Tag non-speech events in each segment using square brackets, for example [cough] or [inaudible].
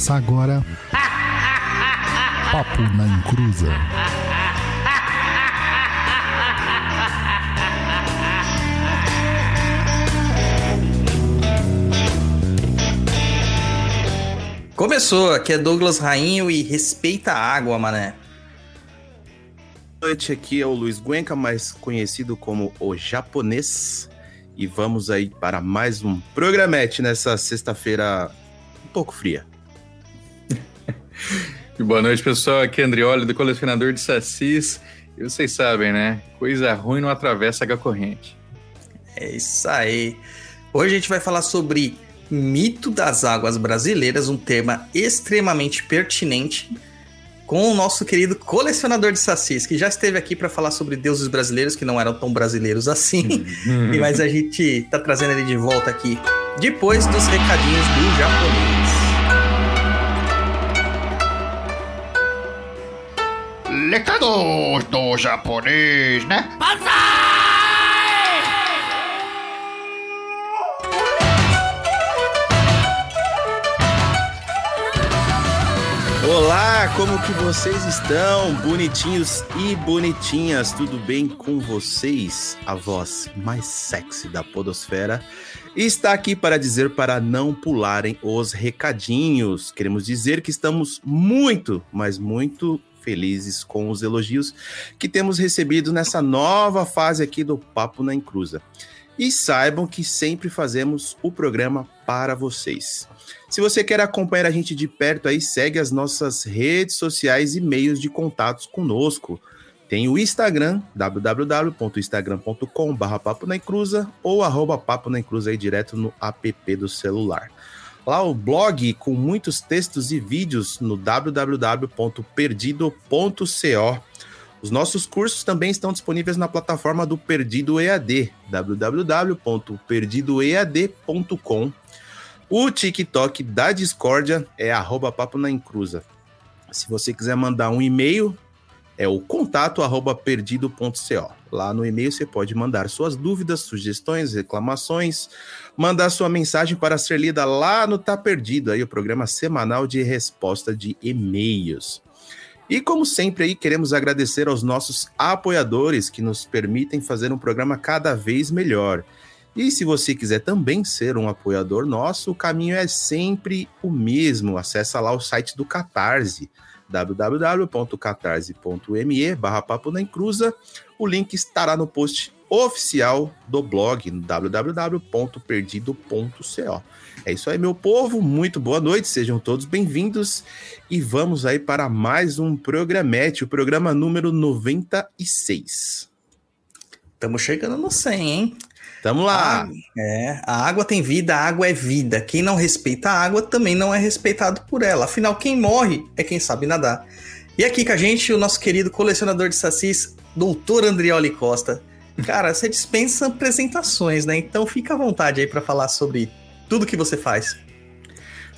Começa agora. Papo na Encruza. Começou, aqui é Douglas Rainho e respeita a água, mané. Boa noite, aqui é o Luiz Guenca, mais conhecido como o japonês. E vamos aí para mais um programete nessa sexta-feira um pouco fria. Boa noite, pessoal. Aqui é Andrioli, do colecionador de sacis. E vocês sabem, né? Coisa ruim não atravessa a corrente. É isso aí. Hoje a gente vai falar sobre mito das águas brasileiras, um tema extremamente pertinente com o nosso querido colecionador de sacis, que já esteve aqui para falar sobre deuses brasileiros que não eram tão brasileiros assim. Uhum. [laughs] Mas a gente tá trazendo ele de volta aqui depois dos recadinhos do japonês. Recados do japonês, né? Banzai! Olá, como que vocês estão? Bonitinhos e bonitinhas, tudo bem com vocês? A voz mais sexy da podosfera está aqui para dizer para não pularem os recadinhos. Queremos dizer que estamos muito, mas muito felizes com os elogios que temos recebido nessa nova fase aqui do Papo na Encruza. E saibam que sempre fazemos o programa para vocês. Se você quer acompanhar a gente de perto aí, segue as nossas redes sociais e meios de contatos conosco. Tem o Instagram, www.instagram.com.br papo ou arroba papo na encruza aí direto no app do celular. Lá o blog com muitos textos e vídeos no www.perdido.co. Os nossos cursos também estão disponíveis na plataforma do Perdido EAD, www.perdidoead.com o TikTok da Discordia é arroba papo na encruza. Se você quiser mandar um e-mail, é o contato arroba perdido.co. Lá no e-mail você pode mandar suas dúvidas, sugestões, reclamações, mandar sua mensagem para ser lida lá no Tá Perdido, aí o programa semanal de resposta de e-mails. E como sempre aí queremos agradecer aos nossos apoiadores que nos permitem fazer um programa cada vez melhor. E se você quiser também ser um apoiador nosso, o caminho é sempre o mesmo. Acesse lá o site do Catarse, www.catarse.me barra Papo na Encruza. O link estará no post oficial do blog, www.perdido.co. É isso aí, meu povo. Muito boa noite, sejam todos bem-vindos. E vamos aí para mais um programete, o programa número 96. Estamos chegando no 100, hein? Tamo lá. Ah, é, a água tem vida, a água é vida. Quem não respeita a água também não é respeitado por ela. Afinal, quem morre é quem sabe nadar. E aqui com a gente, o nosso querido colecionador de sacis, doutor Andrioli Costa. Cara, você dispensa apresentações, né? Então fica à vontade aí para falar sobre tudo que você faz.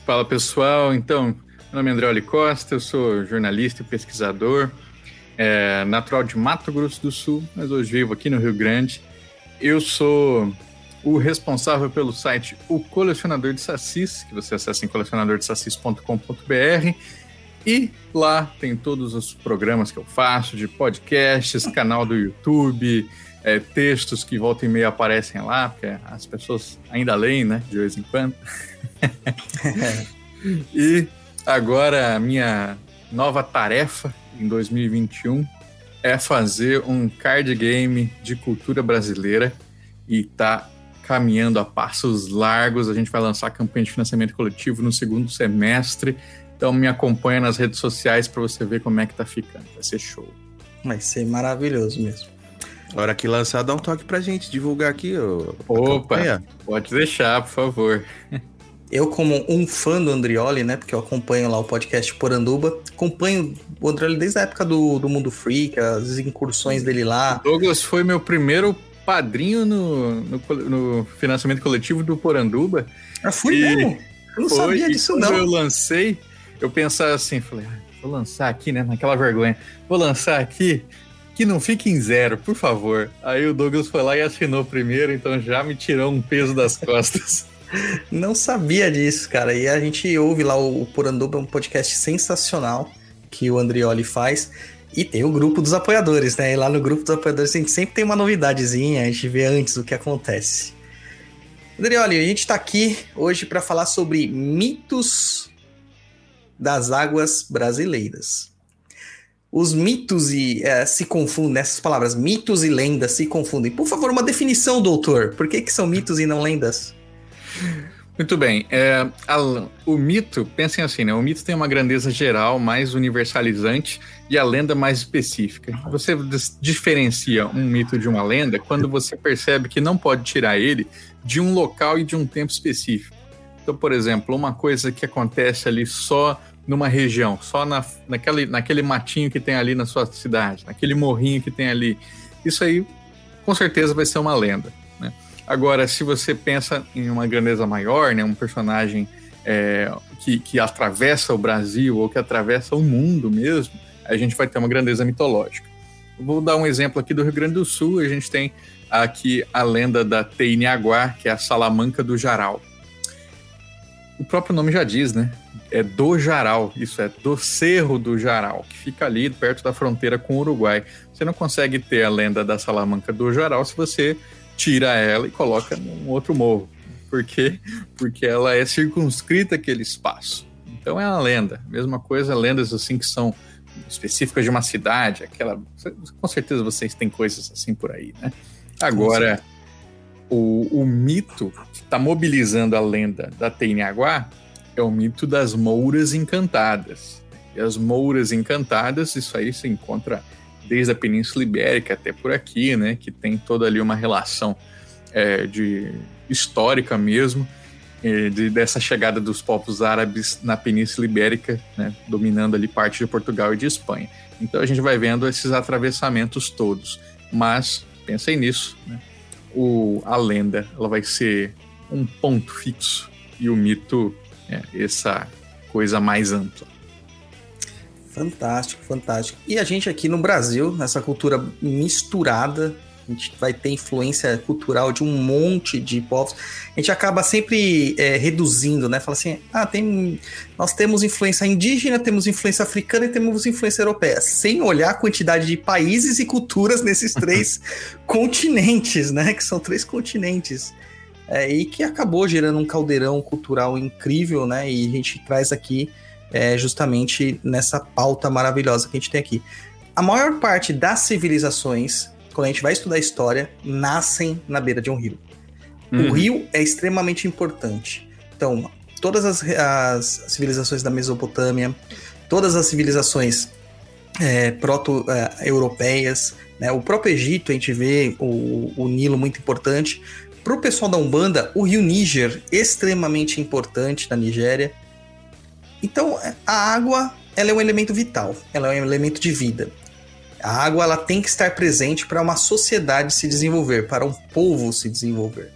Fala pessoal, então, meu nome é Andrioli Costa, eu sou jornalista e pesquisador, é, natural de Mato Grosso do Sul, mas hoje vivo aqui no Rio Grande. Eu sou o responsável pelo site O Colecionador de Sacis, que você acessa em colecionadordesacis.com.br. E lá tem todos os programas que eu faço, de podcasts, [laughs] canal do YouTube, é, textos que volta e meia aparecem lá, porque as pessoas ainda leem, né, de vez em quando. [laughs] e agora a minha nova tarefa em 2021 é fazer um card game de cultura brasileira e tá caminhando a passos largos. A gente vai lançar a campanha de financiamento coletivo no segundo semestre. Então me acompanha nas redes sociais para você ver como é que tá ficando. Vai ser show. Vai ser maravilhoso mesmo. Hora que lançar, dá um toque pra gente divulgar aqui. Opa, pode deixar, por favor. Eu, como um fã do Andrioli, né? Porque eu acompanho lá o podcast Poranduba, acompanho o Andrioli desde a época do, do Mundo Freak, as incursões dele lá. Douglas foi meu primeiro padrinho no, no, no financiamento coletivo do Poranduba. Ah, fui e mesmo? Eu não foi, sabia disso, não. eu lancei, eu pensava assim, falei, ah, vou lançar aqui, né? Naquela vergonha. Vou lançar aqui, que não fique em zero, por favor. Aí o Douglas foi lá e assinou primeiro, então já me tirou um peso das [laughs] costas. Não sabia disso, cara. E a gente ouve lá o Poranduba, um podcast sensacional que o Andrioli faz. E tem o grupo dos apoiadores, né? E lá no grupo dos apoiadores a gente sempre tem uma novidadezinha, a gente vê antes o que acontece. Andrioli, a gente está aqui hoje para falar sobre mitos das águas brasileiras. Os mitos e é, se confundem, essas palavras, mitos e lendas se confundem. Por favor, uma definição, doutor. Por que, que são mitos e não lendas? Muito bem. É, a, o mito, pensem assim, né? O mito tem uma grandeza geral mais universalizante e a lenda mais específica. Você diferencia um mito de uma lenda quando você percebe que não pode tirar ele de um local e de um tempo específico. Então, por exemplo, uma coisa que acontece ali só numa região, só na, naquele, naquele matinho que tem ali na sua cidade, naquele morrinho que tem ali. Isso aí, com certeza, vai ser uma lenda. Né? Agora, se você pensa em uma grandeza maior, né, um personagem é, que, que atravessa o Brasil ou que atravessa o mundo mesmo, a gente vai ter uma grandeza mitológica. vou dar um exemplo aqui do Rio Grande do Sul. A gente tem aqui a lenda da Teiniaguá, que é a Salamanca do Jaral. O próprio nome já diz, né? É do Jaral, isso é do Cerro do Jaral, que fica ali perto da fronteira com o Uruguai. Você não consegue ter a lenda da Salamanca do Jaral se você tira ela e coloca num outro morro. Por quê? Porque ela é circunscrita aquele espaço. Então é uma lenda. Mesma coisa, lendas assim que são específicas de uma cidade, aquela. Com certeza vocês têm coisas assim por aí, né? Agora, o, o mito que está mobilizando a lenda da Teiniaguá é o mito das Mouras Encantadas. E as Mouras Encantadas, isso aí se encontra desde a Península Ibérica até por aqui, né? Que tem toda ali uma relação é, de histórica mesmo é, de, dessa chegada dos povos árabes na Península Ibérica, né, dominando ali parte de Portugal e de Espanha. Então a gente vai vendo esses atravessamentos todos. Mas pensem nisso, né? O, a lenda ela vai ser um ponto fixo e o mito é essa coisa mais ampla. Fantástico, fantástico. E a gente aqui no Brasil, nessa cultura misturada a gente vai ter influência cultural de um monte de povos. A gente acaba sempre é, reduzindo, né? Fala assim, ah, tem, nós temos influência indígena, temos influência africana e temos influência europeia, sem olhar a quantidade de países e culturas nesses três [laughs] continentes, né? Que são três continentes. É, e que acabou gerando um caldeirão cultural incrível, né? E a gente traz aqui é, justamente nessa pauta maravilhosa que a gente tem aqui. A maior parte das civilizações quando a gente vai estudar história, nascem na beira de um rio. Uhum. O rio é extremamente importante. Então, todas as, as civilizações da Mesopotâmia, todas as civilizações é, proto-europeias, é, né? o próprio Egito, a gente vê o, o Nilo muito importante. Para o pessoal da Umbanda, o rio Níger, extremamente importante na Nigéria. Então, a água ela é um elemento vital, ela é um elemento de vida. A água ela tem que estar presente para uma sociedade se desenvolver, para um povo se desenvolver.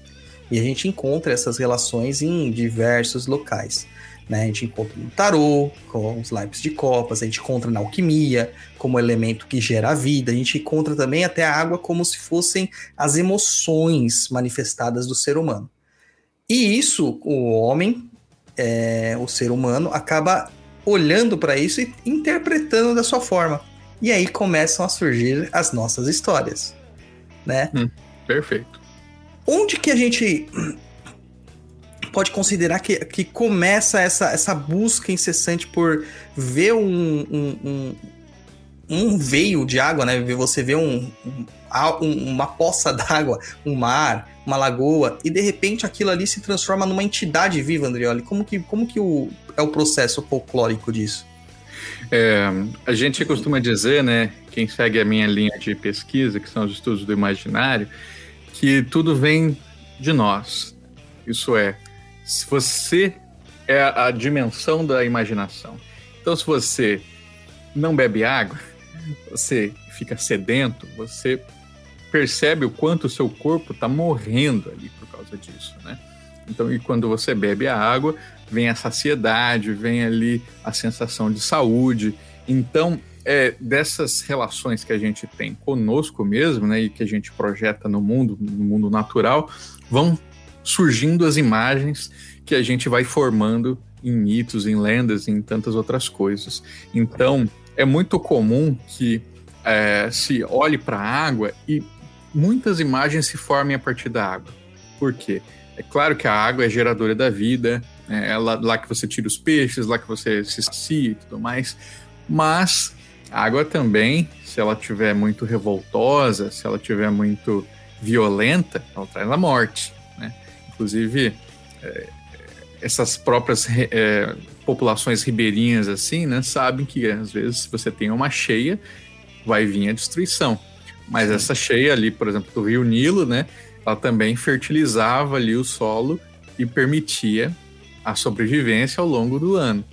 E a gente encontra essas relações em diversos locais. Né? A gente encontra no tarô, com os naipes de copas, a gente encontra na alquimia como elemento que gera a vida, a gente encontra também até a água como se fossem as emoções manifestadas do ser humano. E isso, o homem, é, o ser humano, acaba olhando para isso e interpretando da sua forma. E aí começam a surgir as nossas histórias, né? Hum, perfeito. Onde que a gente pode considerar que, que começa essa, essa busca incessante por ver um, um, um, um veio de água, né? Você vê um, um uma poça [laughs] d'água, um mar, uma lagoa, e de repente aquilo ali se transforma numa entidade viva, Andrioli. Como que, como que o, é o processo folclórico disso? É, a gente costuma dizer, né, quem segue a minha linha de pesquisa, que são os estudos do imaginário, que tudo vem de nós. Isso é, se você é a dimensão da imaginação. Então, se você não bebe água, [laughs] você fica sedento, você percebe o quanto o seu corpo está morrendo ali por causa disso, né? Então, e quando você bebe a água, vem a saciedade, vem ali a sensação de saúde. Então, é, dessas relações que a gente tem conosco mesmo, né, e que a gente projeta no mundo, no mundo natural, vão surgindo as imagens que a gente vai formando em mitos, em lendas, em tantas outras coisas. Então, é muito comum que é, se olhe para a água e muitas imagens se formem a partir da água. Por quê? É claro que a água é geradora da vida, é, é lá, lá, que você tira os peixes, lá que você se sacia e tudo mais, mas a água também, se ela tiver muito revoltosa, se ela tiver muito violenta, ela traz a morte. Né? Inclusive, é, essas próprias é, populações ribeirinhas assim, né, sabem que às vezes se você tem uma cheia, vai vir a destruição. Mas Sim. essa cheia ali, por exemplo, do Rio Nilo, né, ela também fertilizava ali o solo e permitia a sobrevivência ao longo do ano.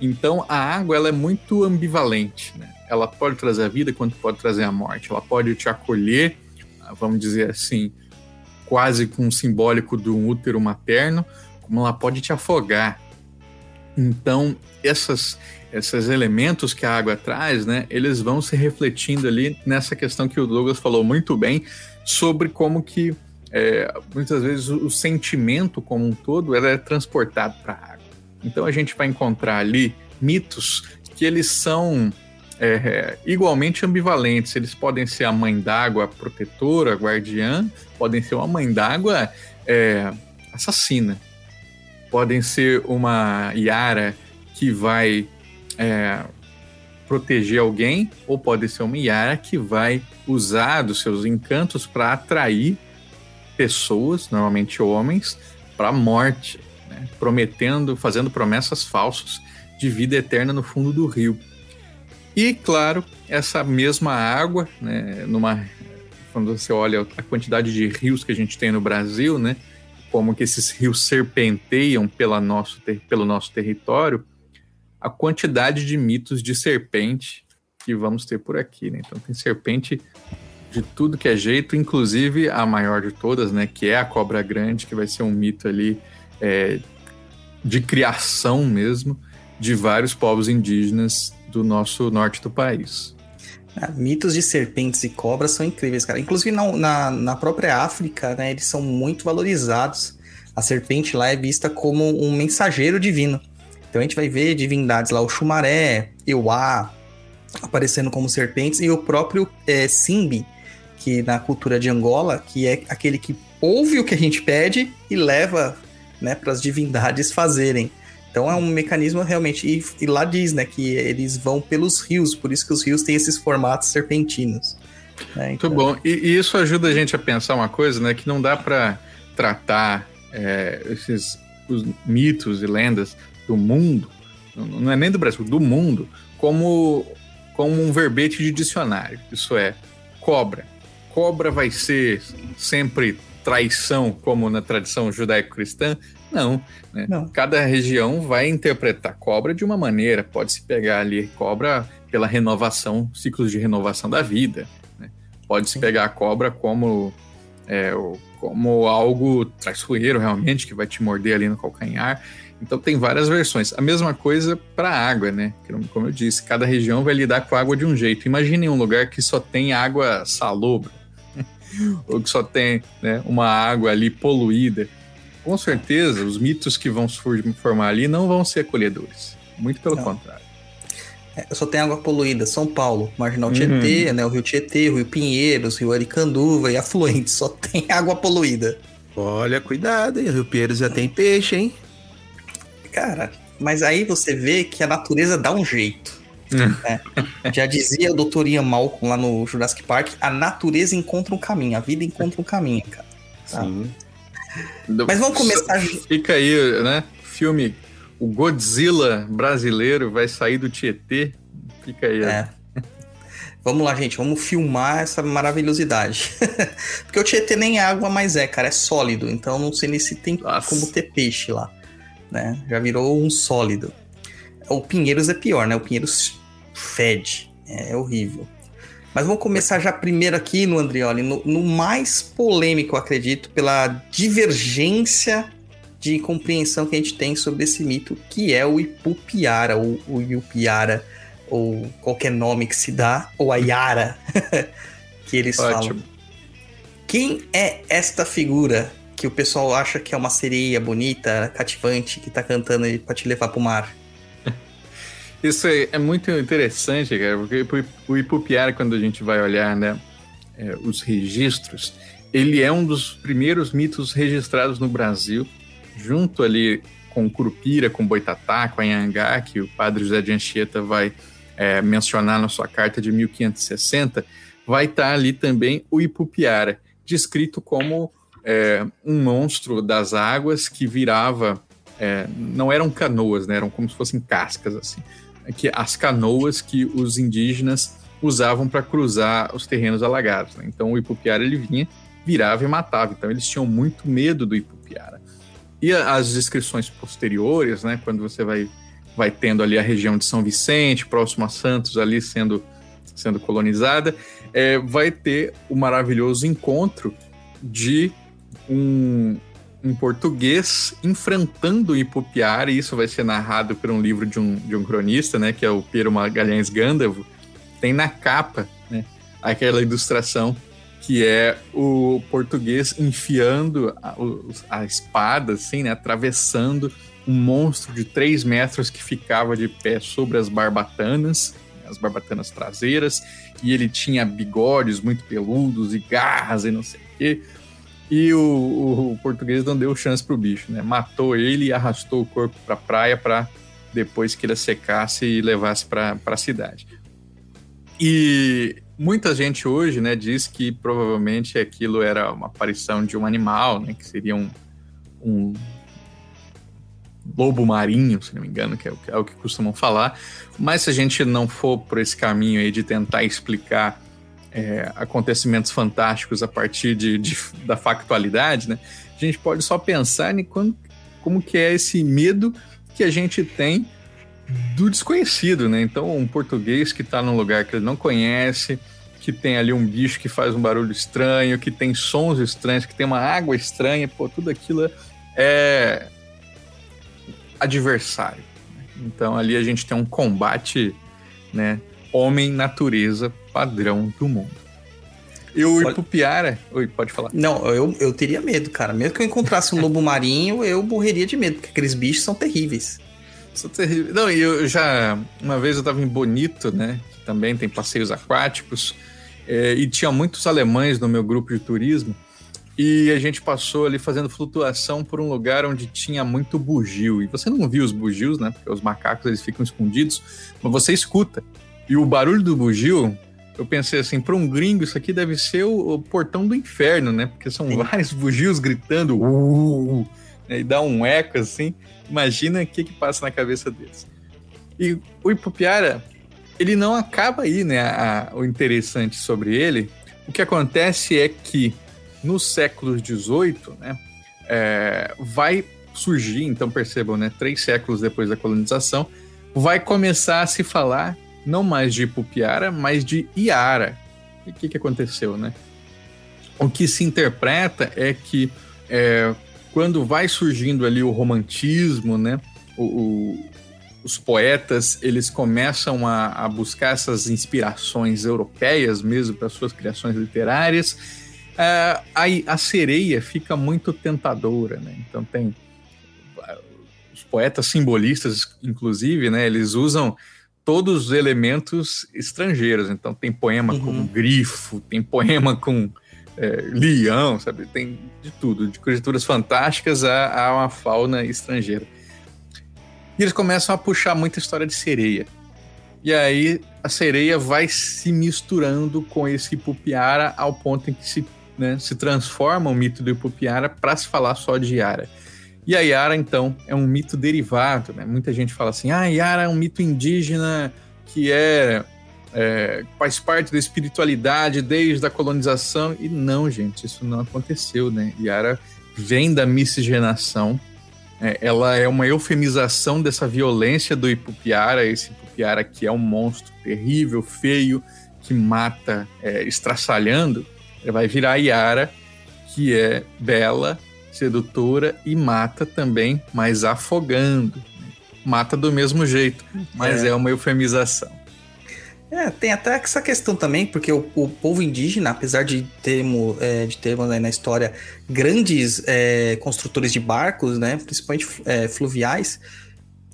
Então a água ela é muito ambivalente, né? Ela pode trazer a vida quanto pode trazer a morte. Ela pode te acolher, vamos dizer assim, quase com um simbólico de um útero materno, como ela pode te afogar. Então, essas, esses elementos que a água traz, né, eles vão se refletindo ali nessa questão que o Douglas falou muito bem sobre como que é, muitas vezes o, sentimento como um todo é transportado para a água. Então a gente vai encontrar ali mitos que eles são é, igualmente ambivalentes. Eles podem ser a mãe d'água protetora, guardiã, podem ser uma mãe d'água é, assassina, podem ser uma Yara que vai é, proteger alguém, ou pode ser uma Yara que vai usar dos seus encantos para atrair pessoas, normalmente homens, para a morte, né? prometendo, fazendo promessas falsas de vida eterna no fundo do rio. E, claro, essa mesma água, né, numa, quando você olha a quantidade de rios que a gente tem no Brasil, né, como que esses rios serpenteiam pela nosso pelo nosso território, a quantidade de mitos de serpente que vamos ter por aqui. Né? Então, tem serpente de tudo que é jeito, inclusive a maior de todas, né, que é a cobra grande, que vai ser um mito ali é, de criação mesmo de vários povos indígenas do nosso norte do país. Ah, mitos de serpentes e cobras são incríveis, cara. Inclusive na, na, na, própria África, né, eles são muito valorizados. A serpente lá é vista como um mensageiro divino. Então a gente vai ver divindades lá, o Xumaré, Euá, aparecendo como serpentes, e o próprio é, Simbi, que na cultura de Angola, que é aquele que ouve o que a gente pede e leva né, para as divindades fazerem. Então é um mecanismo realmente. E, e, lá diz, né, que eles vão pelos rios, por isso que os rios têm esses formatos serpentinos. Né? Então... Muito bom. E, e, isso ajuda a gente a pensar uma coisa, né, que não dá para tratar é, esses os mitos e lendas do mundo, não é nem do Brasil, do mundo, como, como um verbete de dicionário. Isso é, cobra. Cobra vai ser sempre traição, como na tradição judaico-cristã? Não, né? Não. Cada região vai interpretar cobra de uma maneira. Pode-se pegar ali cobra pela renovação, ciclos de renovação da vida. Né? Pode-se pegar a cobra como, é, como algo traiçoeiro realmente, que vai te morder ali no calcanhar. Então tem várias versões. A mesma coisa para água, né? Como eu disse, cada região vai lidar com a água de um jeito. Imagine um lugar que só tem água salobra, ou que só tem né, uma água ali poluída com certeza, os mitos que vão se formar ali não vão ser acolhedores. Muito pelo não. contrário. É, só tem água poluída. São Paulo, Marginal Tietê, uhum. né, o Rio Tietê, o Rio Pinheiros, Rio Aricanduva e afluentes. Só tem [laughs] água poluída. Olha, cuidado, hein? O Rio Pinheiros já tem peixe, hein? Cara, mas aí você vê que a natureza dá um jeito. Né? Já dizia o doutor Ian Malcolm lá no Jurassic Park, a natureza encontra um caminho, a vida encontra um caminho, cara. Tá? Sim. Mas vamos começar. Fica aí, né? Filme. O Godzilla brasileiro vai sair do Tietê. Fica aí. É. Vamos lá, gente, vamos filmar essa maravilhosidade. [laughs] Porque o Tietê nem água mais é, cara, é sólido. Então não sei nem se tem Nossa. como ter peixe lá. Né? Já virou um sólido. O Pinheiros é pior, né? O Pinheiros fede. É horrível. Mas vamos começar já primeiro aqui no Andrioli, no, no mais polêmico, acredito, pela divergência de compreensão que a gente tem sobre esse mito, que é o Ipupiara, ou o Iupiara, ou qualquer nome que se dá, ou a Yara, [laughs] que eles Ótimo. falam. Quem é esta figura que o pessoal acha que é uma sereia bonita, cativante, que tá cantando aí pra te levar pro mar. Isso é, é muito interessante, cara, porque o Ipupiara, quando a gente vai olhar, né, é, os registros, ele é um dos primeiros mitos registrados no Brasil, junto ali com Curupira, com Boitatá, com Anhangá, que o padre José de Anchieta vai é, mencionar na sua carta de 1560, vai estar ali também o Ipupiara, descrito como é, um monstro das águas que virava. É, não eram canoas, né, eram como se fossem cascas, assim. Que, as canoas que os indígenas usavam para cruzar os terrenos alagados. Né? Então o Ipupiara ele vinha, virava e matava. Então eles tinham muito medo do Ipupiara. E as descrições posteriores, né, quando você vai, vai tendo ali a região de São Vicente, próximo a Santos, ali sendo, sendo colonizada, é, vai ter o maravilhoso encontro de um, um português enfrentando o Ipupiara, e isso vai ser narrado por um livro de um, de um cronista, né, que é o Piero Magalhães Gândavo, tem na capa, né, aquela ilustração que é o português enfiando a, a espada, assim, né, atravessando um monstro de 3 metros que ficava de pé sobre as barbatanas, as barbatanas traseiras, e ele tinha bigodes muito peludos e garras e não sei o quê. E o, o, português não deu chance pro bicho, né? Matou ele e arrastou o corpo pra praia para depois que ele secasse e levasse para a cidade. E muita gente hoje, né, diz que provavelmente aquilo era uma aparição de um animal, né, que seria um, um lobo marinho, se não me engano, que é, o, é o que costumam falar. Mas se a gente não for por esse caminho aí de tentar explicar é, acontecimentos fantásticos a partir de, de, da factualidade, né, a gente pode só pensar em quando, como que é esse medo que a gente tem do desconhecido, né? Então, um português que está num lugar que ele não conhece, que tem ali um bicho que faz um barulho estranho, que tem sons estranhos, que tem uma água estranha, pô, tudo aquilo é adversário. Então, ali a gente tem um combate, né? Homem-natureza padrão do mundo. E o pode... Ipupiara. Oi, pode falar. Não, eu, eu teria medo, cara. Mesmo que eu encontrasse um [laughs] lobo marinho, eu morreria de medo, porque aqueles bichos são terríveis. Sou terrível. Não, e eu já. Uma vez eu estava em Bonito, né? Que também tem passeios aquáticos. É, e tinha muitos alemães no meu grupo de turismo. E a gente passou ali fazendo flutuação por um lugar onde tinha muito bugio. E você não viu os bugios, né? Porque os macacos eles ficam escondidos, mas você escuta. E o barulho do bugio, eu pensei assim, para um gringo, isso aqui deve ser o, o, portão do inferno, né? Porque são Sim. vários bugios gritando, uh, uh, uh, né? e dá um eco assim. Imagina o que, que passa na cabeça deles. E o Ipupiara, ele não acaba aí, né? A, o interessante sobre ele. O que acontece é que no século XVIII, né, é, vai surgir, então percebam, né, três séculos depois da colonização, vai começar a se falar não mais de Ipupiara, mas de Iara. O que, que aconteceu, né? O que se interpreta é que é, quando vai surgindo ali o romantismo, né? O, o, os poetas eles começam a, a, buscar essas inspirações europeias mesmo para suas criações literárias. Uh, aí a sereia fica muito tentadora, né? Então tem os poetas simbolistas, inclusive, né? Eles usam todos os elementos estrangeiros. Então tem poema uhum. com grifo, tem poema com é, leão, sabe? Tem de tudo, de criaturas fantásticas a, a, uma fauna estrangeira. E eles começam a puxar muita história de sereia. E aí a sereia vai se misturando com esse Ipupiara ao ponto em que se, né, se transforma o mito do Ipupiara para se falar só de Yara. E a Yara, então, é um mito derivado, né? Muita gente fala assim, ah, Yara é um mito indígena que é é, faz parte da espiritualidade desde a colonização. E não, gente, isso não aconteceu, né? Yara vem da miscigenação. É, ela é uma eufemização dessa violência do Ipupiara, esse Ipupiara que é um monstro terrível, feio, que mata é, estraçalhando. Vai virar Yara, que é bela, sedutora e mata também, mas afogando. Mata do mesmo jeito, mas é, é uma eufemização. É, tem até essa questão também, porque o, o povo indígena, apesar de termos, é, de termos aí na história grandes é, construtores de barcos, né, principalmente é, fluviais,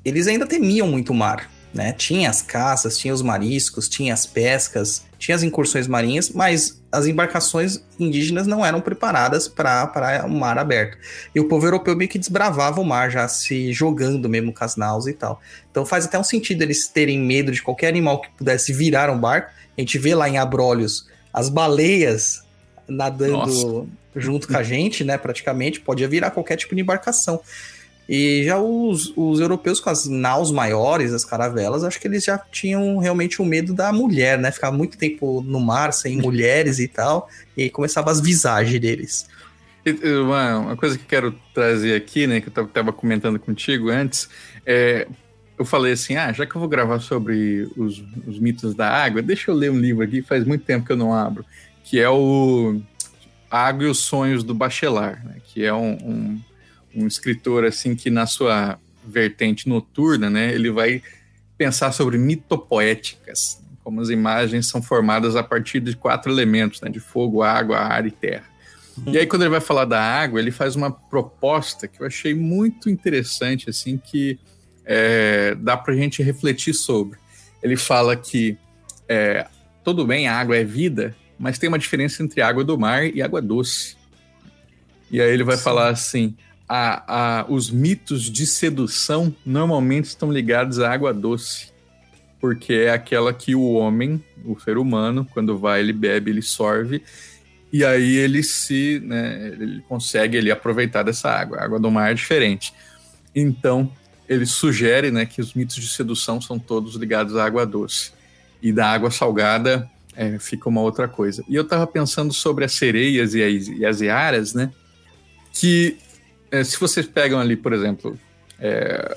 eles ainda temiam muito o mar. Né? Tinha as caças, tinha os mariscos, tinha as pescas, tinha as incursões marinhas, mas as embarcações indígenas não eram preparadas para o mar aberto. E o povo europeu meio que desbravava o mar, já se jogando mesmo com as naus e tal. Então faz até um sentido eles terem medo de qualquer animal que pudesse virar um barco. A gente vê lá em Abrolhos as baleias nadando Nossa. junto com a gente, né? Praticamente, podia virar qualquer tipo de embarcação. E já os, os europeus com as naus maiores, as caravelas, acho que eles já tinham realmente o medo da mulher, né? Ficar muito tempo no mar sem [laughs] mulheres e tal, e começava as visagens deles. Uma, uma coisa que quero trazer aqui, né, que eu estava comentando contigo antes, é, eu falei assim, ah, já que eu vou gravar sobre os, os mitos da água, deixa eu ler um livro aqui, faz muito tempo que eu não abro, que é o Água e os Sonhos do Bachelar, né, que é um, um um escritor assim que na sua vertente noturna, né, ele vai pensar sobre mitopoéticas, como as imagens são formadas a partir de quatro elementos, né, de fogo, água, ar e terra. Uhum. E aí quando ele vai falar da água, ele faz uma proposta que eu achei muito interessante, assim, que é, dá para a gente refletir sobre. Ele fala que é, tudo bem, a água é vida, mas tem uma diferença entre água do mar e água doce. E aí ele vai Sim. falar assim: a, a, os mitos de sedução normalmente estão ligados à água doce, porque é aquela que o homem, o ser humano, quando vai, ele bebe, ele sorve, e aí ele se, né, ele consegue ele aproveitar dessa água. A água do mar é diferente. Então, ele sugere, né, que os mitos de sedução são todos ligados à água doce. E da água salgada é, fica uma outra coisa. E eu estava pensando sobre as sereias e as, e as iaras, né, que é, se vocês pegam ali, por exemplo, é,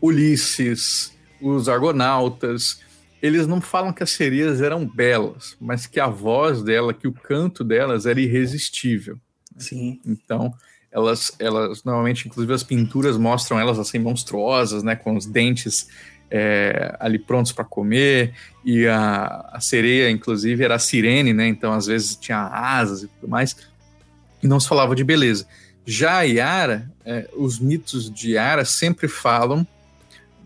Ulisses, os Argonautas, eles não falam que as sereias eram belas, mas que a voz dela, que o canto delas era irresistível. Sim. Então, elas, elas normalmente, inclusive as pinturas mostram elas assim monstruosas, né, com os dentes é, ali prontos para comer, e a, a sereia, inclusive, era a sirene, né, então às vezes tinha asas e tudo mais, e não se falava de beleza. Já a Yara, é, os mitos de Yara sempre falam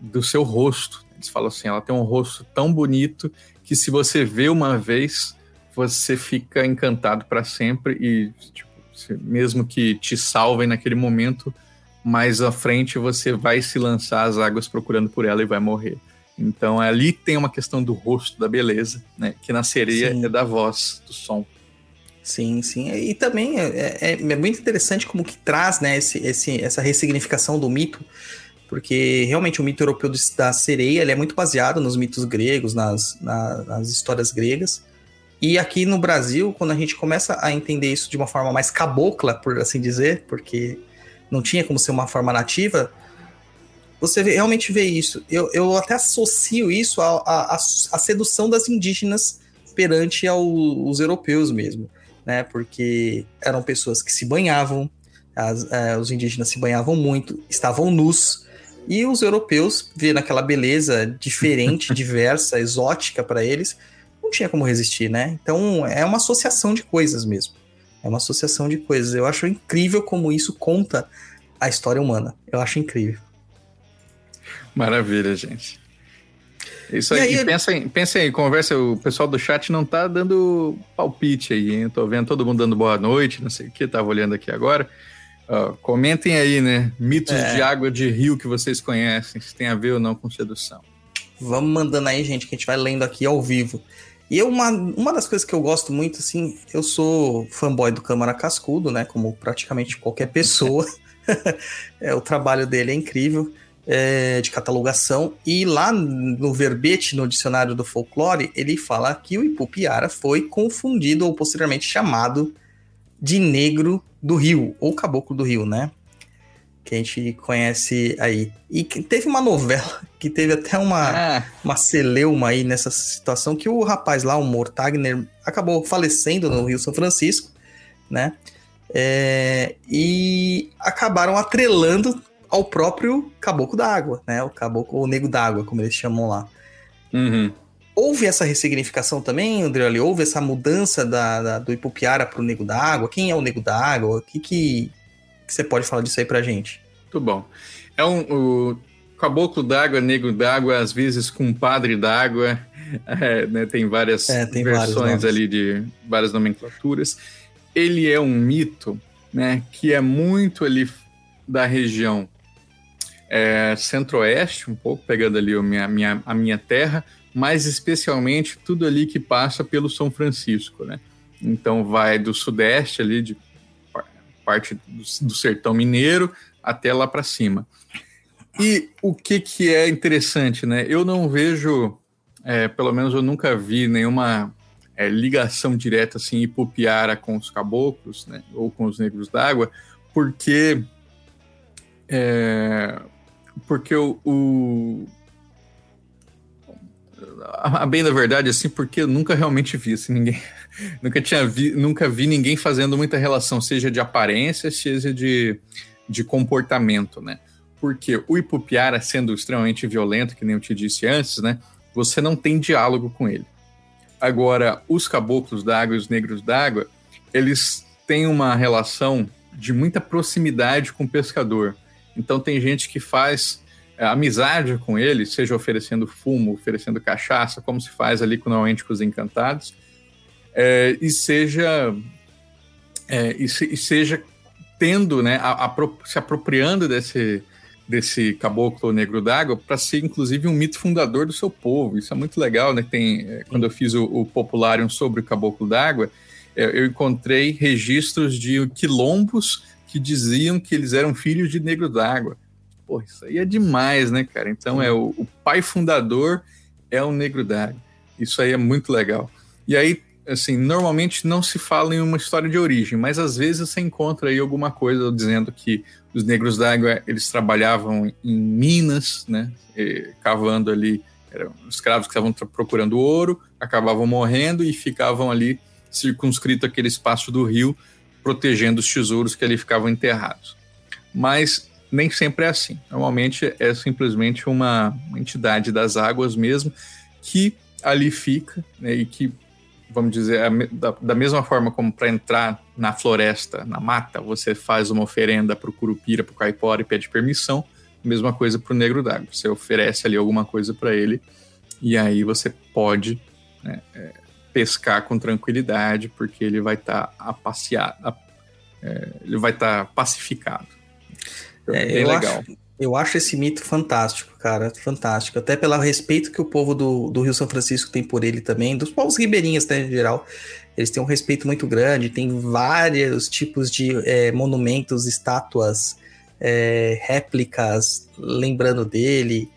do seu rosto. Eles falam assim: ela tem um rosto tão bonito que se você vê uma vez, você fica encantado para sempre e, tipo, mesmo que te salvem naquele momento, mais à frente você vai se lançar às águas procurando por ela e vai morrer. Então ali tem uma questão do rosto, da beleza, né? Que na sereia Sim. é da voz, do som. Sim, sim. E também é, é, é, muito interessante como que traz né, esse, esse, essa ressignificação do mito, porque realmente o mito europeu da sereia ele é muito baseado nos mitos gregos, nas, na, nas histórias gregas. E aqui no Brasil, quando a gente começa a entender isso de uma forma mais cabocla, por assim dizer, porque não tinha como ser uma forma nativa, você realmente vê isso. Eu, eu até associo isso à sedução das indígenas perante aos europeus mesmo né? Porque eram pessoas que se banhavam, as, é, os indígenas se banhavam muito, estavam nus, e os europeus, vendo aquela beleza diferente, [laughs] diversa, exótica para eles, não tinha como resistir, né? Então é uma associação de coisas mesmo. É uma associação de coisas. Eu acho incrível como isso conta a história humana. Eu acho incrível. Maravilha, gente. Isso aí, e aí pensa, em, pensa aí, conversa, o pessoal do chat não tá dando palpite aí, hein? Tô vendo todo mundo dando boa noite, não sei o que, tava olhando aqui agora. Comentem aí, né? Mitos é. de água de rio que vocês conhecem, se tem a ver ou não com sedução. Vamos mandando aí, gente, que a gente vai lendo aqui ao vivo. E eu, uma, uma das coisas que eu gosto muito, assim, eu sou fanboy do Câmara Cascudo, né? Como praticamente qualquer pessoa. [laughs] é, o trabalho dele é incrível é, de catalogação, e lá no verbete, no dicionário do folclore, ele fala que o Ipupiara foi confundido ou posteriormente chamado de negro do rio, ou caboclo do rio, né? Que a gente conhece aí. E teve uma novela [laughs] que teve até uma, ah. uma celeuma aí nessa situação, que o rapaz lá, o Mortagner, acabou falecendo no Rio São Francisco, né? É, e acabaram atrelando ao próprio caboclo d'água, né? O caboclo, o nego d'água, como eles chamam lá. Uhum. houve essa ressignificação também, André? Houve essa mudança da, da do Ipupiara para o Nego d'Água? Quem é o Nego d'Água? O que, que, que, você pode falar disso aí pra gente? Muito bom. É um, o caboclo d'água, negro d'água, às vezes com padre d'água, [laughs] é, né, tem várias é, tem versões ali de várias nomenclaturas. Ele é um mito né, que é muito ali da região é, centro-oeste, um pouco pegando ali a minha, minha, a minha terra, mas especialmente tudo ali que passa pelo São Francisco, né? Então vai do sudeste ali, de parte do, do sertão mineiro, até lá para cima. E o que, que é interessante, né? Eu não vejo, é, pelo menos eu nunca vi nenhuma é, ligação direta assim, Ipupiara com os caboclos, né? Ou com os negros d'água, porque é, porque o, o a, bem da verdade assim porque eu nunca realmente vi assim, ninguém [laughs] nunca tinha vi, nunca vi ninguém fazendo muita relação seja de aparência seja de, de comportamento né? Porque o Ipupiara sendo extremamente violento que nem eu te disse antes né você não tem diálogo com ele. Agora os caboclos d'água e os negros d'água eles têm uma relação de muita proximidade com o pescador então tem gente que faz é, amizade com ele, seja oferecendo fumo, oferecendo cachaça, como se faz ali com normalmente com os encantados, é, e seja é, e, se, e, seja tendo, né, a, a, se apropriando desse desse caboclo negro d'água para ser inclusive um mito fundador do seu povo. Isso é muito legal, né? Tem é, quando eu fiz o, o Popularium sobre o caboclo d'água, é, eu encontrei registros de quilombos que diziam que eles eram filhos de negro d'água. Pô, isso aí é demais, né, cara? Então é o, o pai fundador é o negro d'água. Isso aí é muito legal. E aí, assim, normalmente não se fala em uma história de origem, mas às vezes você encontra aí alguma coisa dizendo que os negros d'água eles trabalhavam em minas, né, cavando ali, eram escravos que estavam procurando ouro, acabavam morrendo e ficavam ali circunscrito aquele espaço do rio protegendo os tesouros que ali ficavam enterrados. Mas nem sempre é assim. Normalmente é simplesmente uma entidade das águas mesmo que ali fica né, e que, vamos dizer, da, da mesma forma como para entrar na floresta, na mata, você faz uma oferenda para o curupira, para o caipora e pede permissão, mesma coisa para o negro d'água. Você oferece ali alguma coisa para ele e aí você pode né, é, pescar com tranquilidade, porque ele vai estar tá é, ele vai estar tá pacificado. É, Bem eu legal. Acho, eu acho esse mito fantástico, cara, fantástico. Até pelo respeito que o povo do, do Rio São Francisco tem por ele também, dos povos ribeirinhos, né, em geral. Eles têm um respeito muito grande, tem vários tipos de é, monumentos, estátuas, é, réplicas, lembrando dele.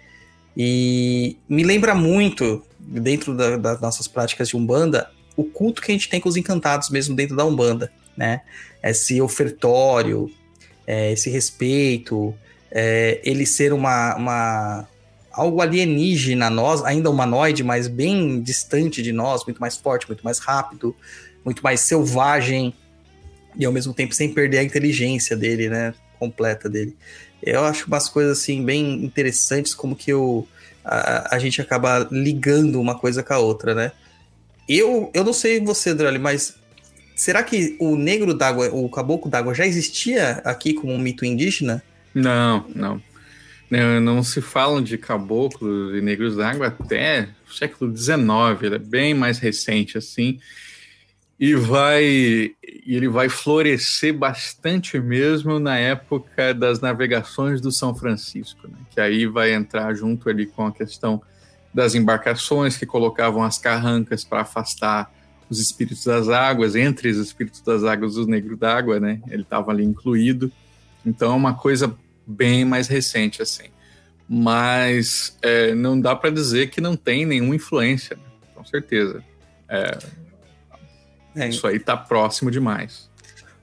E me lembra muito dentro da, das nossas práticas de Umbanda, o culto que a gente tem com os encantados mesmo dentro da Umbanda, né? Esse ofertório, é, esse respeito, é, ele ser uma, uma algo alienígena a nós, ainda humanoide, mas bem distante de nós, muito mais forte, muito mais rápido, muito mais selvagem e ao mesmo tempo sem perder a inteligência dele, né, completa dele. Eu acho umas coisas assim bem interessantes como que eu a, a gente acaba ligando uma coisa com a outra, né? Eu, eu não sei você, Drolly, mas será que o negro d'água, o caboclo d'água já existia aqui como um mito indígena? Não, não. Não, não se falam de caboclos e negros d'água até o século XIX, ele é bem mais recente assim e vai ele vai florescer bastante mesmo na época das navegações do São Francisco, né? Que aí vai entrar junto ali com a questão das embarcações que colocavam as carrancas para afastar os espíritos das águas, entre os espíritos das águas os negros d'água, né? Ele estava ali incluído. Então é uma coisa bem mais recente assim. Mas é, não dá para dizer que não tem nenhuma influência, né? com certeza. É, é. Isso aí tá próximo demais.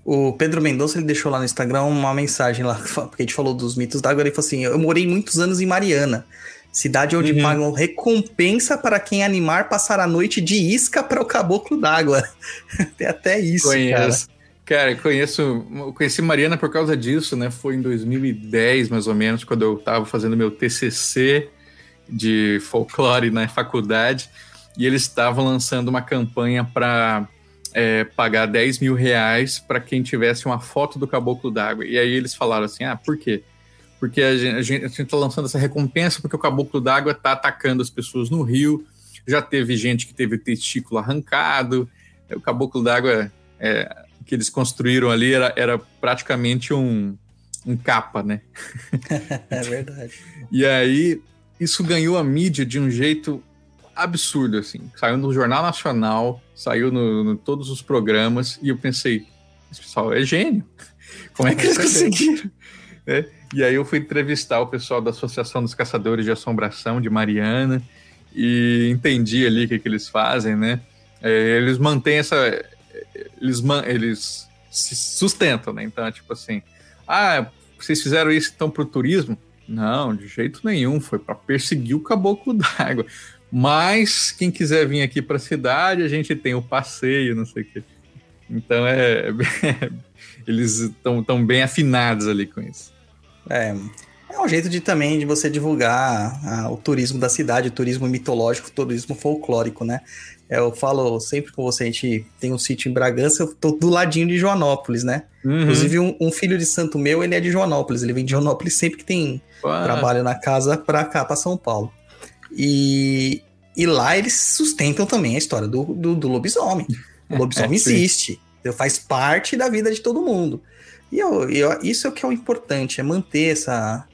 O Pedro Mendonça ele deixou lá no Instagram uma mensagem lá, [laughs] porque a gente falou dos mitos d'água. Ele falou assim: Eu morei muitos anos em Mariana, cidade onde uhum. pagam recompensa para quem animar passar a noite de isca para o caboclo d'água. [laughs] Tem até isso, Conheço. cara. Cara, conheço, conheci Mariana por causa disso, né? Foi em 2010, mais ou menos, quando eu estava fazendo meu TCC de folclore na faculdade. e eles estavam lançando uma campanha para é, pagar 10 mil reais para quem tivesse uma foto do caboclo d'água. E aí eles falaram assim: ah, por quê? Porque a gente está lançando essa recompensa porque o caboclo d'água está atacando as pessoas no rio. Já teve gente que teve testículo arrancado. O caboclo d'água é, que eles construíram ali era, era praticamente um, um capa, né? [laughs] é verdade. e aí isso ganhou a mídia de um jeito absurdo, assim. Saiu no Jornal Nacional, saiu no, no todos os programas, e eu pensei, esse pessoal é gênio. [laughs] Como é que eles conseguiram? [laughs] É, e aí eu fui entrevistar o pessoal da Associação dos Caçadores de Assombração de Mariana e entendi ali o que, que eles fazem, né? É, eles mantêm essa. Eles, eles se sustentam, né? Então, é tipo assim, ah, vocês fizeram isso então para o turismo? Não, de jeito nenhum, foi para perseguir o caboclo d'água. Mas quem quiser vir aqui para a cidade, a gente tem o passeio, não sei o quê. Então é, é [laughs] eles estão tão bem afinados ali com isso. É, é um jeito de também de você divulgar a, o turismo da cidade, o turismo mitológico, o turismo folclórico, né? Eu falo sempre com você, a gente tem um sítio em Bragança, eu tô do ladinho de Joanópolis, né? Uhum. Inclusive, um, um, filho de santo meu, ele é de Joanópolis, ele vem de Joanópolis sempre que tem Uau. trabalho na casa pra cá, pra São Paulo. E, e lá eles sustentam também a história do, do, do lobisomem. O lobisomem é, existe, faz parte da vida de todo mundo. E eu, eu, isso é o que é o importante, é manter essa,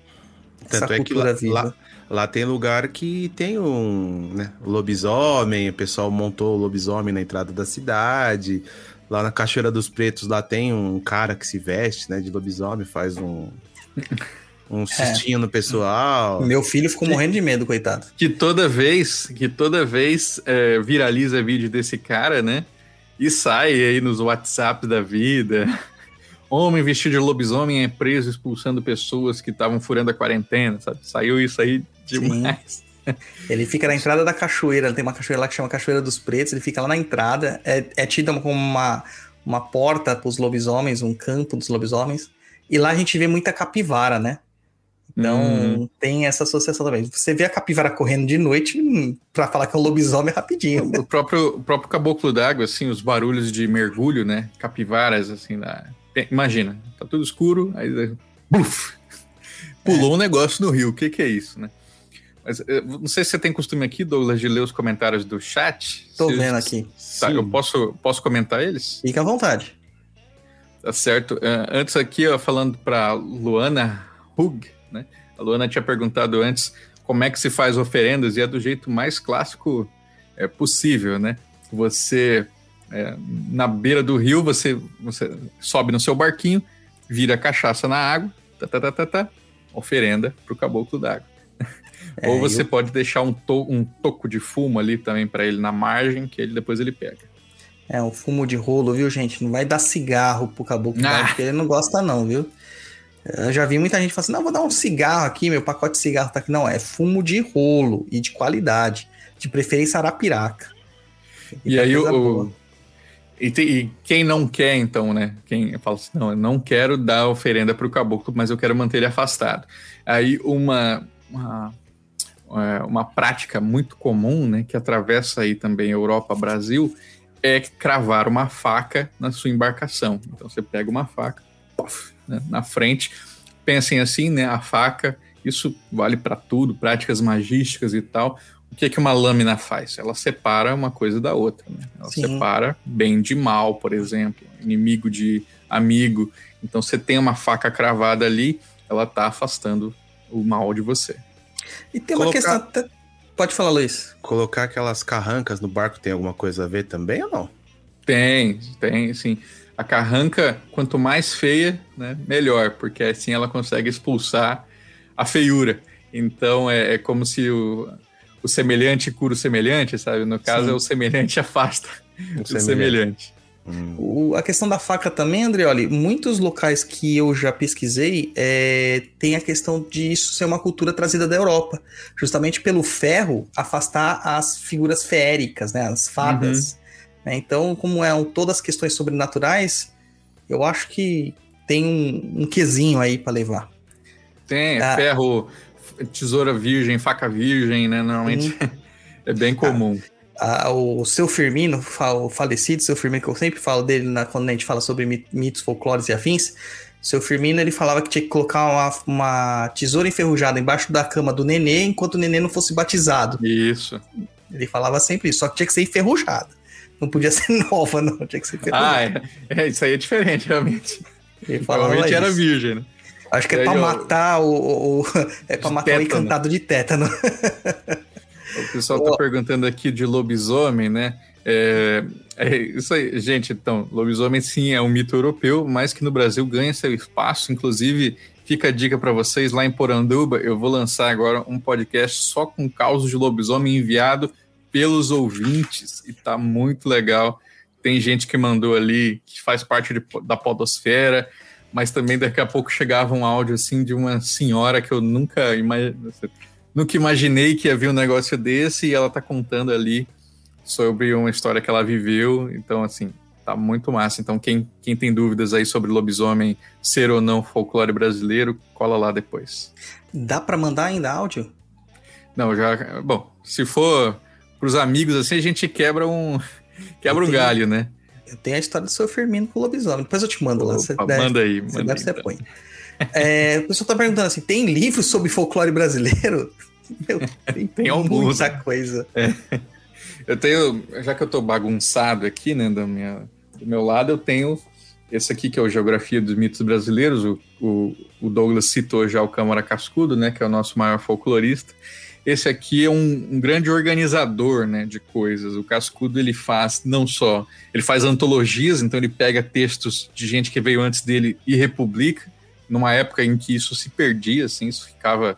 Tanto essa é cultura que lá, viva. Lá, lá, tem lugar que tem um né, lobisomem, o pessoal montou o lobisomem na entrada da cidade. Lá na Cachoeira dos Pretos, lá tem um cara que se veste né, de lobisomem, faz um. Um sustinho é. no pessoal. Meu filho ficou que, morrendo de medo, coitado. Que toda vez, que toda vez é, viraliza vídeo desse cara, né? E sai aí nos WhatsApp da vida. [laughs] Homem vestido de lobisomem é preso expulsando pessoas que estavam furando a quarentena, sabe? Saiu isso aí demais. Sim. Ele fica na entrada da cachoeira, tem uma cachoeira lá que chama Cachoeira dos Pretos, ele fica lá na entrada, é, é tida como uma, uma porta para os lobisomens, um campo dos lobisomens, e lá a gente vê muita capivara, né? Então hum. tem essa associação também. Você vê a capivara correndo de noite hum, para falar que é um lobisomem é rapidinho. O próprio, o próprio caboclo d'água, assim, os barulhos de mergulho, né? Capivaras, assim, da, Imagina, tá tudo escuro, aí buf, pulou é. um negócio no rio. O que, que é isso, né? Mas, eh, não sei se você tem costume aqui, Douglas, de ler os comentários do chat. Tô se, vendo aqui. Tá, eu posso, posso comentar eles? Fica à vontade. Tá certo. Uh, antes aqui, ó, falando para Luana Hug, né? A Luana tinha perguntado antes como é que se faz oferendas e é do jeito mais clássico é, possível, né? Você é, na beira do rio, você, você sobe no seu barquinho, vira cachaça na água, tá, tá, tá, tá, tá oferenda para o caboclo d'água. É, Ou você eu... pode deixar um, to um toco de fumo ali também para ele na margem, que ele depois ele pega. É, o fumo de rolo, viu, gente? Não vai dar cigarro pro caboclo ah. d'água, porque ele não gosta não, viu? Eu já vi muita gente falando assim, não, vou dar um cigarro aqui, meu pacote de cigarro tá aqui. Não, é fumo de rolo e de qualidade, de preferência arapiraca. E, e aí o, e, te, e, quem não quer, então, né? Quem fala assim, não, eu não quero dar oferenda para o caboclo, mas eu quero manter ele afastado. Aí uma, uma, é, uma prática muito comum, né? Que atravessa aí também Europa, Brasil, é cravar uma faca na sua embarcação. Então você pega uma faca, puff, né, na frente. Pensem assim, né? A faca, isso vale para tudo, práticas magísticas e tal o que, que uma lâmina faz? Ela separa uma coisa da outra. Né? Ela Sim. separa bem de mal, por exemplo, inimigo de amigo. Então, você tem uma faca cravada ali, ela está afastando o mal de você. E tem uma Colocar... questão. Pode falar, Luiz. Colocar aquelas carrancas no barco tem alguma coisa a ver também ou não? Tem, tem, sim. A carranca, quanto mais feia, né, melhor, porque assim ela consegue expulsar a feiura. Então é, é como se o, o semelhante cura o semelhante, sabe? No caso, é o semelhante [laughs] afasta o, o semelhante. semelhante. Hum. O, a questão da faca também, Andreoli, muitos locais que eu já pesquisei é, tem a questão de isso ser uma cultura trazida da Europa, justamente pelo ferro afastar as figuras feéricas, né, as fadas. Uhum. Né? Então, como é um, todas as questões sobrenaturais, eu acho que tem um, um quesinho aí para levar. Tem, ah, ferro, tesoura virgem, faca virgem, né? Normalmente [laughs] é bem comum. a, o seu Firmino, o falecido seu Firmino, que eu sempre falo dele na, quando a gente fala sobre mitos, folclores e afins, seu Firmino ele falava que tinha que colocar uma, uma tesoura enferrujada embaixo da cama do nenê enquanto o nenê não fosse batizado. Isso. Ele falava sempre isso, só que tinha que ser enferrujada. Não podia ser [laughs] nova, não, tinha que ser. Ah, é, é isso aí é diferente, realmente. Ele Realmente era isso. virgem, né? Acho que é Aí pra eu- matar o, o- o- [laughs] É pra De matar o tétano. encantado de tétano. O pessoal tá perguntando aqui de lobisomem, né? É, é isso aí, gente. Então, lobisomem sim é um mito europeu, mas que no Brasil ganha seu espaço. Inclusive, fica a dica para vocês lá em Poranduba. Eu vou lançar agora um podcast só com causos de lobisomem enviado pelos ouvintes e tá muito legal. Tem gente que mandou ali que faz parte de- da podosfera, mas também daqui a pouco chegava um áudio assim de uma senhora que eu nunca imaginei. Nunca imaginei que havia um negócio desse e ela tá contando ali sobre uma história que ela viveu. Então, assim, tá muito massa. Então, quem, quem tem dúvidas aí sobre lobisomem ser ou não folclore brasileiro, cola lá depois. Dá pra mandar ainda áudio? Não, já. Bom, se for pros amigos assim, a gente quebra um. [laughs] Quebra um Entendi. galho, né? Eu tenho a história do seu Firmino com o lobisomem. Depois eu te mando lá. Você Opa, deve, manda aí, você, manda deve, aí, você então. põe. É, o pessoal tá perguntando assim: tem livros sobre folclore brasileiro? [laughs] Meu, tem, Tem muita coisa. Eu tenho, já que eu tô bagunçado aqui, né, da minha, do meu lado, eu tenho esse aqui que é o Geografia dos Mitos Brasileiros, o, o, o Douglas citou já o Câmara Cascudo, né, que é o nosso maior folclorista. Esse aqui é um, um grande organizador, né, de coisas. O Cascudo, ele faz não só, ele faz antologias, então ele pega textos de gente que veio antes dele e republica, numa época em que isso se perdia, assim, isso ficava,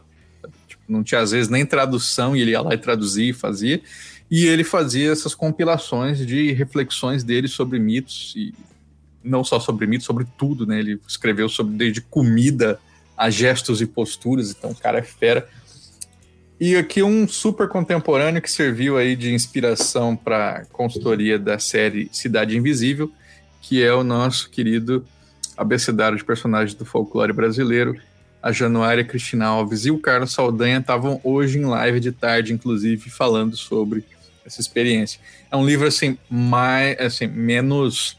tipo, não tinha às vezes nem tradução, e ele ia lá e traduzia e fazia. E ele fazia essas compilações de reflexões dele sobre mitos, e não só sobre mitos, sobre tudo, né? Ele escreveu sobre desde comida a gestos e posturas, então o cara é fera. E aqui um super contemporâneo que serviu aí de inspiração para a consultoria da série Cidade Invisível, que é o nosso querido abecedário de personagens do folclore brasileiro, a Januária Cristina Alves e o Carlos Saldanha estavam hoje em live de tarde, inclusive, falando sobre essa experiência. É um livro assim mais assim menos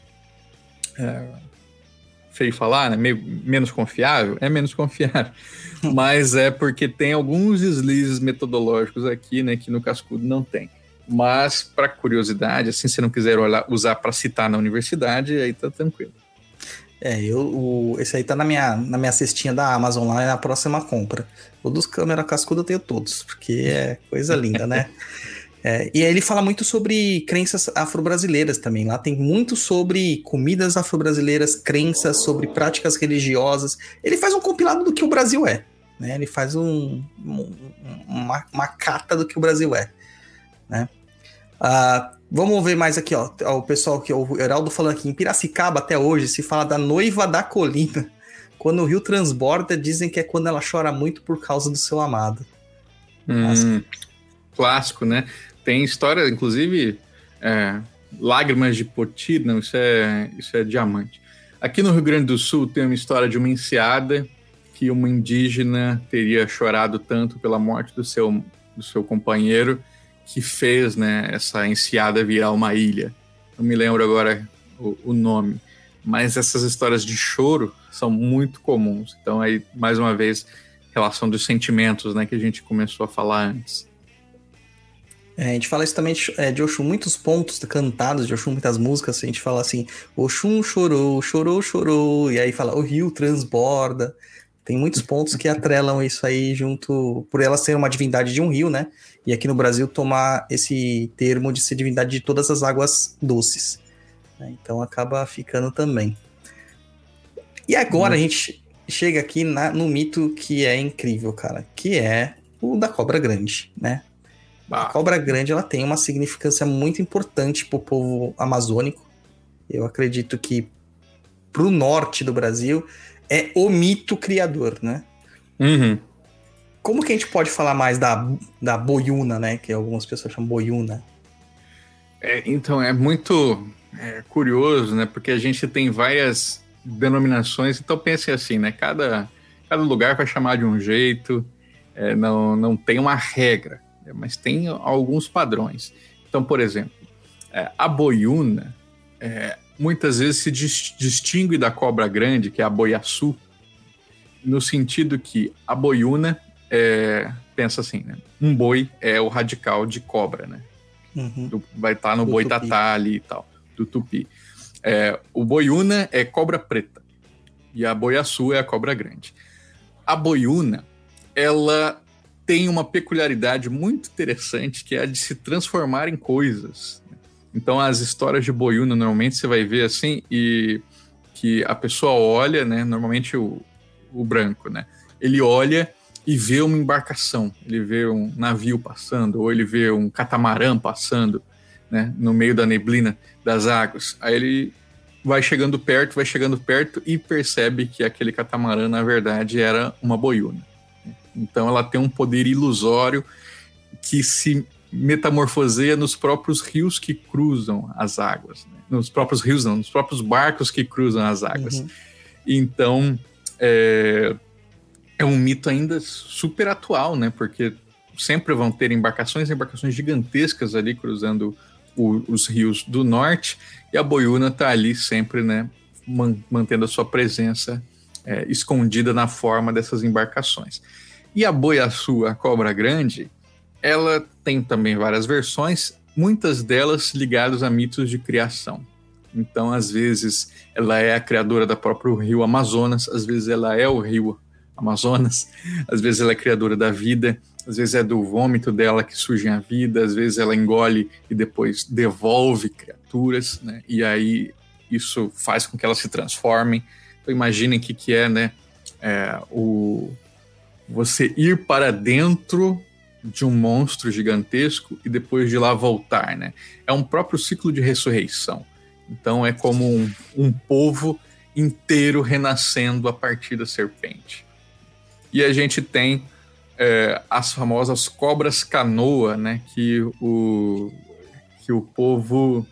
é, feio falar, né? Meio, menos confiável, é menos confiável, [laughs] mas é porque tem alguns deslizes metodológicos aqui, né, que no Cascudo não tem. Mas para curiosidade, assim, se não quiser olhar, usar para citar na universidade, aí tá tranquilo. É, eu, o- esse aí tá na minha, na minha cestinha da Amazon lá, é na próxima compra. O dos câmera cascuda eu tenho todos, porque é coisa linda, né? [laughs] É, e aí ele fala muito sobre crenças afro-brasileiras também. Lá tem muito sobre comidas afro-brasileiras, crenças, sobre práticas religiosas. Ele faz um compilado do que o Brasil é. Né? Ele faz um, um- uma, uma cata do que o Brasil é. Né? Ah, vamos ver mais aqui, ó. O pessoal que o Heraldo falando aqui, em Piracicaba até hoje se fala da noiva da colina. [laughs] Quando o rio transborda, dizem que é quando ela chora muito por causa do seu amado. Hum, clássico, né? Tem história, inclusive, é, lágrimas de poti, não, isso é, isso é diamante. Aqui no Rio Grande do Sul tem uma história de uma enseada que uma indígena teria chorado tanto pela morte do seu, do seu companheiro que fez né, essa enseada virar uma ilha. Não me lembro agora o, o nome, mas essas histórias de choro são muito comuns. Então, aí, mais uma vez, relação dos sentimentos, né, que a gente começou a falar antes. É, a gente fala isso também de, é, de Oxum, muitos pontos cantados de Oxum, muitas músicas, a gente fala assim, Oxum chorou, chorou, chorou, e aí fala, o rio transborda. Tem muitos pontos que atrelam isso aí junto, por ela ser uma divindade de um rio, né? E aqui no Brasil tomar esse termo de ser divindade de todas as águas doces. né? Então acaba ficando também. E agora a gente chega aqui na- no mito que é incrível, cara, que é o da cobra grande, né? A cobra grande ela tem uma significância muito importante para o povo amazônico. Eu acredito que para o norte do Brasil é o mito criador, né? Uhum. Como que a gente pode falar mais da, da boiuna, né? Que algumas pessoas chamam boiuna. É, então, é muito é, curioso, né? Porque a gente tem várias denominações, então pense assim, né? Cada, cada lugar vai chamar de um jeito, é, não, não tem uma regra, mas tem alguns padrões. Então, por exemplo, é, a boiuna é, muitas vezes se dis distingue da cobra grande, que é a boiaçu, no sentido que a boiuna é, pensa assim, né? Um boi é o radical de cobra, né? Uhum. Do- vai estar no Do boitatá tupi. ali e tal, do tupi. É, o boiuna é cobra preta e a boiaçu é a cobra grande. A boiuna, ela tem uma peculiaridade muito interessante que é a de se transformar em coisas. Então, as histórias de boiuna, normalmente você vai ver assim, e que a pessoa olha, né? Normalmente o, o branco, né? Ele olha e vê uma embarcação, ele vê um navio passando, ou ele vê um catamarã passando, né? No meio da neblina das águas. Aí ele vai chegando perto, vai chegando perto e percebe que aquele catamarã, na verdade, era uma boiuna. Então, ela tem um poder ilusório que se metamorfoseia nos próprios rios que cruzam as águas. né? Nos próprios rios, não, nos próprios barcos que cruzam as águas. Uhum. Então, é, é um mito ainda super atual, né? Porque sempre vão ter embarcações, embarcações gigantescas ali cruzando o- os rios do norte, e a boiuna está ali sempre, né? man- mantendo a sua presença é, escondida na forma dessas embarcações. E a boiaçu, a cobra grande, ela tem também várias versões, muitas delas ligadas a mitos de criação. Então, às vezes, ela é a criadora da próprio rio Amazonas, às vezes ela é o rio Amazonas, [laughs] às vezes ela é criadora da vida, às vezes é do vômito dela que surge a vida, às vezes ela engole e depois devolve criaturas, né? E aí isso faz com que elas se transformem. Então imaginem o que, que é, né? É, o, você ir para dentro de um monstro gigantesco e depois de lá voltar, né? É um próprio ciclo de ressurreição. Então é como um, um povo inteiro renascendo a partir da serpente. E a gente tem é, as famosas cobras canoa, né? Que o, que o povo.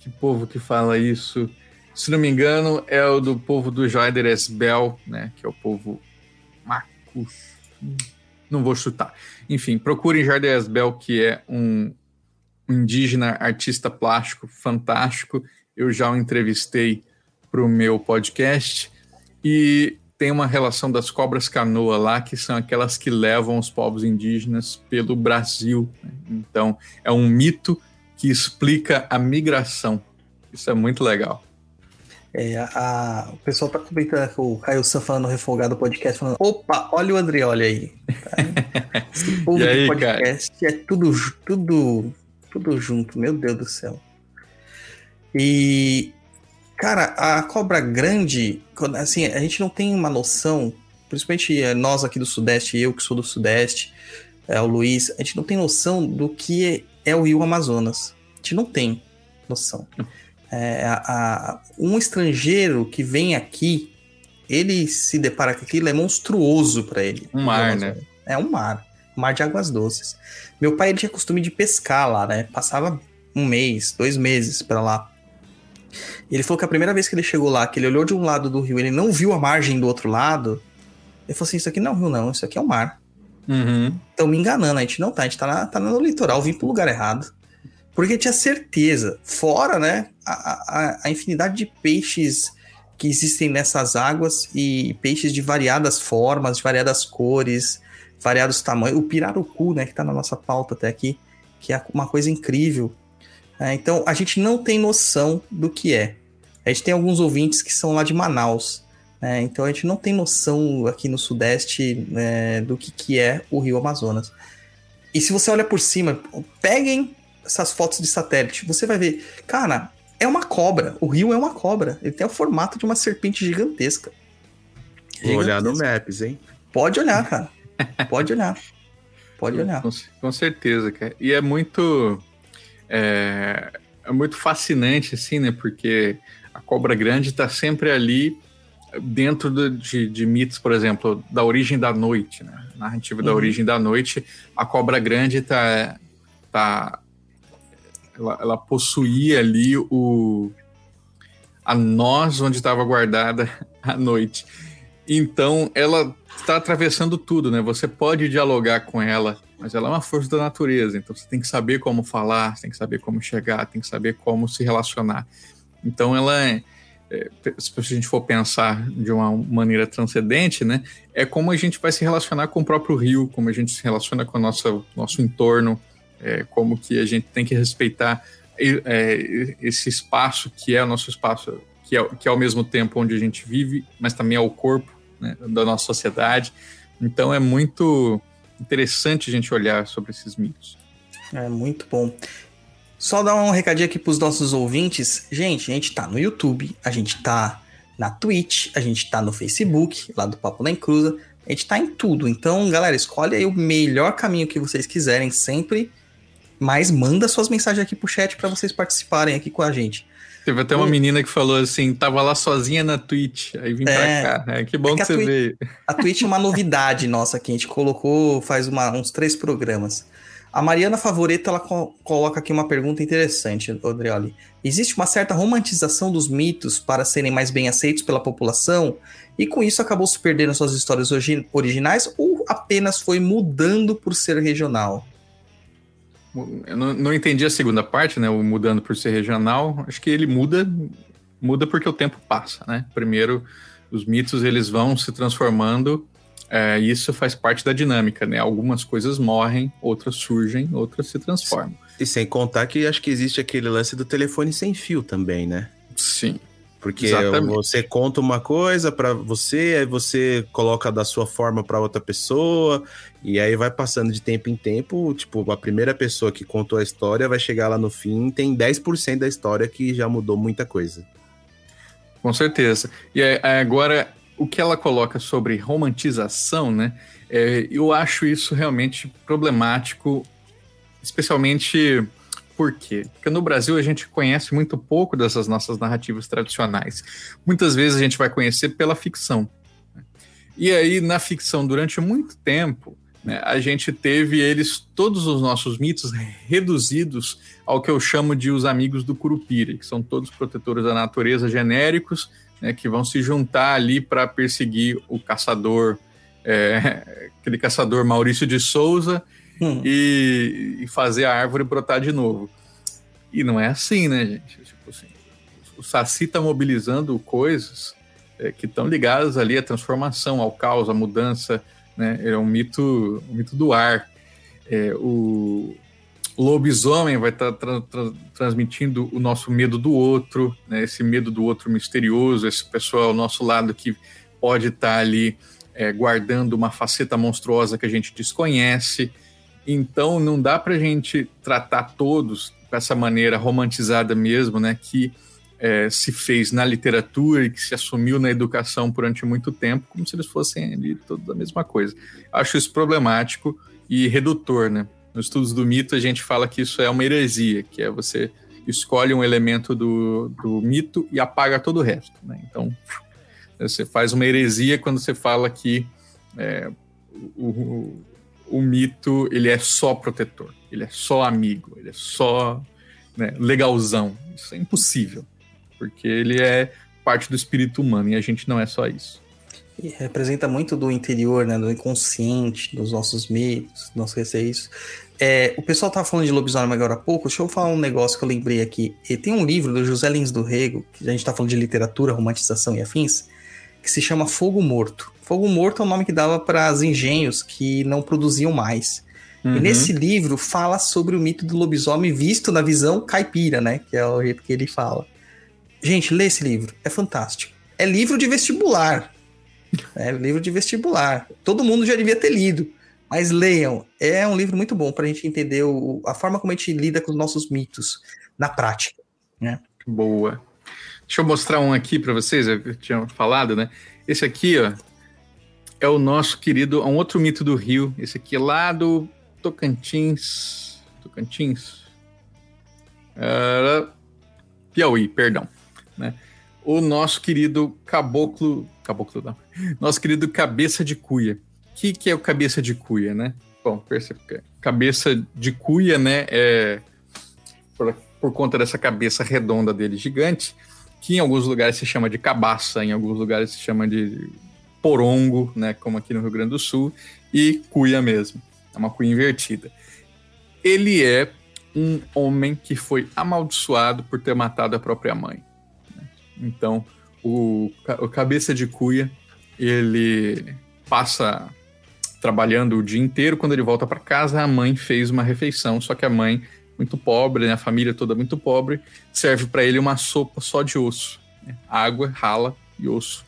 Que povo que fala isso? Se não me engano, é o do povo do Jaider Esbel, né? Que é o povo Macus. Não vou chutar. Enfim, procurem Jaider Esbel, que é um indígena artista plástico fantástico. Eu já o entrevistei para o meu podcast. E tem uma relação das cobras canoa lá, que são aquelas que levam os povos indígenas pelo Brasil. né? Então, é um mito que explica a migração. Isso é muito legal. É, a, o pessoal tá comentando o Caio San falando no refogado podcast, falando: opa, olha o Andrioli aí. Tá? [laughs] Esse povo aí, de podcast é tudo, tudo, tudo junto, meu Deus do céu. E, cara, a cobra grande, assim, a gente não tem uma noção, principalmente eh, nós aqui do Sudeste, eu que sou do Sudeste, é, o Luiz, a gente não tem noção do que é, é o Rio Amazonas. A gente não tem noção. É, a- a- um estrangeiro que vem aqui, ele se depara com aquilo, é monstruoso para ele. Um mar, Amazonas. É um mar. Um mar de águas doces. Meu pai ele tinha costume de pescar lá, né? Passava um mês, dois meses para lá. Ele falou que a primeira vez que ele chegou lá, que ele olhou de um lado do rio, ele não viu a margem do outro lado. Ele falou assim: Isso aqui não é um rio, não, isso aqui é um mar. Uhum. Estão me enganando, a gente não tá, a gente tá, na- tá no litoral, vim pro lugar errado. Porque tinha certeza, fora, né, a, a- a infinidade de peixes que existem nessas águas e peixes de variadas formas, de variadas cores, variados tamanhos. O pirarucu, né, que tá na nossa pauta até aqui, que é uma coisa incrível. É, então, a gente não tem noção do que é. A gente tem alguns ouvintes que são lá de Manaus, né, então a gente não tem noção aqui no Sudeste né, do que, que é o Rio Amazonas. E se você olha por cima, peguem essas fotos de satélite, você vai ver, cara, é uma cobra. O rio é uma cobra. Ele tem o formato de uma serpente gigantesca. Vou olhar no Gigantesca. Maps, hein? Pode olhar, cara. Pode olhar. Pode olhar. Com, com certeza, cara. E é muito. É, é muito fascinante, assim, né? Porque a cobra grande está sempre ali dentro do- de, de mitos, por exemplo, da origem da noite, né? Narrativa da Uhum. origem da noite. A cobra grande tá. tá ela, ela possuía ali o. a noz onde estava guardada [laughs] a noite. Então, ela está atravessando tudo, né? Você pode dialogar com ela mas ela é uma força da natureza, então você tem que saber como falar, tem que saber como chegar, tem que saber como se relacionar. Então ela é, é, se a gente for pensar de uma maneira transcendente, né, é como a gente vai se relacionar com o próprio rio, como a gente se relaciona com o nosso, nosso entorno, é, como que a gente tem que respeitar é, esse espaço que é o nosso espaço, que é, que é ao mesmo tempo onde a gente vive, mas também é o corpo né, da nossa sociedade. Então é muito interessante a gente olhar sobre esses mitos. É muito bom. Só dar um recadinho aqui para os nossos ouvintes. Gente, a gente tá no YouTube, a gente tá na Twitch, a gente tá no Facebook, lá do Papo na Encruza. A gente tá em tudo. Então, galera, escolhe aí o melhor caminho que vocês quiserem sempre. Mas manda suas mensagens aqui pro chat para vocês participarem aqui com a gente. Teve até uma menina que falou assim, tava lá sozinha na Twitch, aí vim é, pra cá. É, que bom é que, que você Twitch, veio. A Twitch é uma novidade nossa que a gente colocou faz uma, uns três programas. A Mariana Favorita ela co coloca aqui uma pergunta interessante, Adrioli. Existe uma certa romantização dos mitos para serem mais bem aceitos pela população e com isso acabou se perdendo suas histórias originais ou apenas foi mudando por ser regional? Eu não, não, entendi a segunda parte, né? O mudando por ser regional. Acho que ele muda, muda porque o tempo passa, né? Primeiro, os mitos eles vão se transformando. É, isso faz parte da dinâmica, né? Algumas coisas morrem, outras surgem, outras se transformam. E sem contar que acho que existe aquele lance do telefone sem fio também, né? Sim. Porque Exatamente. você conta uma coisa para você, aí você coloca da sua forma para outra pessoa, e aí vai passando de tempo em tempo. Tipo, a primeira pessoa que contou a história vai chegar lá no fim, tem 10% da história que já mudou muita coisa. Com certeza. E agora, o que ela coloca sobre romantização, né? É, eu acho isso realmente problemático, especialmente por quê? Porque no Brasil a gente conhece muito pouco dessas nossas narrativas tradicionais. Muitas vezes a gente vai conhecer pela ficção. Né? E aí, na ficção, durante muito tempo, né, a gente teve eles, todos os nossos mitos, reduzidos ao que eu chamo de os amigos do Curupira, que são todos protetores da natureza genéricos, né, que vão se juntar ali para perseguir o caçador, é, [laughs] aquele caçador Maurício de Souza, hum. e, e, fazer a árvore brotar de novo. E não é assim, né, gente? Tipo assim, o Saci está mobilizando coisas é, que estão ligadas ali à transformação, ao caos, à mudança, né? É um mito, um mito do ar. É, o, lobisomem vai estar tá tra tra transmitindo o nosso medo do outro, né? esse medo do outro misterioso, esse pessoal ao nosso lado que pode estar tá ali é, guardando uma faceta monstruosa que a gente desconhece. Então não dá para a gente tratar todos com essa maneira romantizada mesmo, né? Que é, se fez na literatura e que se assumiu na educação durante muito tempo, como se eles fossem ali todos a mesma coisa. Acho isso problemático e redutor, né? Nos estudos do mito a gente fala que isso é uma heresia, que é você escolhe um elemento do, do mito e apaga todo o resto, né? Então você faz uma heresia quando você fala que é, o mito ele é só protetor, ele é só amigo, ele é só né, legalzão. Isso é impossível, porque ele é parte do espírito humano e a gente não é só isso. E representa muito do interior, né, do inconsciente, dos nossos mitos, dos nossos receios. É, o pessoal tava falando de lobisomem agora há pouco, deixa eu falar um negócio que eu lembrei aqui. E tem um livro do José Lins do Rego, que a gente tá falando de literatura, romantização e afins, que se chama Fogo Morto. Fogo Morto é o nome que dava para os engenhos que não produziam mais. Uhum. E nesse livro fala sobre o mito do lobisomem visto na visão caipira, né? Que é o jeito que ele fala. Gente, lê esse livro, é fantástico. É livro de vestibular. É livro de vestibular. Todo mundo já devia ter lido. Mas leiam, é um livro muito bom para a gente entender o, a forma como a gente lida com os nossos mitos na prática. Né? Boa. Deixa eu mostrar um aqui para vocês, eu tinha falado, né? Esse aqui, ó, é o nosso querido, um outro mito do Rio. Esse aqui é lá do Tocantins. Tocantins? Uh, Piauí, perdão. Né? O nosso querido caboclo. Caboclo não. Nosso querido cabeça de cuia. O que, que é o cabeça de cuia, né? Bom, percebe, cabeça de cuia, né? É por, por conta dessa cabeça redonda dele gigante que em alguns lugares se chama de cabaça, em alguns lugares se chama de porongo, né, como aqui no Rio Grande do Sul, e cuia mesmo. É uma cunha invertida. Ele é um homem que foi amaldiçoado por ter matado a própria mãe. né? Então, o, o cabeça de cuia, ele passa trabalhando o dia inteiro. Quando ele volta para casa, a mãe fez uma refeição, só que a mãe, muito pobre, né, a família toda muito pobre, serve para ele uma sopa só de osso. né? Água, rala e osso.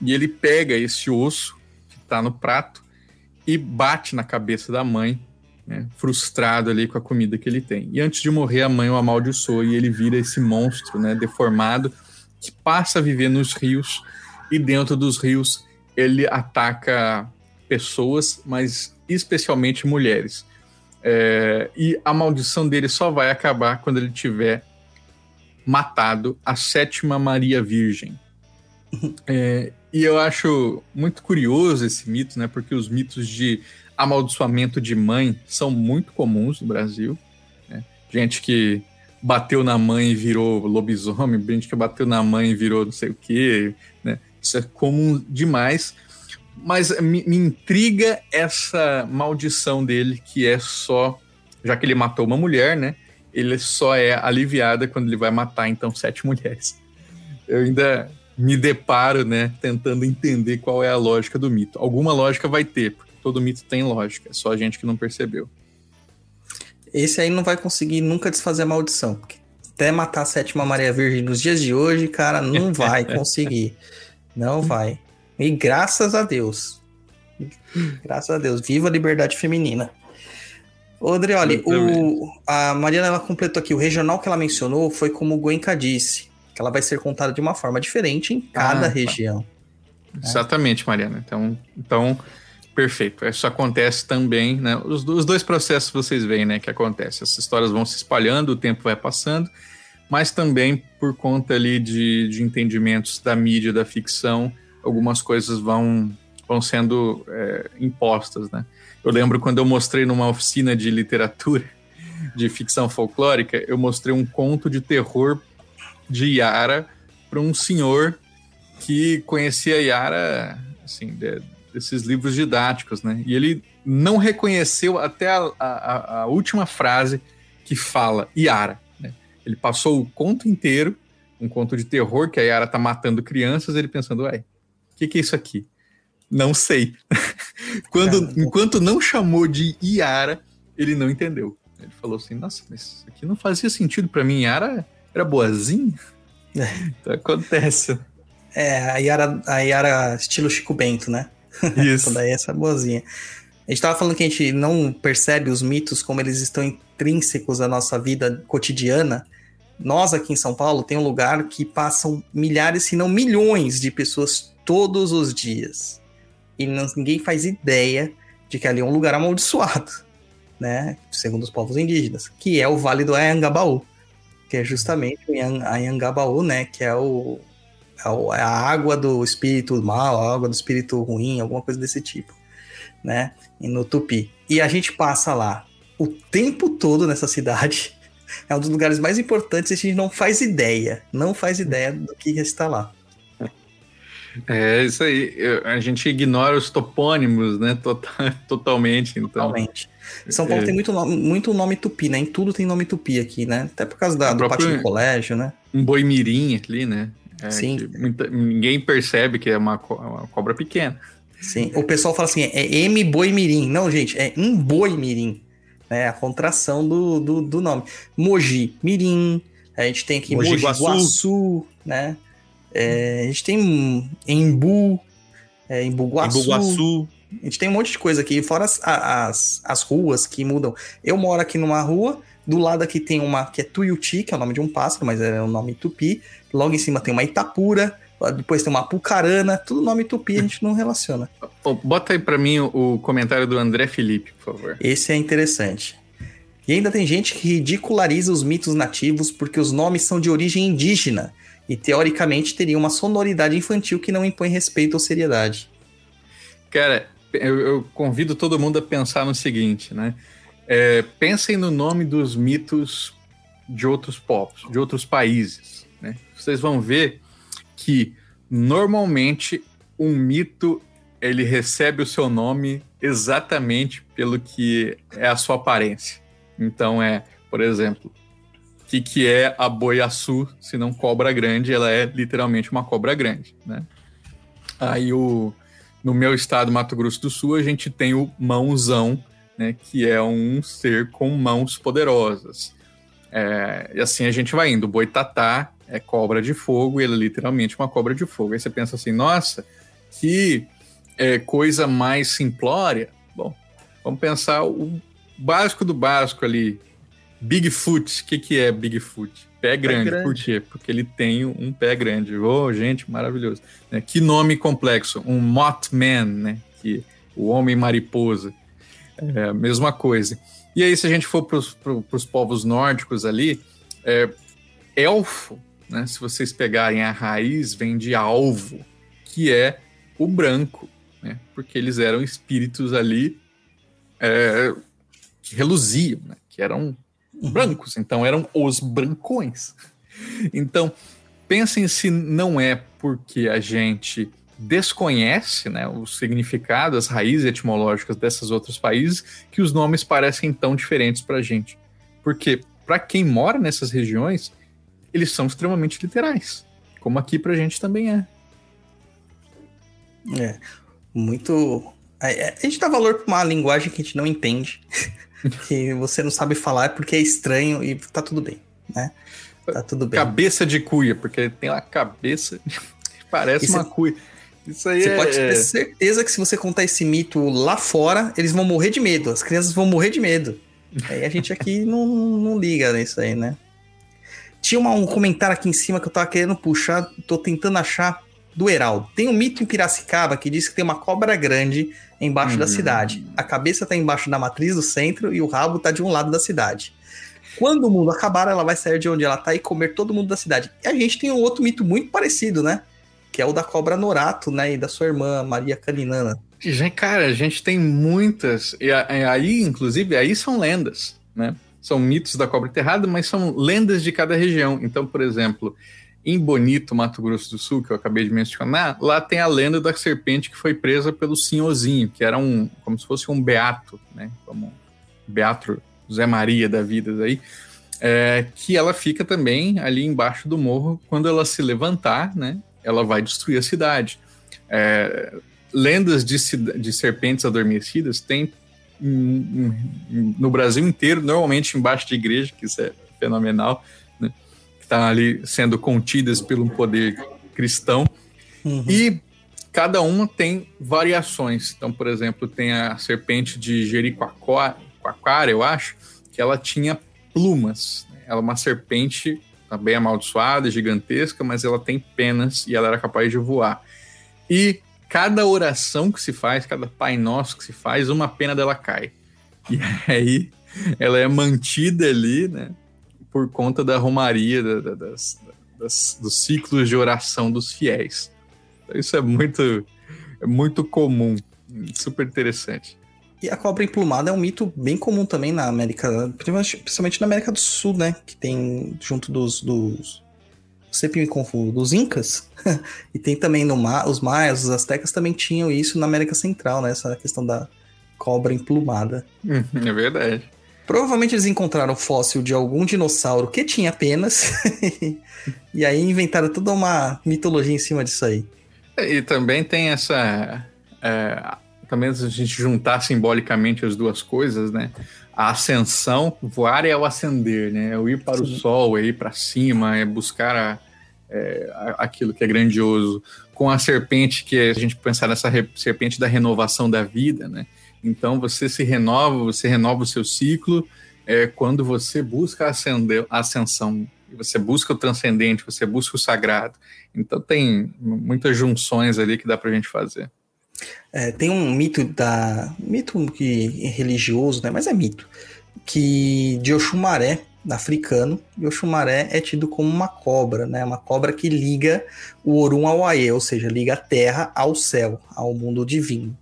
E ele pega esse osso que está no prato e bate na cabeça da mãe, né, frustrado ali com a comida que ele tem. E antes de morrer, a mãe o amaldiçoa e ele vira esse monstro né, deformado que passa a viver nos rios e dentro dos rios ele ataca pessoas, mas especialmente mulheres. É, e a maldição dele só vai acabar quando ele tiver matado a sétima Maria Virgem. É, e eu acho muito curioso esse mito, né? Porque os mitos de amaldiçoamento de mãe são muito comuns no Brasil. né? Gente que bateu na mãe e virou lobisomem, gente que bateu na mãe e virou não sei o quê, né? Isso é comum demais. Mas me, me intriga essa maldição dele, que é só. Já que ele matou uma mulher, né? Ele só é aliviada quando ele vai matar, então, sete [laughs] mulheres. Eu ainda me deparo, né? Tentando entender qual é a lógica do mito. Alguma lógica vai ter, porque todo mito tem lógica, é só a gente que não percebeu. Esse aí não vai conseguir nunca desfazer a maldição. porque Até matar a sétima Maria Virgem nos dias de hoje, cara, não vai [laughs] conseguir. Não vai. E graças a Deus. Graças a Deus. Viva a liberdade feminina. Ô, Adrioli, o, a Mariana ela completou aqui. O regional que ela mencionou foi como o Goenka disse. Que ela vai ser contada de uma forma diferente em cada Ah, tá. região. Exatamente, Mariana. Então, então, perfeito. Isso acontece também, né? Os, os dois processos vocês veem, né, que acontece. Essas histórias vão se espalhando, o tempo vai passando, mas também por conta ali de, de entendimentos da mídia, da ficção, algumas coisas vão, vão sendo é, impostas, né? Eu lembro quando eu mostrei numa oficina de literatura, de ficção folclórica, eu mostrei um conto de terror de Yara para um senhor que conhecia Yara, assim, de- desses livros didáticos, né? E ele não reconheceu até a, a- a última frase que fala Yara. né? Ele passou o conto inteiro, um conto de terror, que a Yara tá matando crianças, ele pensando, ué, o que, que é isso aqui? Não sei. [laughs] Quando, enquanto não chamou de Yara, ele não entendeu. Ele falou assim, nossa, mas isso aqui não fazia sentido para mim. Yara era boazinha? Então acontece. É, a Yara, a Yara estilo Chico Bento, né? Isso. [laughs] Daí essa é boazinha. A gente tava falando que a gente não percebe os mitos como eles estão intrínsecos à nossa vida cotidiana. Nós aqui em São Paulo tem um lugar que passam milhares, se não milhões de pessoas todos os dias. E não- ninguém faz ideia de que ali é um lugar amaldiçoado, né? Segundo os povos indígenas, que é o Vale do Anhangabaú, que é justamente o Anhan- Anhangabaú, né? Que é o é é a água do espírito mal, a água do espírito ruim, alguma coisa desse tipo, né? E no Tupi. E a gente passa lá o tempo todo nessa cidade. [laughs] É um dos lugares mais importantes e a gente não faz ideia, não faz ideia do que está lá. É isso aí. Eu- a gente ignora os topônimos, né? Tota- [laughs] totalmente. Então, Totalmente. São Paulo É. tem muito nome, muito nome tupi, né? Em tudo tem nome tupi aqui, né? Até por causa da, do próprio- pátio do colégio, né? um boi mirim ali, né? É, Sim. muita- ninguém percebe que é uma, uma cobra pequena. Sim. O pessoal fala assim, é M boi mirim. Não, gente, é um boi mirim. É a contração do, do, do nome. Mogi mirim. A gente tem aqui Mogi Mogi Guaçu. Guaçu, né? É, a gente tem Embu, é, Embu Guaçu. Embu-Guaçu. A gente tem um monte de coisa aqui, fora as, as, as ruas que mudam. Eu moro aqui numa rua, do lado aqui tem uma que é Tuiuti, que é o nome de um pássaro, mas é o nome tupi. Logo em cima tem uma Itapura, depois tem uma Apucarana, tudo nome tupi, a gente não relaciona. Bota aí pra mim o comentário do André Felipe, por favor. Esse é interessante. E ainda tem gente que ridiculariza os mitos nativos porque os nomes são de origem indígena e teoricamente teriam uma sonoridade infantil que não impõe respeito ou seriedade. Cara, eu, eu convido todo mundo a pensar no seguinte, né? É, pensem no nome dos mitos de outros povos, de outros países. Né? Vocês vão ver que normalmente um mito ele recebe o seu nome exatamente pelo que é a sua aparência. Então é, por exemplo, o que, que é a boiaçu, se não cobra grande? Ela é literalmente uma cobra grande, né? Aí o, no meu estado, Mato Grosso do Sul, a gente tem o mãozão, né, que é um ser com mãos poderosas. É, e assim a gente vai indo. O boitatá é cobra de fogo, e ele é literalmente uma cobra de fogo. Aí você pensa assim, nossa, que é, coisa mais simplória. Bom, vamos pensar o básico do básico ali. Bigfoot, o que, que é Bigfoot? Pé grande. pé grande. Por quê? Porque ele tem um pé grande. Oh, gente, maravilhoso. Né? Que nome complexo. Um Mothman, né? Que, o homem mariposa. É a mesma coisa. E aí, se a gente for para os povos nórdicos ali, é, elfo, né? Se vocês pegarem a raiz, vem de alvo, que é o branco, né? Porque eles eram espíritos ali é, que reluziam, né? Que eram. Brancos, então eram os brancões. Então, pensem se não é porque a gente desconhece né, o significado, as raízes etimológicas desses outros países, que os nomes parecem tão diferentes para a gente. Porque, para quem mora nessas regiões, eles são extremamente literais, como aqui para a gente também é. É, muito. A, gente dá valor para uma linguagem que a gente não entende, [laughs] que você não sabe falar porque é estranho e tá tudo bem, né? Tá tudo bem. Cabeça de cuia, porque tem uma cabeça. [laughs] Parece uma cuia. Isso aí Você é... pode ter certeza que se você contar esse mito lá fora, eles vão morrer de medo. As crianças vão morrer de medo. Aí a gente aqui não, não liga nisso aí, né? Tinha uma, um comentário aqui em cima que eu tava querendo puxar, tô tentando achar do Heraldo. Tem um mito em Piracicaba que diz que tem uma cobra grande embaixo uhum. da cidade. A cabeça tá embaixo da matriz do centro e o rabo tá de um lado da cidade. Quando o mundo acabar, ela vai sair de onde ela tá e comer todo mundo da cidade. E a gente tem um outro mito muito parecido, né? que é o da cobra Norato, né? E da sua irmã, Maria Caninana. Cara, a gente tem muitas. E aí, inclusive, aí são lendas, né? São mitos da cobra enterrada, mas são lendas de cada região. Então, por exemplo, em Bonito, Mato Grosso do Sul, que eu acabei de mencionar, lá tem a lenda da serpente que foi presa pelo senhorzinho, que era um, como se fosse um beato, né? Como Beato Zé Maria da vida aí, é, que ela fica também ali embaixo do morro quando ela se levantar, né? ela vai destruir a cidade. É, lendas de, de, serpentes adormecidas tem no Brasil inteiro, normalmente embaixo de igreja, que isso é fenomenal, né? que estão tá ali sendo contidas pelo poder cristão. Uhum. E cada uma tem variações. Então, por exemplo, tem a serpente de Jericoacoara, eu acho, que ela tinha plumas. Ela é uma serpente tá bem amaldiçoada, gigantesca, mas ela tem penas e ela era capaz de voar. E cada oração que se faz, cada Pai Nosso que se faz, uma pena dela cai. E aí ela é mantida ali, né? Por conta da romaria, da, da, das, das, dos ciclos de oração dos fiéis. Então, isso é muito, é muito comum, super interessante. E a cobra emplumada é um mito bem comum também na América, principalmente na América do Sul, né? Que tem junto dos. dos sempre me confundo, dos Incas. [laughs] e tem também no os Maias, os Aztecas também tinham isso na América Central, né? Essa questão da cobra emplumada. É verdade. Provavelmente eles encontraram fóssil de algum dinossauro que tinha penas. [laughs] e aí inventaram toda uma mitologia em cima disso aí. E também tem essa. É também se a gente juntar simbolicamente as duas coisas, né? A ascensão, voar é o ascender, né? É o ir para Sim. o sol, é ir para cima, é buscar a, é, aquilo que é grandioso. Com a serpente, que a gente pensar nessa serpente da renovação da vida, né? Então você se renova, você renova o seu ciclo é, quando você busca ascender, a ascensão, você busca o transcendente, você busca o sagrado. Então tem muitas junções ali que dá para a gente fazer. É, tem um mito da. mito que é religioso, né? Mas é mito. Que de Oxumaré, africano, e Oxumaré é tido como uma cobra, né? Uma cobra que liga o Orum ao Aê, ou seja, liga a terra ao céu, ao mundo divino.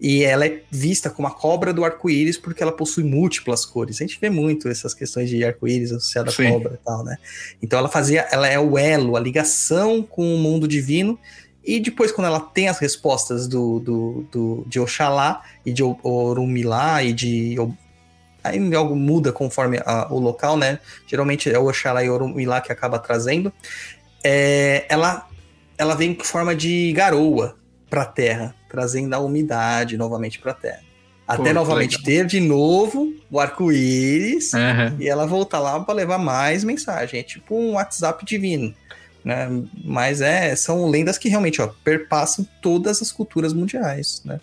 E ela é vista como a cobra do arco-íris porque ela possui múltiplas cores. A gente vê muito essas questões de arco-íris associado à cobra e tal, né? Então ela fazia, ela é o elo, a ligação com o mundo divino E depois, quando ela tem as respostas do, do, do de Oxalá e de Orumilá e de. Aí algo muda conforme a, o local, né? Geralmente é o Oxalá e Orumilá que acaba trazendo. É, ela, ela vem em forma de garoa para a Terra, trazendo a umidade novamente para a Terra. Até Pô, novamente ter de novo o arco-íris uhum. e ela voltar lá para levar mais mensagem. É tipo um WhatsApp divino. Né? Mas é, são lendas que realmente ó, perpassam todas as culturas mundiais. Né?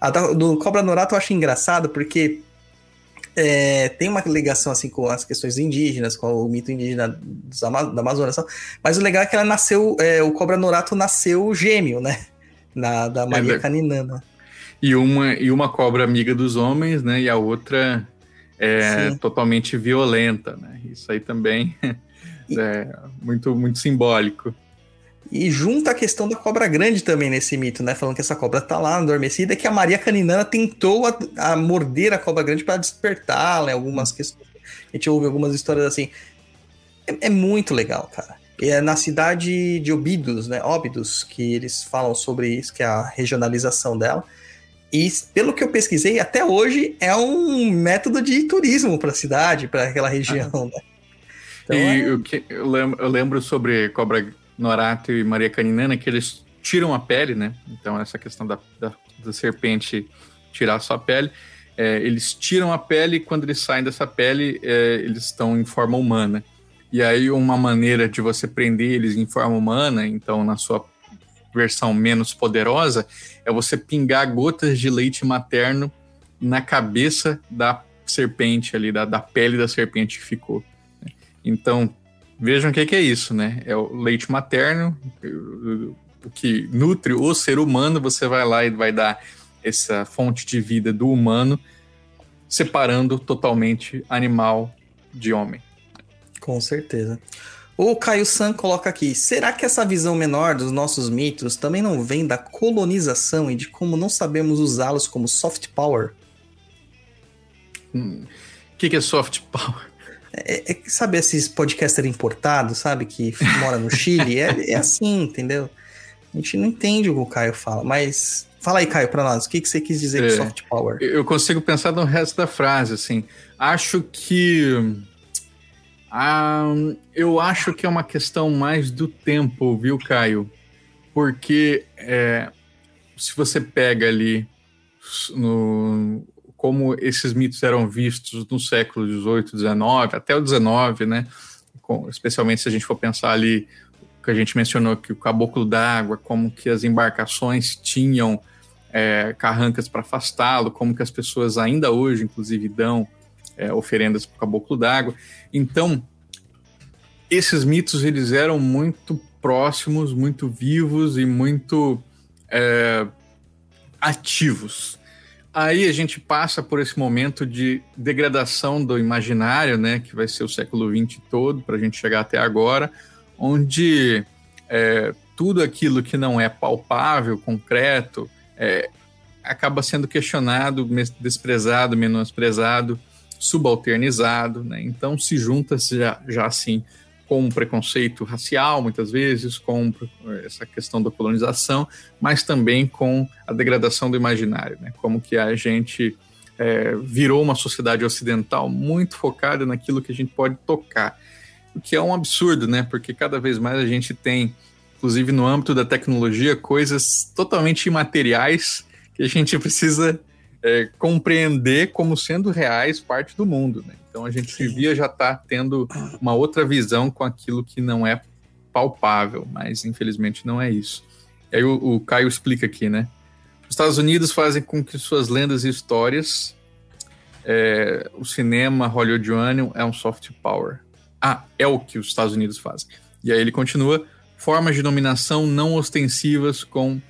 A do Cobra Norato eu acho engraçado porque é, tem uma ligação assim com as questões indígenas, com o mito indígena da Amazônia, mas o legal é que ela nasceu, é, o Cobra Norato nasceu gêmeo, né? Na, da Maria é, Caninana. E uma, e uma cobra amiga dos homens, né? E a outra é Sim. totalmente violenta, né? Isso aí também [laughs] é muito, muito simbólico. E junta a questão da cobra grande também nesse mito, né? Falando que essa cobra tá lá adormecida, que a Maria Caninana tentou a, a morder a cobra grande para despertá-la em algumas questões. A gente ouve algumas histórias assim. É, é, muito legal, cara. É na cidade de Óbidos, né? Óbidos, que eles falam sobre isso, que é a regionalização dela. E pelo que eu pesquisei, até hoje é um método de turismo para a cidade, para aquela região. Ah. Né? Então, e é... o que eu lembro, eu lembro, sobre Cobra Norato e Maria Caninana que eles tiram a pele, né? Então, essa questão da, da, da serpente tirar a sua pele. É, eles tiram a pele e quando eles saem dessa pele, é, eles estão em forma humana. E aí, uma maneira de você prender eles em forma humana, então na sua versão menos poderosa, é você pingar gotas de leite materno na cabeça da serpente ali, da, da pele da serpente que ficou. Né? Então, vejam o que, que é isso, né? É o leite materno, o que nutre o ser humano, você vai lá e vai dar essa fonte de vida do humano, separando totalmente animal de homem. Com certeza. O Caio San coloca aqui: será que essa visão menor dos nossos mitos também não vem da colonização e de como não sabemos usá-los como soft power? O hum. que, que é soft power? É, é, sabe esses podcaster importados, sabe? Que [laughs] mora no Chile? é, é, assim, entendeu? A gente não entende o que o Caio fala, mas. Fala aí, Caio, para nós. O que, que você quis dizer é, com soft power? Eu consigo pensar no resto da frase, assim. Acho que ah, eu acho que é uma questão mais do tempo, viu, Caio? Porque é, se você pega ali no, como esses mitos eram vistos no século XVIII, XIX, até o XIX, né? Com, especialmente se a gente for pensar ali que a gente mencionou que o caboclo d'água, como que as embarcações tinham é, carrancas para afastá-lo, como que as pessoas ainda hoje, inclusive, dão é, oferendas para o caboclo d'água. Então, esses mitos eles eram muito próximos, muito vivos e muito é, ativos. Aí a gente passa por esse momento de degradação do imaginário, né, que vai ser o século XX todo, para a gente chegar até agora, onde é, tudo aquilo que não é palpável, concreto, é, acaba sendo questionado, desprezado, menosprezado, subalternizado, né? Então se junta já, já assim com preconceito racial, muitas vezes, com essa questão da colonização, mas também com a degradação do imaginário, né? Como que a gente é, virou uma sociedade ocidental muito focada naquilo que a gente pode tocar, o que é um absurdo, né? Porque cada vez mais a gente tem, inclusive no âmbito da tecnologia, coisas totalmente imateriais que a gente [laughs] precisa é, compreender como sendo reais parte do mundo. Né? Então a gente se via já está tendo uma outra visão com aquilo que não é palpável, mas infelizmente não é isso. E aí o, o Caio explica aqui, né? Os Estados Unidos fazem com que suas lendas e histórias, é, o cinema hollywoodiano é um soft power. Ah, é o que os Estados Unidos fazem. E aí ele continua: formas de dominação não ostensivas com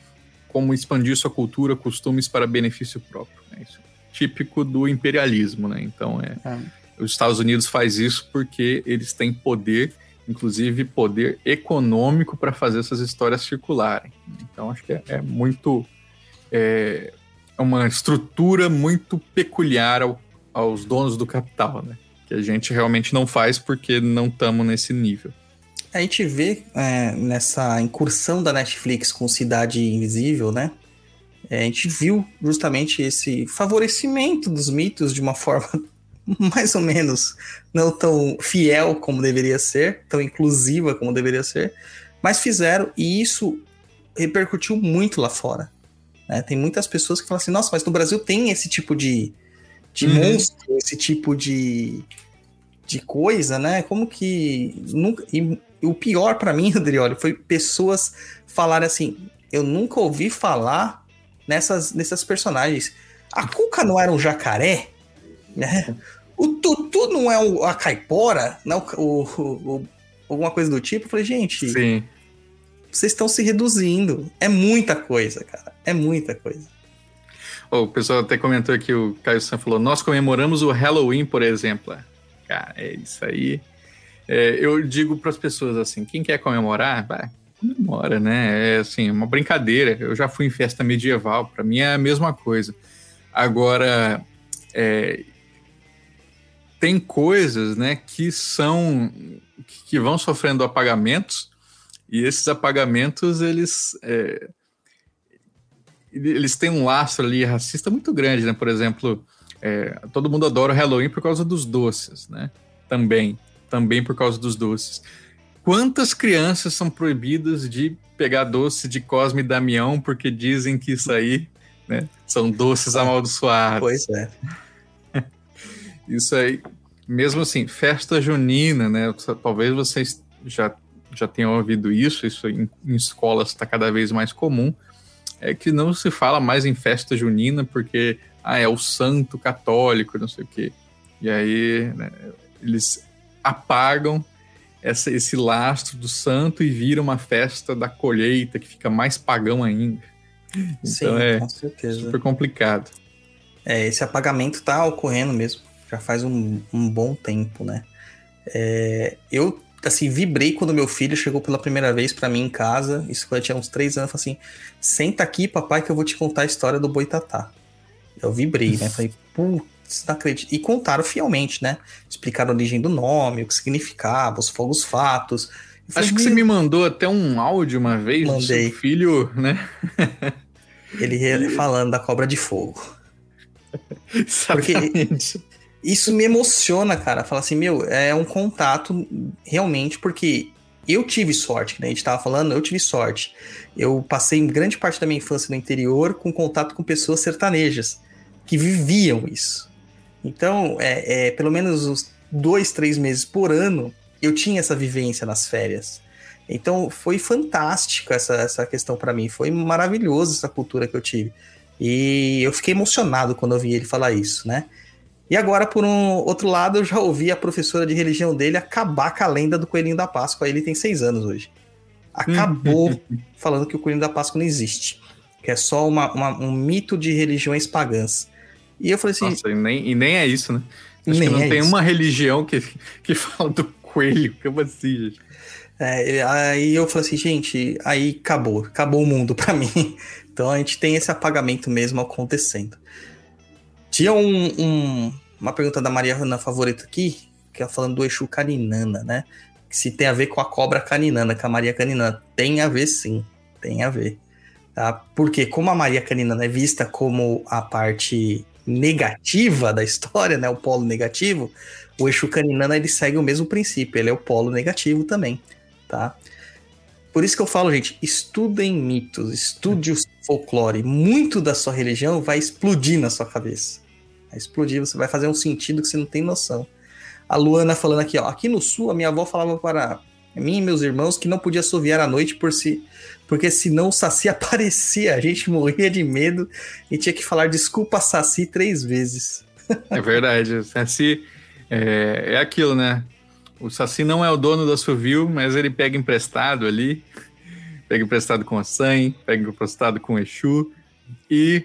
como expandir sua cultura, costumes para benefício próprio. É isso. Típico do imperialismo, né? Então, é, é. os Estados Unidos faz isso porque eles têm poder, inclusive poder econômico para fazer essas histórias circularem. Então, acho que é, é muito... É, é uma estrutura muito peculiar ao, aos donos do capital, né? Que a gente realmente não faz porque não estamos nesse nível. a gente vê é, nessa incursão da Netflix com Cidade Invisível, né? É, a gente viu justamente esse favorecimento dos mitos de uma [laughs] forma mais ou menos não tão fiel como deveria ser, tão inclusiva como deveria ser, mas fizeram e isso repercutiu muito lá fora. Né? Tem muitas pessoas que falam assim: nossa, mas no Brasil tem esse tipo de, de uhum. monstro, esse tipo de, de coisa, né? Como que nunca. E, o pior para mim, [laughs] Adrioli, foi pessoas falarem assim: eu nunca ouvi falar nessas, nessas personagens. A Cuca não era um jacaré? Né? O Tutu não é o, a caipora? Não, o, o, o, alguma coisa do tipo? Eu falei, gente, Sim. vocês estão se reduzindo. É muita coisa, cara. É muita coisa. Oh, o pessoal até comentou aqui, o Caio San falou: nós comemoramos o Halloween, por exemplo. Cara, é isso aí. É, eu digo para as pessoas assim: quem quer comemorar, vai, comemora, né? É assim, uma brincadeira. Eu já fui em festa medieval, para mim é a mesma coisa. Agora, é, tem coisas, né, que são que vão sofrendo apagamentos e esses apagamentos eles é, eles têm um lastro ali racista muito grande, né? Por exemplo, é, todo mundo adora o Halloween por causa dos doces, né? Também, também por causa dos doces. Quantas crianças são proibidas de pegar doce de Cosme e Damião porque dizem que isso aí né, são doces amaldiçoados? Pois é. [laughs] Isso aí, mesmo assim, festa junina, né? Talvez vocês já, já tenham ouvido isso, isso em, em escolas está cada vez mais comum. É que não se fala mais em festa junina porque ah, é o santo católico, não sei o quê. E aí né, eles apagam essa, esse lastro do santo e vira uma festa da colheita que fica mais pagão ainda. Sim, então é com certeza. super complicado. É, esse apagamento tá ocorrendo mesmo já faz um, um bom tempo, né? É, eu, assim, vibrei quando meu filho chegou pela primeira vez para mim em casa, isso quando eu tinha uns três anos, falei assim, senta aqui, papai, que eu vou te contar a história do Boitatá. Eu vibrei, né? Falei, acredito. E contaram fielmente, né? Explicaram a origem do nome, o que significava, os fogos fatos. Acho que você me mandou até um áudio uma vez Mandei. do seu filho, né? Ele falando da cobra de fogo. Porque isso me emociona, cara. Falar assim, meu, é um contato realmente, porque eu tive sorte, né? A gente tava falando, eu tive sorte. Eu passei grande parte da minha infância no interior com contato com pessoas sertanejas que viviam isso. Então, é, é pelo menos uns dois, três meses por ano, eu tinha essa vivência nas férias. Então, foi fantástico essa, essa questão para mim. Foi maravilhoso essa cultura que eu tive. E eu fiquei emocionado quando eu vi ele falar isso, né? E agora, por um outro lado, eu já ouvi a professora de religião dele acabar com a lenda do Coelhinho da Páscoa. Ele tem seis anos hoje. Acabou [laughs] falando que o Coelhinho da Páscoa não existe. Que é só uma, uma, um mito de religiões pagãs. E eu falei assim. Nossa, e nem, e nem é isso, né? Acho nem que não é tem isso. uma religião que, que [laughs] fala do coelho. Como assim, gente? É, aí eu falei assim, gente, aí acabou. Acabou o mundo [laughs] para mim. Então a gente tem esse apagamento mesmo acontecendo. Tinha um, um, uma pergunta da Maria Ana Favorita aqui, que é falando do Exu Caninana, né? Se tem a ver com a cobra caninana, com a Maria Caninana. Tem a ver sim, tem a ver. Tá? Porque como a Maria Caninana é vista como a parte negativa da história, né? O polo negativo, o Exu Caninana ele segue o mesmo princípio, ele é o polo negativo também, tá? Por isso que eu falo, gente, estudem mitos, estude o folclore. Muito da sua religião vai explodir na sua cabeça explodir, você vai fazer um sentido que você não tem noção. A Luana falando aqui, ó, aqui no sul a minha avó falava para mim e meus irmãos que não podia assoviar à noite por si, porque senão o Saci [laughs] aparecia, a gente morria de medo e tinha que falar desculpa Saci três vezes. É verdade, o Saci é, é aquilo, né? O Saci não é o dono da assovio, mas ele pega emprestado ali, pega emprestado com a San, pega emprestado com o Exu e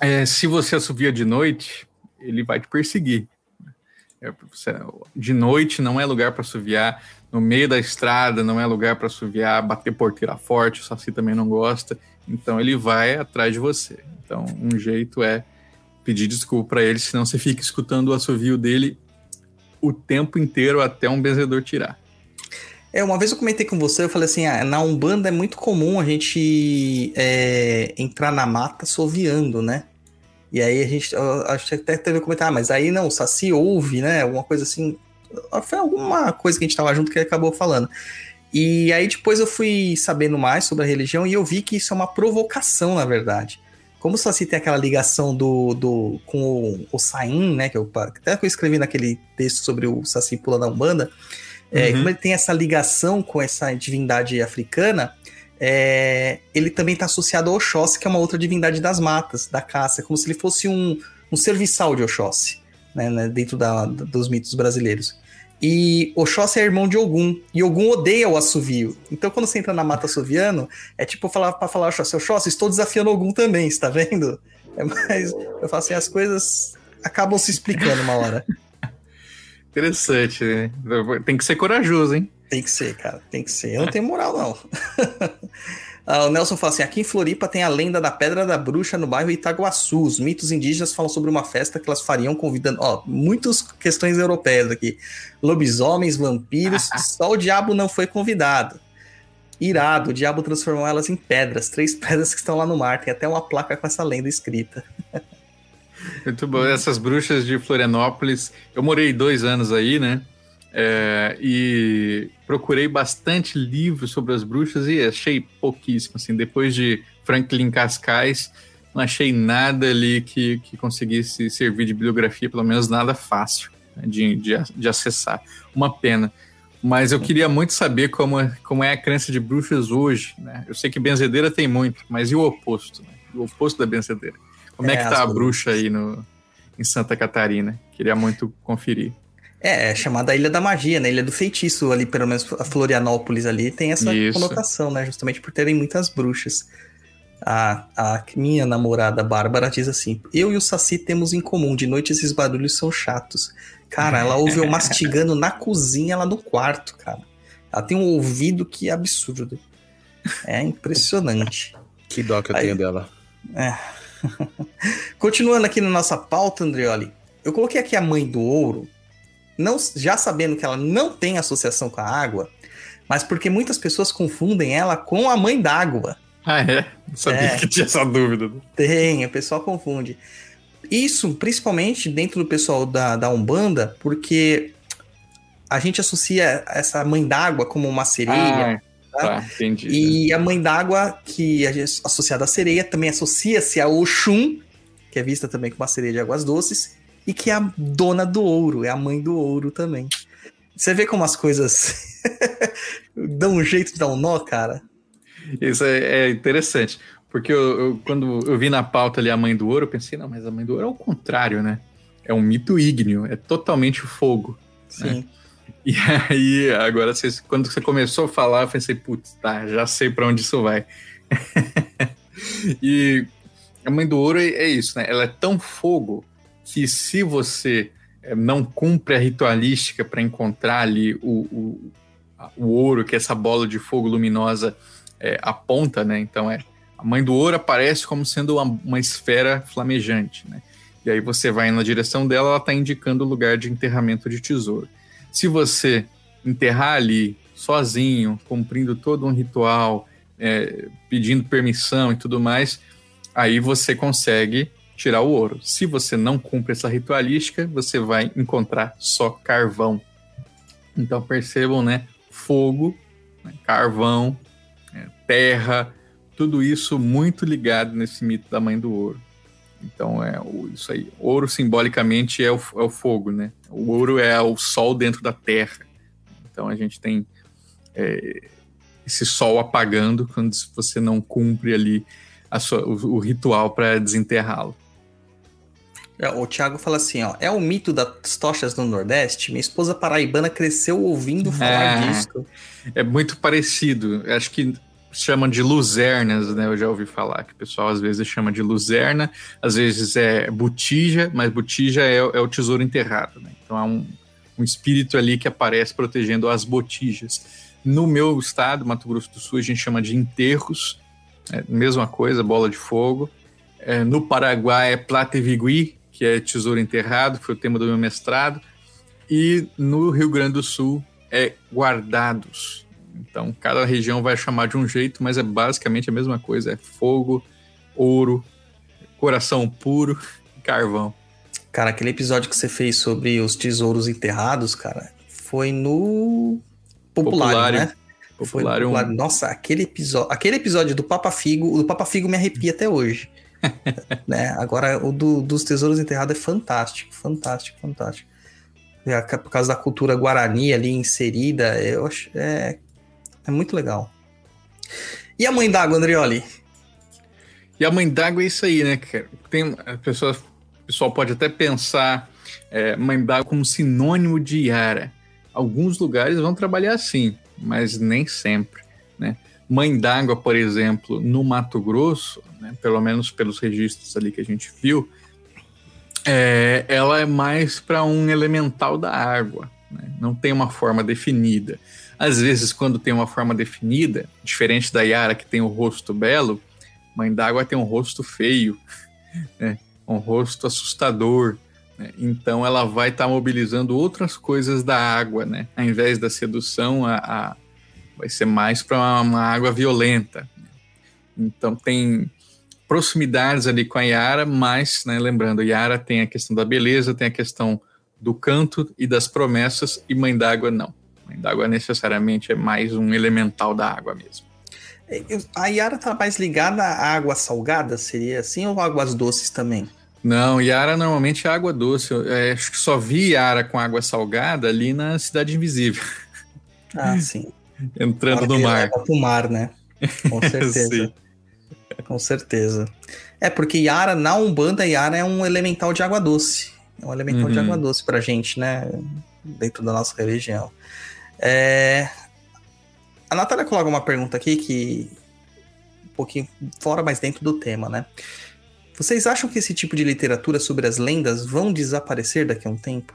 é, se você assovia de noite, ele vai te perseguir. É, de noite não é lugar para assoviar, no meio da estrada não é lugar para assoviar, bater porteira forte, o Saci também não gosta, então ele vai atrás de você. Então, um jeito é pedir desculpa para ele, senão você fica escutando o assovio dele o tempo inteiro até um benzedor tirar. É, uma vez eu comentei com você, eu falei assim, ah, na Umbanda é muito comum a gente é, entrar na mata soviando, né? E aí a gente, acho que até teve que comentar, ah, mas aí não, o Saci ouve, né? Alguma coisa assim. Foi alguma coisa que a gente tava junto que ele acabou falando. E aí depois eu fui sabendo mais sobre a religião e eu vi que isso é uma provocação, na verdade. Como o Saci tem aquela ligação do, do com o, o Sain, né? Que eu, até que eu escrevi naquele texto sobre o Saci pulando a Umbanda. É, uhum. Como ele tem essa ligação com essa divindade africana, é, ele também está associado ao Oxóssi, que é uma outra divindade das matas, da caça, como se ele fosse um, um serviçal de Oxóssi, né, né, dentro da, dos mitos brasileiros. E Oxóssi é irmão de Ogum, e Ogum odeia o assovio. Então, quando você entra na mata assoviano, é tipo falar para falar Oxóssi, Oxóssi, estou desafiando Ogum também, está vendo? É mais, eu falo assim, as coisas acabam se explicando uma hora. [laughs] Interessante, né? Tem que ser corajoso, hein? Tem que ser, cara. Tem que ser. Eu não tenho moral, não. [laughs] ah, o Nelson fala assim: aqui em Floripa tem a lenda da Pedra da Bruxa no bairro Itaguaçu. Os mitos indígenas falam sobre uma festa que elas fariam convidando. Ó, muitas questões europeias aqui: lobisomens, vampiros. [laughs] só o diabo não foi convidado. Irado, o diabo transformou elas em pedras. Três pedras que estão lá no mar. Tem até uma placa com essa lenda escrita. Muito bom. Essas bruxas de Florianópolis, eu morei dois anos aí, né? É, e procurei bastante livros sobre as bruxas e achei pouquíssimo. Assim, depois de Franklin Cascais, não achei nada ali que, que conseguisse servir de bibliografia, pelo menos nada fácil né, de, de, de, acessar. Uma pena. Mas eu queria muito saber como é, como é a crença de bruxas hoje. Né? Eu sei que benzedeira tem muito, mas e o oposto? Né? O oposto da benzedeira. Como é, é que tá a bruxa aí no, em Santa Catarina? Queria muito conferir. É, é chamada Ilha da Magia, né? Ilha do Feitiço ali, pelo menos a Florianópolis ali tem essa Isso. conotação, né? Justamente por terem muitas bruxas. A, a minha namorada Bárbara diz assim: Eu e o Saci temos em comum, de noite esses barulhos são chatos. Cara, ela [laughs] ouve eu mastigando na cozinha lá no quarto, cara. Ela tem um ouvido que é absurdo. É impressionante. [laughs] Que dó que eu Aí, tenho dela. É. [laughs] Continuando aqui na nossa pauta, Andreoli, eu coloquei aqui a mãe do ouro, não, já sabendo que ela não tem associação com a água, mas porque muitas pessoas confundem ela com a mãe d'água. Ah, é? Não sabia é, que tinha essa dúvida. Tem, o pessoal confunde. Isso, principalmente dentro do pessoal da, da Umbanda, porque a gente associa essa mãe d'água como uma sereia. Ah, Tá? entendi. E a mãe d'água, que é associada à sereia, também associa-se a Oxum, que é vista também como uma sereia de águas doces, e que é a dona do ouro, é a mãe do ouro também. Você vê como as coisas [laughs] dão um jeito de dar um nó, cara? Isso é, é interessante, porque eu, eu, quando eu vi na pauta ali a mãe do ouro, eu pensei, não, mas a mãe do ouro é o contrário, né? É um mito ígneo, é totalmente fogo. Né? Sim. Né? E aí, agora, vocês, quando você começou a falar, eu pensei, putz, tá, já sei para onde isso vai. [laughs] e a Mãe do Ouro é, é, isso, né? Ela é tão fogo que se você eh, não cumpre a ritualística para encontrar ali o, o, o, ouro, que essa bola de fogo luminosa é, aponta, né? Então, é a Mãe do Ouro aparece como sendo uma, uma esfera flamejante, né? E aí você vai na direção dela, ela está indicando o lugar de enterramento de tesouro. Se você enterrar ali sozinho, cumprindo todo um ritual, é, pedindo permissão e tudo mais, aí você consegue tirar o ouro. Se você não cumpre essa ritualística, você vai encontrar só carvão. Então percebam, né? Fogo, né? carvão, né? terra, tudo isso muito ligado nesse mito da mãe do ouro. Então é isso aí. Ouro simbolicamente é o, é o fogo, né? O ouro é o sol dentro da terra. Então a gente tem é, esse sol apagando quando você não cumpre ali sua, o, o, ritual para desenterrá-lo. É, o Thiago fala assim, ó, é o mito das tochas do Nordeste. Minha esposa paraibana cresceu ouvindo falar é, disso. É muito parecido. Acho que chamam de luzernas, né? Eu já ouvi falar que o pessoal às vezes chama de luzerna, às vezes é botija, mas botija é, é o tesouro enterrado, né? Então há um, um espírito ali que aparece protegendo as botijas. No meu estado, Mato Grosso do Sul, a gente chama de enterros, é, mesma coisa, bola de fogo. É, no Paraguai é plata vigui, que é tesouro enterrado, foi o tema do meu mestrado. E no Rio Grande do Sul é guardados. Então, cada região vai chamar de um jeito, mas é basicamente a mesma coisa: é fogo, ouro, coração puro, [laughs] carvão. Cara, aquele episódio que você fez sobre os tesouros enterrados, cara, foi no Popular, Populário. né? Foi no Popular, Popular. Nossa, aquele episódio, aquele episódio do Papa Figo, o do Papa Figo me arrepia até hoje. [laughs] né? Agora, o do- dos tesouros enterrados é fantástico, fantástico, fantástico. É, Por causa da cultura guarani ali inserida, eu acho é, é muito legal. E a mãe d'água, Andrioli? E a mãe d'água é isso aí, né? Tem, a pessoa, o pessoal pode até pensar é, mãe d'água como sinônimo de Yara. Alguns lugares vão trabalhar assim, mas nem sempre, né? Mãe d'água, por exemplo, no Mato Grosso, né, pelo menos pelos registros ali que a gente viu, é, ela é mais para um elemental da água, né? não tem uma forma definida. Às vezes, quando tem uma forma definida, diferente da Yara que tem o rosto belo, Mãe d'água tem um rosto feio, [laughs] né? um rosto assustador. né? Então ela vai estar mobilizando outras coisas da água, né? Ao invés da sedução, a, a- vai ser mais para uma, uma água violenta. né? Então tem proximidades ali com a Yara, mas, né, lembrando, Yara tem a questão da beleza, tem a questão do canto e das promessas, e Mãe d'água não. Mãe d'água necessariamente é mais um elemental da água mesmo. É, A Yara tá mais ligada à água salgada, seria assim, ou águas doces também? Não, Yara normalmente é água doce. Eu, é, acho que só vi Yara com água salgada ali na Cidade Invisível, Ah, sim. [laughs] entrando no mar. pro mar, né? Com [laughs] certeza. Com certeza. É, porque Yara, na Umbanda, Yara é um elemental de água doce. É um elemental de Uhum. água doce pra gente, né? Dentro da nossa religião. É, A Natália coloca uma pergunta aqui que. Um pouquinho fora, mas dentro do tema, né? Vocês acham que esse tipo de literatura sobre as lendas vão desaparecer daqui a um tempo?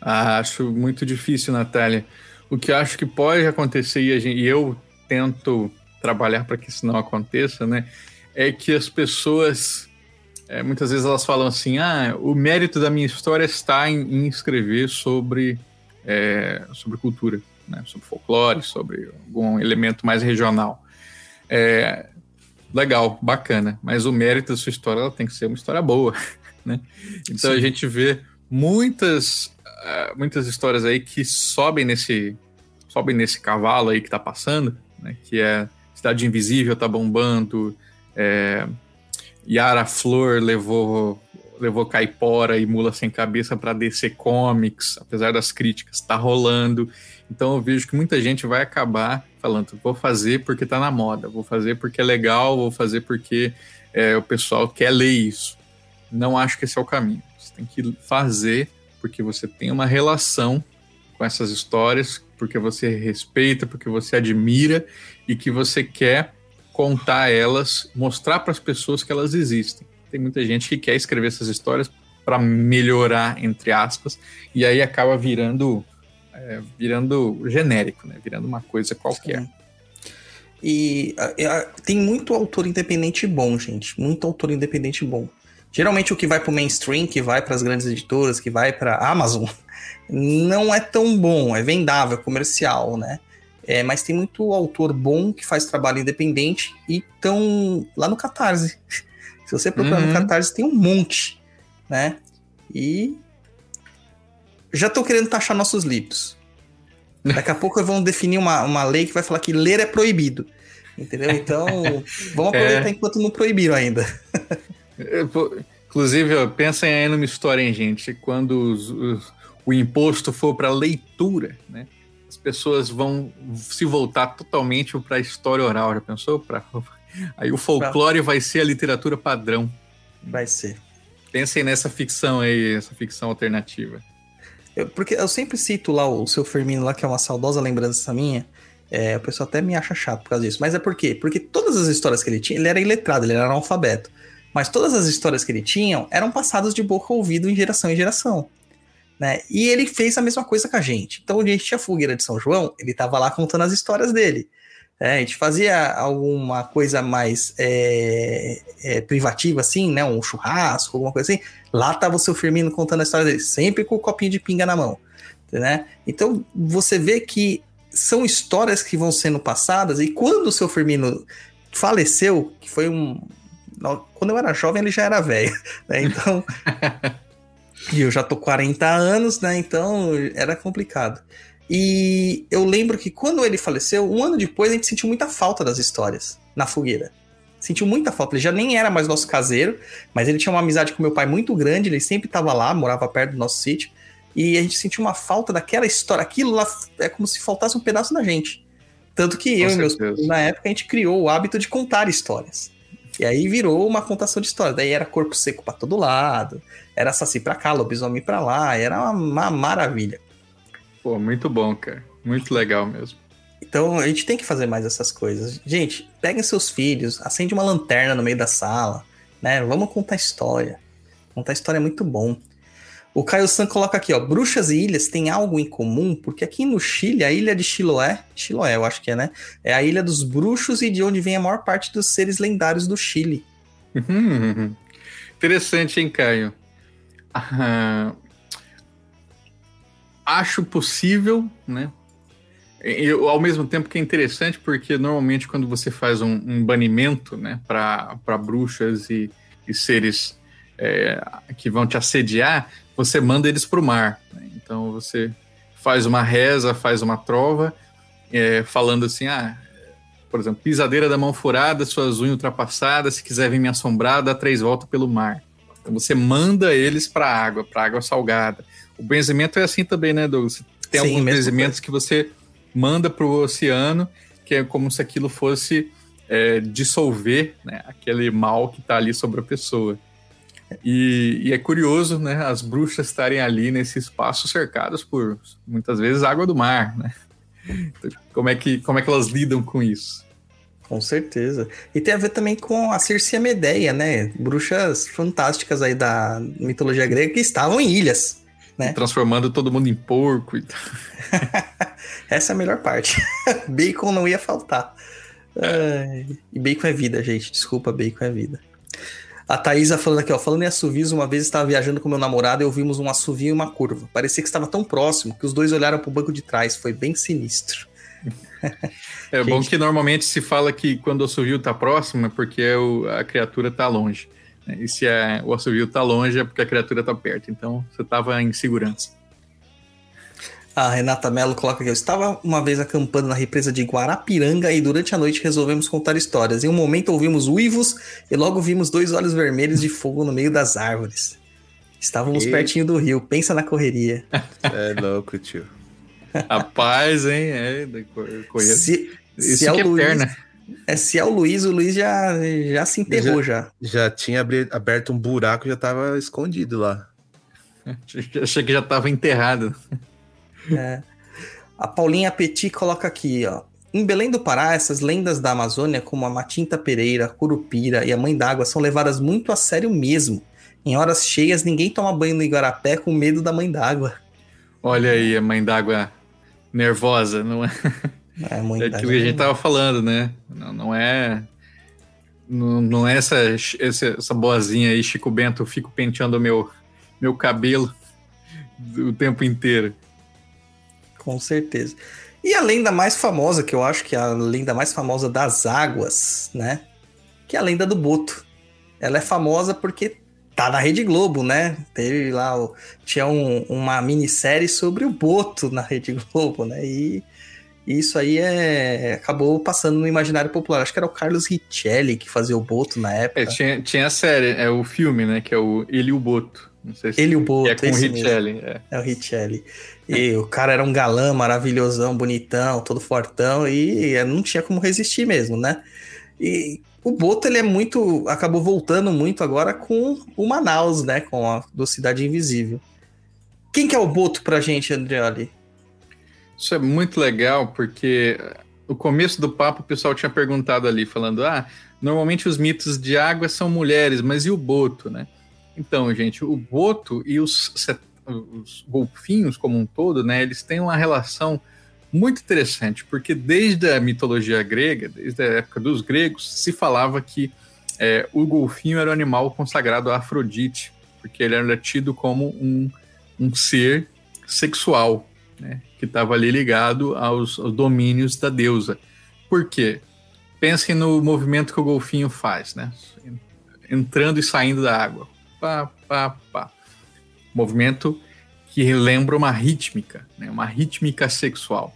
Ah, acho muito difícil, Natália. O que eu acho que pode acontecer, e, gente- e eu tento trabalhar para que isso não aconteça, né? É que as pessoas, é, muitas vezes elas falam assim: ah, o mérito da minha história está em, em escrever sobre, é, sobre cultura, né? sobre folclore, sobre algum elemento mais regional. É, legal, bacana, mas o mérito da sua história ela tem que ser uma história boa, [laughs] né? Então a Sim. gente vê muitas ah, muitas histórias aí que sobem nesse sobem nesse cavalo aí que tá passando, né? Que é Cidade Invisível tá bombando, é, Yara Flor levou levou Caipora e Mula Sem Cabeça para DC Comics, apesar das críticas, tá rolando. Então eu vejo que muita gente vai acabar falando, vou fazer porque tá na moda, vou fazer porque é legal, vou fazer porque é, o pessoal quer ler isso. Não acho que esse é o caminho. Você tem que fazer porque você tem uma relação com essas histórias, porque você respeita, porque você admira e que você quer contar elas, mostrar para as pessoas que elas existem. Tem muita gente que quer escrever essas histórias para melhorar, entre aspas, e aí acaba virando é, virando genérico, né? Virando uma coisa qualquer. Sim. E ah, ah, tem muito autor independente bom, gente. Muito autor independente bom. Geralmente o que vai pro mainstream, que vai para as grandes editoras, que vai para Amazon, [laughs] não é tão bom, é vendável, é comercial, né? É, mas tem muito autor bom que faz trabalho independente e estão lá no Catarse. [laughs] Se você procurar Uhum. no Catarse, tem um monte, né? E já estão querendo taxar nossos livros. Daqui a pouco vão definir uma, uma lei que vai falar que ler é proibido. Entendeu? Então, [laughs] vamos aproveitar enquanto não proibiram ainda. É, Inclusive, pensem aí numa história, hein, gente? Quando os- os- o imposto for para leitura, né? As pessoas vão se voltar totalmente para a história oral. Já pensou? Pra... [laughs] Aí o folclore vai ser a literatura padrão. Vai ser. Pensem nessa ficção aí, essa ficção alternativa. Eu- porque eu sempre cito lá o seu Firmino lá, que é uma saudosa lembrança minha. É, o pessoal até me acha chato por causa disso. Mas é por quê? Porque todas as histórias que ele tinha, ele era iletrado, ele era analfabeto. Mas todas as histórias que ele tinha eram passadas de boca a ouvido em geração em geração. Né? E ele fez a mesma coisa com a gente. Então, a gente tinha fogueira de São João, ele tava lá contando as histórias dele. É, a gente fazia alguma coisa mais é, é, privativa, assim, né? Um churrasco, alguma coisa assim. Lá tava o seu Firmino contando a história dele, sempre com o copinho de pinga na mão. né? Então você vê que são histórias que vão sendo passadas e quando o seu Firmino faleceu, que foi um quando eu era jovem ele já era velho, né? Então [laughs] e eu já tô 40 anos, né? Então era complicado. E eu lembro que quando ele faleceu, um ano depois a gente sentiu muita falta das histórias na fogueira. Sentiu muita falta. Ele já nem era mais nosso caseiro, mas ele tinha uma amizade com meu pai muito grande, ele sempre estava lá, morava perto do nosso sítio. E a gente sentiu uma falta daquela história. Aquilo lá é como se faltasse um pedaço da gente. Tanto que com eu certeza. e meus pais, na época, a gente criou o hábito de contar histórias. E aí virou uma contação de história. Daí era corpo seco para todo lado, era saci pra cá, lobisomem pra lá, era uma, uma maravilha. Pô, muito bom, cara. Muito legal mesmo. Então a gente tem que fazer mais essas coisas. Gente, peguem seus filhos, acende uma lanterna no meio da sala, né? Vamos contar história. Contar história é muito bom. O Caio San coloca aqui, ó, bruxas e ilhas têm algo em comum, porque aqui no Chile, a ilha de Chiloé, Chiloé eu acho que é, né? É a ilha dos bruxos e de onde vem a maior parte dos seres lendários do Chile. [laughs] Interessante, hein, Caio? Ah, acho possível, né? Eu, ao mesmo tempo que é interessante, porque normalmente quando você faz um, um banimento né, para bruxas e, e seres é, que vão te assediar, você manda eles para o mar. Né? Então você faz uma reza, faz uma trova, é, falando assim: ah, por exemplo, pisadeira da mão furada, suas unhas ultrapassadas, se quiser vir me assombrar, dá três voltas pelo mar. Então você manda eles para a água, para água salgada. O benzimento é assim também, né, Douglas? Tem Sim, alguns benzimentos que você manda para o oceano, que é como se aquilo fosse é, dissolver né, aquele mal que está ali sobre a pessoa. E, e, é curioso, né, as bruxas estarem ali nesse espaço cercadas por muitas vezes água do mar, né? Então, como é que como é que elas lidam com isso? Com certeza. E tem a ver também com a Circe Medeia, né? Bruxas fantásticas aí da mitologia grega que estavam em ilhas né? Transformando todo mundo em porco e [laughs] Essa é a melhor parte. [laughs] bacon não ia faltar. É. e bacon é vida, gente. Desculpa, bacon é vida. A Thaisa falando aqui, ó, falando em assovios, uma vez estava viajando com meu namorado e ouvimos um assovio e uma curva. Parecia que estava tão próximo que os dois olharam para o banco de trás. Foi bem sinistro. É gente... bom que normalmente se fala que quando o assovio está próximo é porque a criatura está longe. E se é, o assovio está longe é porque a criatura está perto. Então você estava em segurança. A Renata Mello coloca aqui: Eu estava uma vez acampando na represa de Guarapiranga e durante a noite resolvemos contar histórias. Em um momento ouvimos uivos e logo vimos dois olhos vermelhos de fogo no meio das árvores. Estávamos e... pertinho do rio, pensa na correria. [laughs] É louco, tio. [laughs] Rapaz, hein? É. Se, Isso se é, é Luiz, perna. É, se é o Luiz, o Luiz já, já se enterrou já. Já, já tinha aberto um buraco, já estava escondido lá. [laughs] Achei que já estava enterrado. É. A Paulinha Petit coloca aqui, ó. Em Belém do Pará, essas lendas da Amazônia, como a Matinta Pereira, a Curupira e a Mãe d'Água, são levadas muito a sério mesmo. Em horas cheias, ninguém toma banho no Igarapé com medo da Mãe d'Água. Olha aí, a Mãe d'Água nervosa, não é? É, é aquilo que a gente tava falando, né? Não, não é. Não, não é essa, essa, essa boazinha aí, Chico Bento, eu fico penteando meu, meu cabelo o tempo inteiro. Com certeza. E a lenda mais famosa, que eu acho que é a lenda mais famosa das águas, né? Que é a lenda do Boto. Ela é famosa porque tá na Rede Globo, né? Teve lá, tinha um, uma minissérie sobre o Boto na Rede Globo, né? E isso aí é, acabou passando no imaginário popular. Acho que era o Carlos Richelli que fazia o Boto na época. É, tinha, tinha a série, é o filme, né? Que é o Ele e o Boto. Não sei se Ele e o Boto. É com o Richelli. É. é. o Richelli. E o cara era um galã maravilhosão, bonitão, todo fortão. E não tinha como resistir mesmo, né? E o Boto, ele é muito... Acabou voltando muito agora com o Manaus, né? Com a do Cidade Invisível. Quem que é o Boto pra gente, Andreoli? Isso é muito legal, porque no começo do papo o pessoal tinha perguntado ali, falando: ah, normalmente os mitos de água são mulheres, mas e o boto, né? Então, gente, o boto e os, os golfinhos como um todo, né, eles têm uma relação muito interessante, porque desde a mitologia grega, desde a época dos gregos, se falava que é, o golfinho era um animal consagrado a Afrodite, porque ele era tido como um, um ser sexual, né, que estava ali ligado aos, aos, domínios da deusa. Por quê? Pensem no movimento que o golfinho faz, né? Entrando e saindo da água. Pá, pá, pá. Movimento que lembra uma rítmica, né? uma rítmica sexual.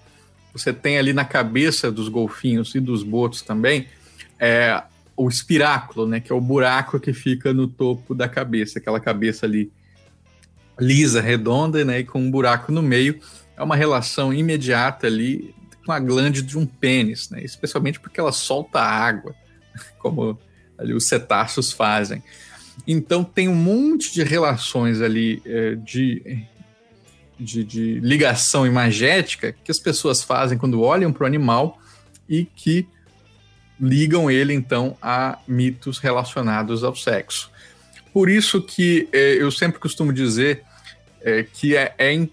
Você tem ali na cabeça dos golfinhos e dos botos também é, o espiráculo, né? Que é o buraco que fica no topo da cabeça, aquela cabeça ali lisa, redonda, né? E com um buraco no meio. É uma relação imediata ali com a glande de um pênis, né? Especialmente porque ela solta água, [laughs] como ali os cetáceos fazem. Então tem um monte de relações ali é, de, de, de, ligação imagética que as pessoas fazem quando olham para o animal e que ligam ele então a mitos relacionados ao sexo. Por isso que é, eu sempre costumo dizer é, que é, é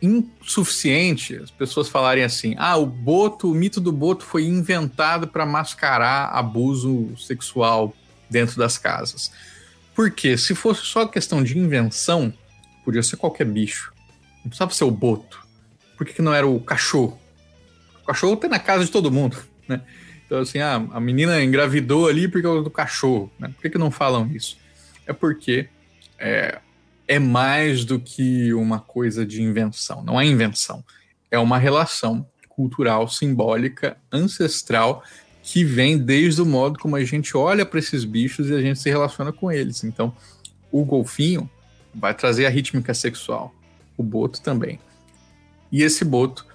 insuficiente as pessoas falarem assim: ah, o boto, o mito do boto foi inventado para mascarar abuso sexual dentro das casas. Porque se fosse só questão de invenção, podia ser qualquer bicho. Não precisava ser o boto. Por que, que não era o cachorro? O cachorro tem na casa de todo mundo, [laughs] né? Então, assim, ah, a menina engravidou ali porque é do cachorro. Né? Por que, que não falam isso? É porque é, é mais do que uma coisa de invenção. Não é invenção. É uma relação cultural, simbólica, ancestral, que vem desde o modo como a gente olha para esses bichos e a gente se relaciona com eles. Então, o golfinho vai trazer a rítmica sexual. O boto também. E esse boto,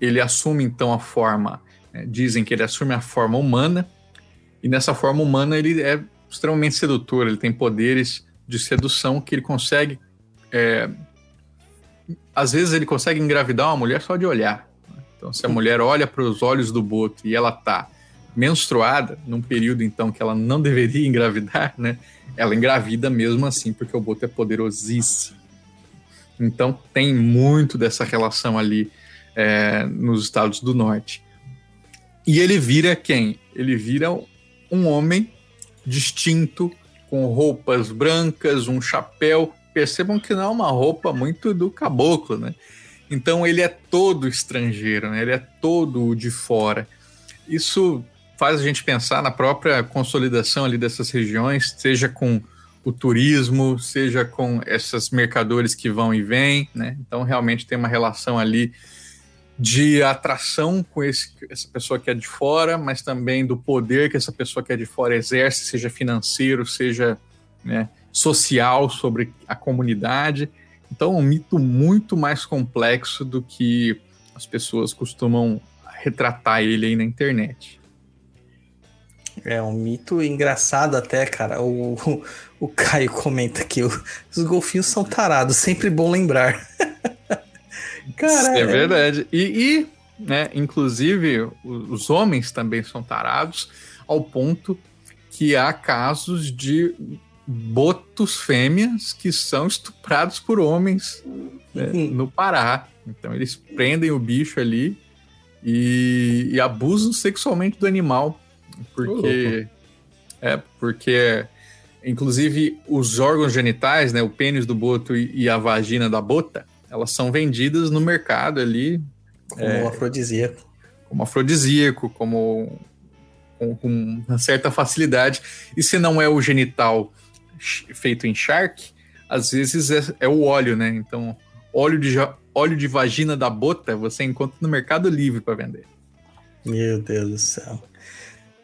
ele assume então a forma né? Dizem que ele assume a forma humana, e nessa forma humana ele é extremamente sedutor, ele tem poderes de sedução que ele consegue. É, às vezes ele consegue engravidar uma mulher só de olhar. Então, se a mulher olha para os olhos do boto e ela está menstruada, num período então que ela não deveria [laughs] engravidar, né? Ela engravida mesmo assim, porque o boto é poderosíssimo. Então tem muito dessa relação ali é, nos estados do norte. E ele vira quem? Ele vira um homem distinto, com roupas brancas, um chapéu. Percebam que não é uma roupa muito do caboclo, né? Então ele é todo estrangeiro, né? ele é todo de fora. Isso faz a gente pensar na própria consolidação ali dessas regiões, seja com o turismo, seja com esses mercadores que vão e vêm, né? Então realmente tem uma relação ali de atração com esse, essa pessoa que é de fora, mas também do poder que essa pessoa que é de fora exerce, seja financeiro, seja né, social sobre a comunidade. Então, é um mito muito mais complexo do que as pessoas costumam retratar ele aí na internet. É um mito engraçado até, cara. O, o, o Caio comenta que os golfinhos são tarados, sempre bom lembrar. [laughs] Cara, é verdade. E, e né, inclusive, os homens também são tarados, ao ponto que há casos de botos fêmeas que são estuprados por homens né, no Pará. Então eles prendem o bicho ali e, e abusam sexualmente do animal, porque é porque inclusive os órgãos genitais, né, o pênis do boto e, a vagina da bota, elas são vendidas no mercado ali. Como é, afrodisíaco. Como afrodisíaco, como com, com, uma certa facilidade. E se não é o genital feito em shark, às vezes é, é o óleo, né? Então, óleo de, óleo de vagina da bota você encontra no Mercado Livre para vender. Meu Deus do céu.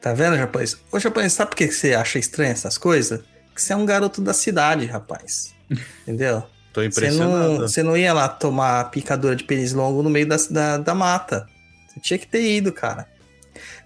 Tá vendo, rapaz? Ô, japonês, sabe por que você acha estranho essas coisas? Que você é um garoto da cidade, rapaz. [laughs] Entendeu? Tô impressionado. Você não, você não ia lá tomar picadura de pênis longo no meio da, da, da mata. Você tinha que ter ido, cara.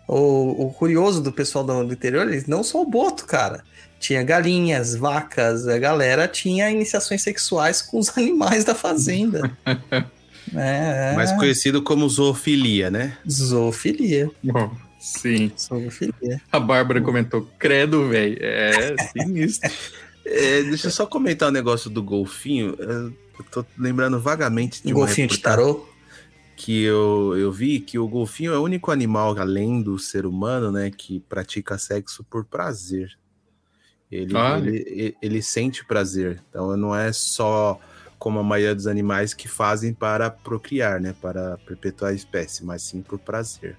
O, o curioso do pessoal do, do, interior, eles não são o boto, cara. Tinha galinhas, vacas, a galera tinha iniciações sexuais com os [laughs] animais da fazenda. [laughs] é, Mais conhecido como zoofilia, né? Zoofilia. Bom, sim. Zoofilia. A Bárbara comentou, credo, velho. É [laughs] sinistro. É, deixa eu só comentar o um negócio do golfinho. Eu tô lembrando vagamente de um golfinho de tarô que eu, eu vi que o golfinho é o único animal além do ser humano, né, que pratica sexo por prazer. Ele, ah. ele, ele, ele sente prazer. Então não é só como a maioria dos animais que fazem para procriar, né? Para perpetuar a espécie, mas sim por prazer.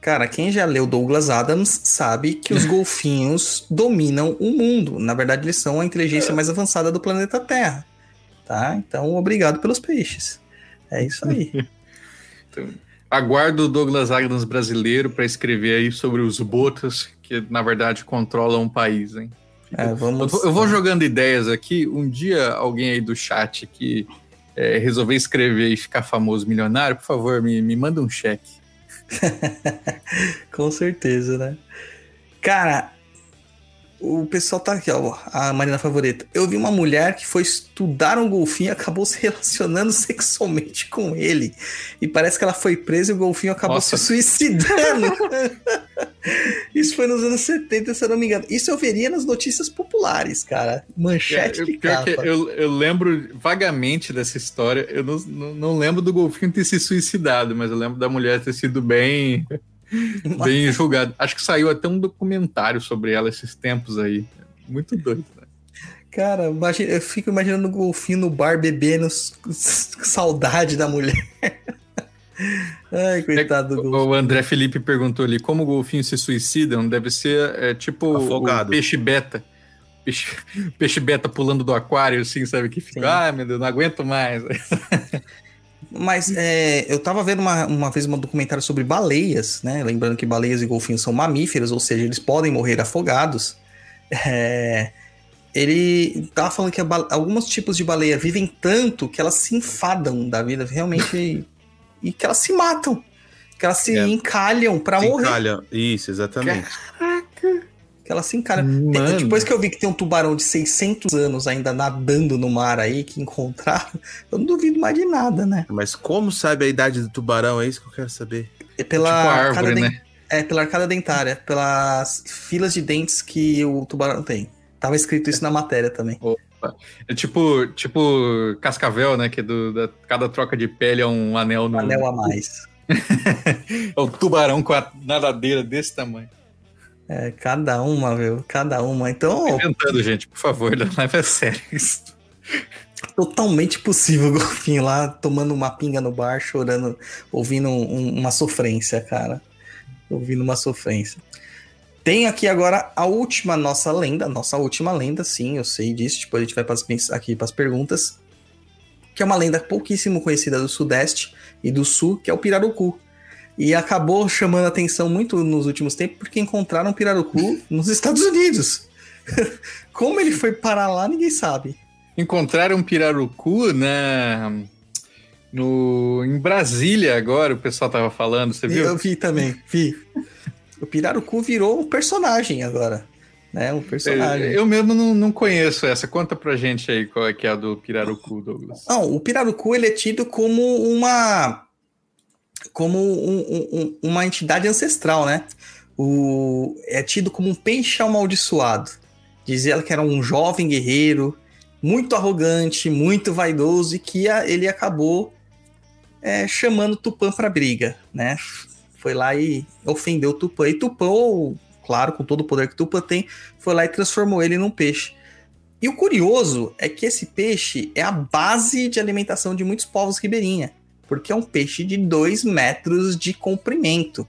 Cara, quem já leu Douglas Adams sabe que os [laughs] golfinhos dominam o mundo. Na verdade, eles são a inteligência mais avançada do planeta Terra. Tá? Então, obrigado pelos peixes. É isso aí. [laughs] Então, aguardo o Douglas Adams brasileiro para escrever aí sobre os botas que, na verdade, controlam o país, hein? É, vamos... eu, vou, eu vou jogando ideias aqui. Um dia, alguém aí do chat que é, resolver escrever e ficar famoso milionário, por favor, me, me manda um cheque. [laughs] Com certeza, né? Cara, o pessoal tá aqui, ó, a Marina Favorita. Eu vi uma mulher que foi estudar um golfinho e acabou se relacionando [laughs] sexualmente com ele. E parece que ela foi presa e o golfinho acabou Nossa. se suicidando. [laughs] Isso foi nos anos 70, se eu não me engano. Isso eu veria nas notícias populares, cara. Manchete é, de capa. Eu, eu, lembro vagamente dessa história. Eu não, não, não lembro do golfinho ter se suicidado, mas eu lembro da mulher ter sido bem [laughs] bem julgado. Acho que saiu até um documentário sobre ela esses tempos aí. Muito doido, né? Cara, eu fico imaginando o golfinho no bar bebendo saudade da mulher. [laughs] Ai, coitado do golfinho. O André Felipe perguntou ali como o golfinho se suicida. Não deve ser é, tipo Afogado. o peixe beta. Peixe, [laughs] peixe beta pulando do aquário, assim, sabe? Que fica, ah, meu Deus, não aguento mais. [laughs] Mas é, eu tava vendo uma, uma vez um documentário sobre baleias, né? Lembrando que baleias e golfinhos são mamíferos, ou seja, eles podem morrer afogados. É, ele tava falando que alguns tipos de baleia vivem tanto que elas se enfadam da vida, realmente, e que elas se matam. Que elas se é. encalham para morrer. Encalham, isso, exatamente. Caraca! Que ela se encara. Mano. Depois que eu vi que tem um tubarão de 600 anos ainda nadando no mar aí, que encontraram, [laughs] eu não duvido mais de nada, né? Mas como sabe a idade do tubarão? É isso que eu quero saber. É pela tipo árvore, né? É, pela arcada dentária, pelas filas de dentes que o tubarão tem. Tava escrito isso na matéria também. É tipo, tipo cascavel, né? Que do, da, cada troca de pele é um anel no. Um anel a mais. [laughs] é o tubarão com a nadadeira desse tamanho. É, cada uma, viu? Cada uma. Então. Inventando, gente, por favor, [laughs] não leve a sério isso. Totalmente possível o golfinho lá tomando uma pinga no bar, chorando, ouvindo um, uma sofrência, cara. Ouvindo uma sofrência. Tem aqui agora a última nossa lenda, nossa última lenda, sim, eu sei disso. Depois a gente vai para aqui para as perguntas. Que é uma lenda pouquíssimo conhecida do Sudeste e do Sul, que é o Pirarucu. E acabou chamando atenção muito nos últimos tempos porque encontraram pirarucu [laughs] nos Estados Unidos. [laughs] Como ele foi parar lá, ninguém sabe. Encontraram um pirarucu na no em Brasília agora, o pessoal tava falando, você viu? Eu vi também, vi. [laughs] o pirarucu virou um personagem agora, né? Um personagem. Eu, eu mesmo não, não, conheço essa. Conta pra gente aí qual é que é a do pirarucu, Douglas. Não, o pirarucu ele é tido como uma como um, um, uma entidade ancestral, né? O, é tido como um peixe amaldiçoado. Dizia que era um jovem guerreiro, muito arrogante, muito vaidoso e que a, ele acabou é, chamando Tupã para briga, né? Foi lá e ofendeu Tupã. E Tupã, claro, com todo o poder que Tupã tem, foi lá e transformou ele num peixe. E o curioso é que esse peixe é a base de alimentação de muitos povos ribeirinha porque é um peixe de 2 metros de comprimento.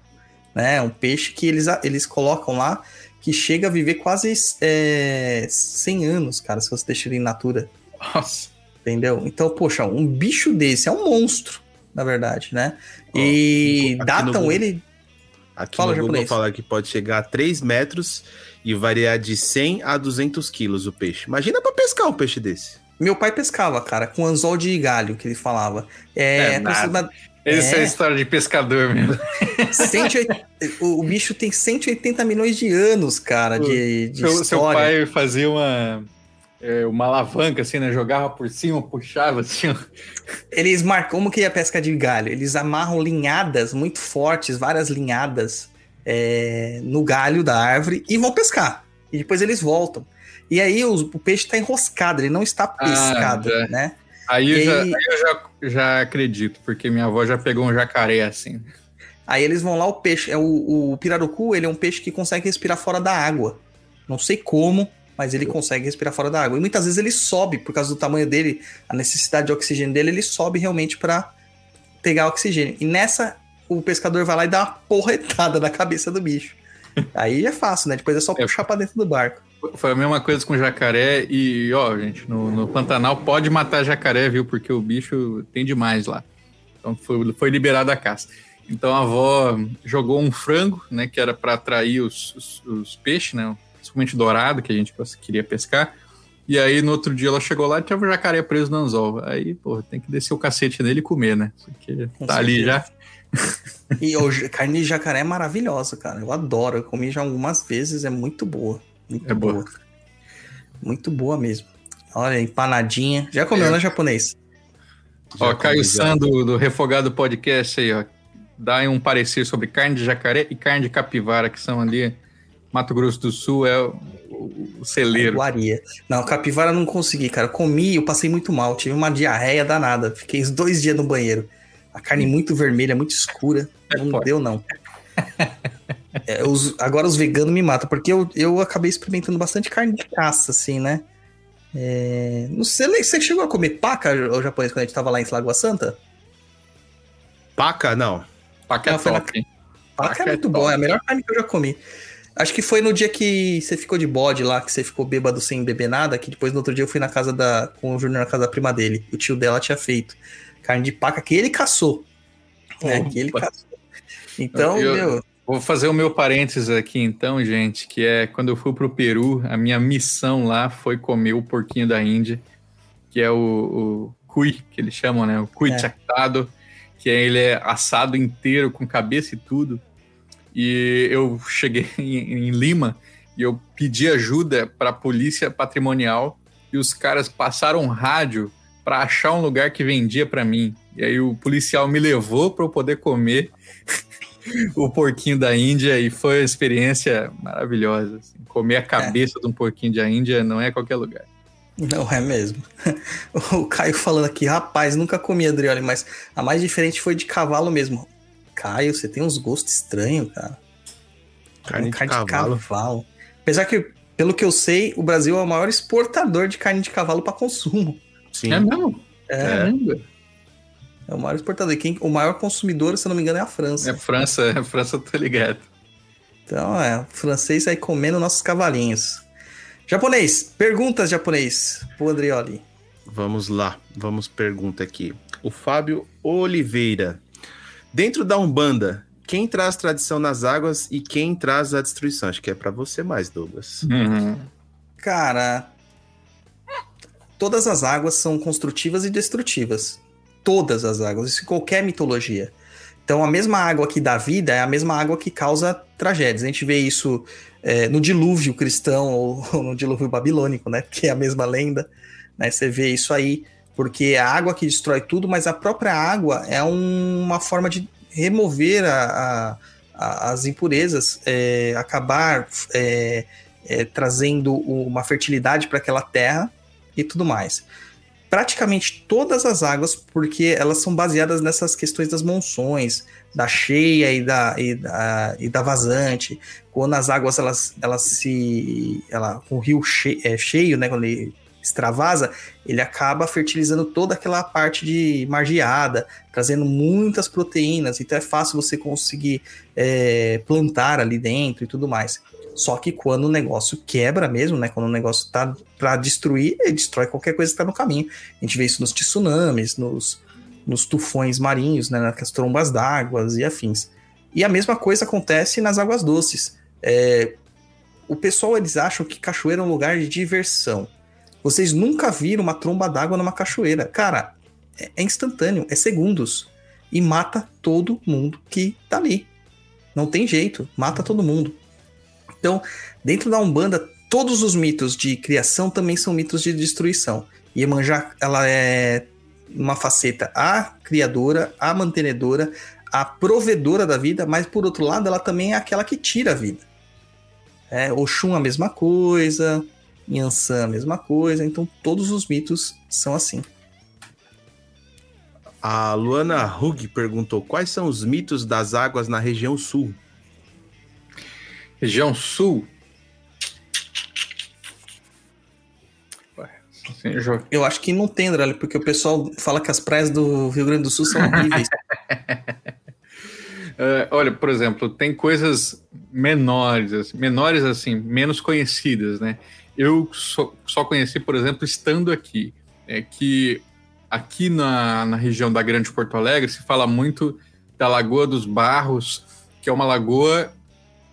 Né? É um peixe que eles, eles colocam lá que chega a viver quase é, 100 anos, cara, se você deixar ele in natura. Nossa. Entendeu? Então, poxa, um bicho desse é um monstro, na verdade, né? E aqui datam no, ele. Aqui Fala, no Google fala que pode chegar a 3 metros e variar de 100 a 200 quilos o peixe. Imagina para pescar um peixe desse. Meu pai pescava, cara, com anzol de galho, que ele falava. É, é nada. Essa é... é a história de pescador mesmo. 180... o, bicho tem 180 milhões de anos, cara, de, de seu, seu, pai fazia uma, é, uma alavanca, assim, né? Jogava por cima, puxava, assim. Eles marcam... Como que é a pesca de galho? Eles amarram linhadas muito fortes, várias linhadas é, no galho da árvore e vão pescar. E depois eles voltam. E aí o, o peixe está enroscado, ele não está ah, pescado, ah, né? Aí, eu, já, aí... eu já, já acredito, porque minha avó já pegou um jacaré assim. Aí eles vão lá, o peixe, é o, o pirarucu, ele é um peixe que consegue respirar fora da água. Não sei como, mas ele consegue respirar fora da água. E muitas vezes ele sobe, por causa do tamanho dele, a necessidade de oxigênio dele, ele sobe realmente para pegar oxigênio. E nessa, o pescador vai lá e dá uma porretada na cabeça do bicho. [laughs] Aí é fácil, né? Depois é só puxar para dentro do barco. Foi a mesma coisa com jacaré e, ó, gente, no, no, Pantanal pode matar jacaré, viu? Porque o bicho tem demais lá. Então foi, foi liberada a caça. Então a avó jogou um frango, né? Que era para atrair os, os, os, peixes, né? Principalmente dourado, que a gente queria pescar. E aí no outro dia ela chegou lá e tinha o jacaré preso no anzol. Aí, pô, tem que descer o cacete nele e comer, né? Porque com tá certeza. ali já. [laughs] e o carne de jacaré é maravilhosa, cara. Eu adoro. Eu comi já algumas vezes, é muito boa. Muito é boa. boa. Muito boa mesmo. Olha, empanadinha. Já comeu, é. né, japonês? Já ó, Caio San do, do Refogado Podcast aí, ó. Dá um parecer sobre carne de jacaré e carne de capivara, que são ali. Mato Grosso do Sul é o, celeiro. Iguaria. Não, capivara não consegui, cara. Comi, eu passei muito mal. Tive uma diarreia danada. Fiquei dois dias no banheiro. A carne muito vermelha, muito escura. É não forte. deu, não. É, os, agora os veganos me matam, porque eu, eu acabei experimentando bastante carne de caça, assim, né? É, não sei, você chegou a comer paca, o japonês, quando a gente tava lá em Lagoa Santa? Paca, não. Paca é não, top. Na... Paca, paca é muito é bom, é a melhor carne que eu já comi. Acho que foi no dia que você ficou de bode lá, que você ficou bêbado sem beber nada, que depois no outro dia eu fui na casa da. com o Júnior na casa da prima dele. O tio dela tinha feito. Carne de paca que ele caçou. Né, que ele caçou. Então, eu, meu. Vou fazer o meu parênteses aqui então, gente, que é quando eu fui para o Peru, a minha missão lá foi comer o porquinho da Índia, que é o, o cui, que eles chamam, né? O cui é. chactado, que é, ele é assado inteiro, com cabeça e tudo. E eu cheguei [laughs] em, Lima e eu pedi ajuda para a polícia patrimonial e os caras passaram rádio para achar um lugar que vendia para mim. E aí o policial me levou para eu poder comer [laughs] o porquinho da Índia e foi uma experiência maravilhosa. Assim. Comer a cabeça é. de um porquinho da Índia não é qualquer lugar. Não é mesmo. [laughs] O Caio falando aqui, rapaz, nunca comi Adrioli, mas a mais diferente foi de cavalo mesmo. Caio, você tem uns gostos estranhos, cara. Carne, carne de, cavalo. de cavalo. Apesar que, pelo que eu sei, o Brasil é o maior exportador de carne de cavalo para consumo. Sim. É mesmo? É. é. É o maior exportador. Quem, o maior consumidor, se eu não me engano, é a França. É a França, é a França, tô ligado. Então, é, o francês aí comendo nossos cavalinhos. Japonês, perguntas, japonês, pro Andrioli. Vamos lá, vamos pergunta aqui. O Fábio Oliveira. Dentro da Umbanda, quem traz tradição nas águas e quem traz a destruição? Acho que é para você mais, Douglas. Uhum. Cara, todas as águas são construtivas e destrutivas todas as águas, isso em qualquer mitologia. Então, a mesma água que dá vida é a mesma água que causa tragédias. A gente vê isso é, no dilúvio cristão ou, [laughs] ou, no dilúvio babilônico, né? Que é a mesma lenda. Né? Você vê isso aí, porque a água que destrói tudo, mas a própria água é um, uma forma de remover a, a, a, as impurezas, é, acabar é, é trazendo uma fertilidade para aquela terra e tudo mais praticamente todas as águas, porque elas são baseadas nessas questões das monções, da cheia e da, e da, e da vazante. Quando as águas elas, elas se. Ela, com o rio cheio, é, cheio, né? Quando ele extravasa, ele acaba fertilizando toda aquela parte de margeada, trazendo muitas proteínas. Então é fácil você conseguir é, plantar ali dentro e tudo mais. Só que quando o negócio quebra mesmo, né? Quando o negócio tá para destruir, ele destrói qualquer coisa que tá no caminho. A gente vê isso nos tsunamis, nos, nos tufões marinhos, né? Nas trombas d'água e afins. E a mesma coisa acontece nas águas doces. É, o pessoal eles acham que cachoeira é um lugar de diversão. Vocês nunca viram uma tromba d'água numa cachoeira. Cara, é, é instantâneo, é segundos. E mata todo mundo que tá ali. Não tem jeito, mata todo mundo. Então, dentro da Umbanda, todos os mitos de criação também são mitos de destruição. E Iemanjá, ela é uma faceta a criadora, a mantenedora, a provedora da vida, mas por outro lado, ela também é aquela que tira a vida. É, Oxum a mesma coisa, Yansan a mesma coisa, então todos os mitos são assim. A Luana Hug perguntou: quais são os mitos das águas na região sul? Região sul. Eu acho que não tem, André, porque o pessoal fala que as praias do Rio Grande do Sul são horríveis. [laughs] É, olha, por exemplo, tem coisas menores, assim, menores assim, menos conhecidas, né? Eu só, só conheci, por exemplo, estando aqui, é que aqui na, na região da Grande Porto Alegre se fala muito da Lagoa dos Barros, que é uma lagoa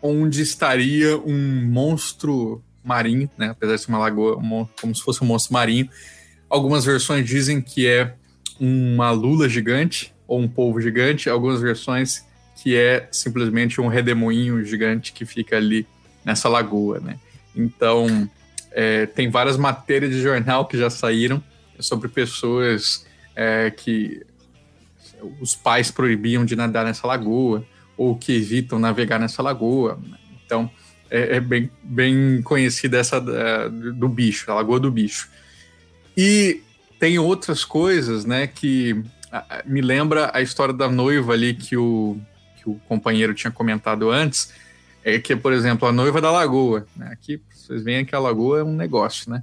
onde estaria um monstro marinho, né? Apesar de ser uma lagoa como se fosse um monstro marinho. Algumas versões dizem que é uma lula gigante ou um polvo gigante. Algumas versões que é simplesmente um redemoinho gigante que fica ali nessa lagoa, né? Então, é, tem várias matérias de jornal que já saíram sobre pessoas é, que os pais proibiam de nadar nessa lagoa ou que evitam navegar nessa lagoa. Então, é, é bem, bem conhecida essa da- do bicho, a Lagoa do Bicho. E tem outras coisas, né, que me lembra a história da noiva ali que o, que o companheiro tinha comentado antes, é que, por exemplo, a noiva da lagoa, né, aqui vocês veem que a lagoa é um negócio, né,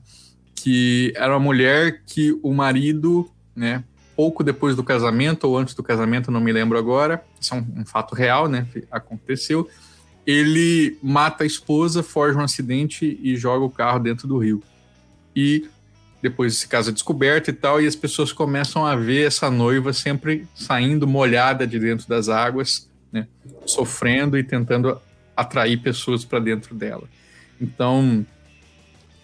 que era uma mulher que o marido, né, pouco depois do casamento ou antes do casamento, não me lembro agora, isso é um, um fato real, né, aconteceu, ele mata a esposa, forja um acidente e joga o carro dentro do rio. E depois esse caso é descoberto e tal, e as pessoas começam a ver essa noiva sempre saindo molhada de dentro das águas, né, sofrendo e tentando atrair pessoas para dentro dela. Então,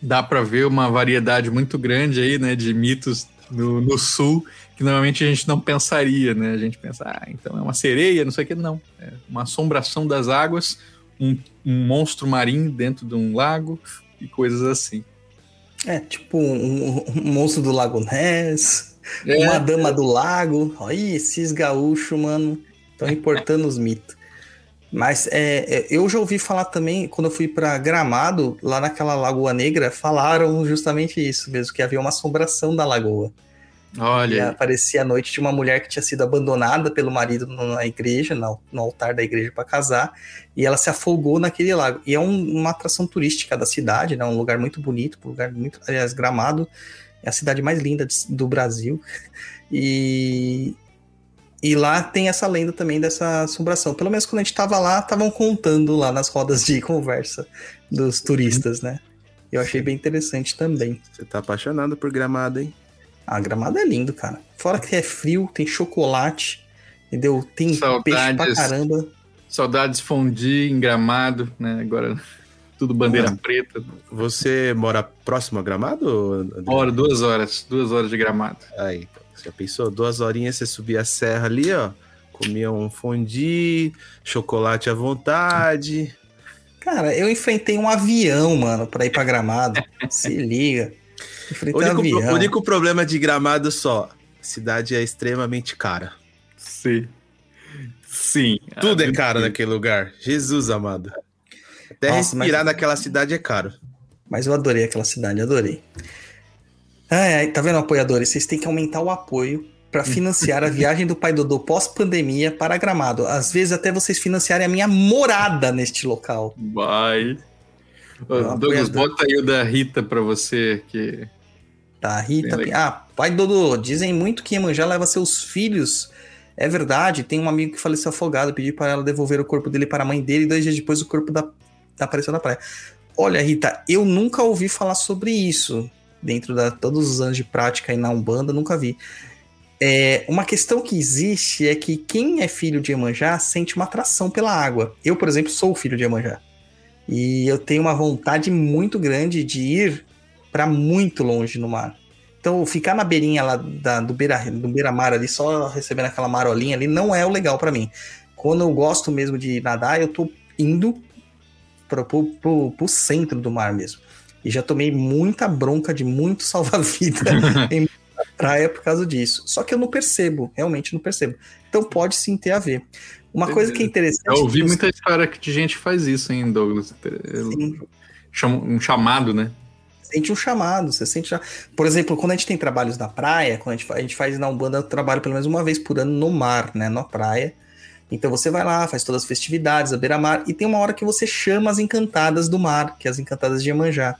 dá para ver uma variedade muito grande aí, né, de mitos no, no sul que normalmente a gente não pensaria, né? A gente pensa, ah, então é uma sereia, não sei o que, não. É uma assombração das águas, um, um monstro marinho dentro de um lago e coisas assim. É, tipo um, um monstro do Lago Ness, É, uma dama do lago. Olha esses gaúchos, mano. Estão [laughs] importando os mitos. Mas é, é, eu já ouvi falar também, quando eu fui para Gramado, lá naquela Lagoa Negra, falaram justamente isso mesmo, que havia uma assombração da lagoa. E olha, aparecia à noite de uma mulher que tinha sido abandonada pelo marido na igreja, no, no altar da igreja para casar, e ela se afogou naquele lago. E é um- uma atração turística da cidade, né? Um lugar muito bonito, um lugar muito, aliás, Gramado é a cidade mais linda de- do Brasil. [laughs] E e lá tem essa lenda também dessa assombração. Pelo menos quando a gente tava lá, estavam contando lá nas rodas de conversa dos turistas, né? Eu achei bem interessante também. Você tá apaixonado por gramado, hein? Ah, Gramado é lindo, cara. Fora que é frio, tem chocolate, entendeu? Tem Saudades. peixe pra caramba. saudades fondue em gramado, né? Agora [laughs] tudo bandeira preta. Você mora próximo a gramado? Hora, duas horas, duas horas de gramado. Aí, você já pensou? Duas horinhas você subia a serra ali, ó. Comia um fondue, chocolate à vontade. Cara, eu enfrentei um avião, mano, pra ir pra Gramado. [laughs] Se liga. O Enfrentei um único, pro- avião. o único problema de gramado só: a cidade é extremamente cara. Sim. Sim. Tudo Ah, é caro sim. naquele lugar. Jesus amado. Até Nossa, mas- respirar naquela cidade é caro. Mas eu adorei aquela cidade, adorei. Ai, ai, tá vendo, apoiadores? Vocês têm que aumentar o apoio pra financiar a viagem do Pai Dodô pós-pandemia para Gramado. Às vezes até vocês financiarem a minha morada neste local. Vai. Ô, Douglas, bota aí o da Rita pra você, que Tá, Rita. Ah, pai Dodô, dizem muito que Iemanjá leva seus filhos. É verdade, tem um amigo que faleceu afogado, pedi para ela devolver o corpo dele para a mãe dele e dois dias depois o corpo da, apareceu na praia. Olha, Rita, eu nunca ouvi falar sobre isso. Dentro de todos os anos de prática aí na Umbanda, nunca vi. É, uma questão que existe é que quem é filho de Iemanjá sente uma atração pela água. Eu, por exemplo, sou filho de Iemanjá. E eu tenho uma vontade muito grande de ir para muito longe no mar. Então, ficar na beirinha lá da- do beira do beira-mar ali, só recebendo aquela marolinha ali, não é o legal para mim. Quando eu gosto mesmo de nadar, eu tô indo pro, pro, pro, pro centro do mar mesmo. E já tomei muita bronca de muito salva-vida [laughs] [laughs] em praia por causa disso. Só que eu não percebo, realmente não percebo. Então pode sim ter a ver. Uma coisa que é interessante. eu ouvi que os- muita história de gente que faz isso, hein, Douglas? Sim. Um chamado, né? sente um chamado, você sente já. Por exemplo, quando a gente tem trabalhos na praia, quando a gente, a gente faz na Umbanda trabalho pelo menos uma vez por ano no mar, né? Na praia. Então você vai lá, faz todas as festividades, a beira-mar, e tem uma hora que você chama as encantadas do mar, que é as encantadas de Iemanjá.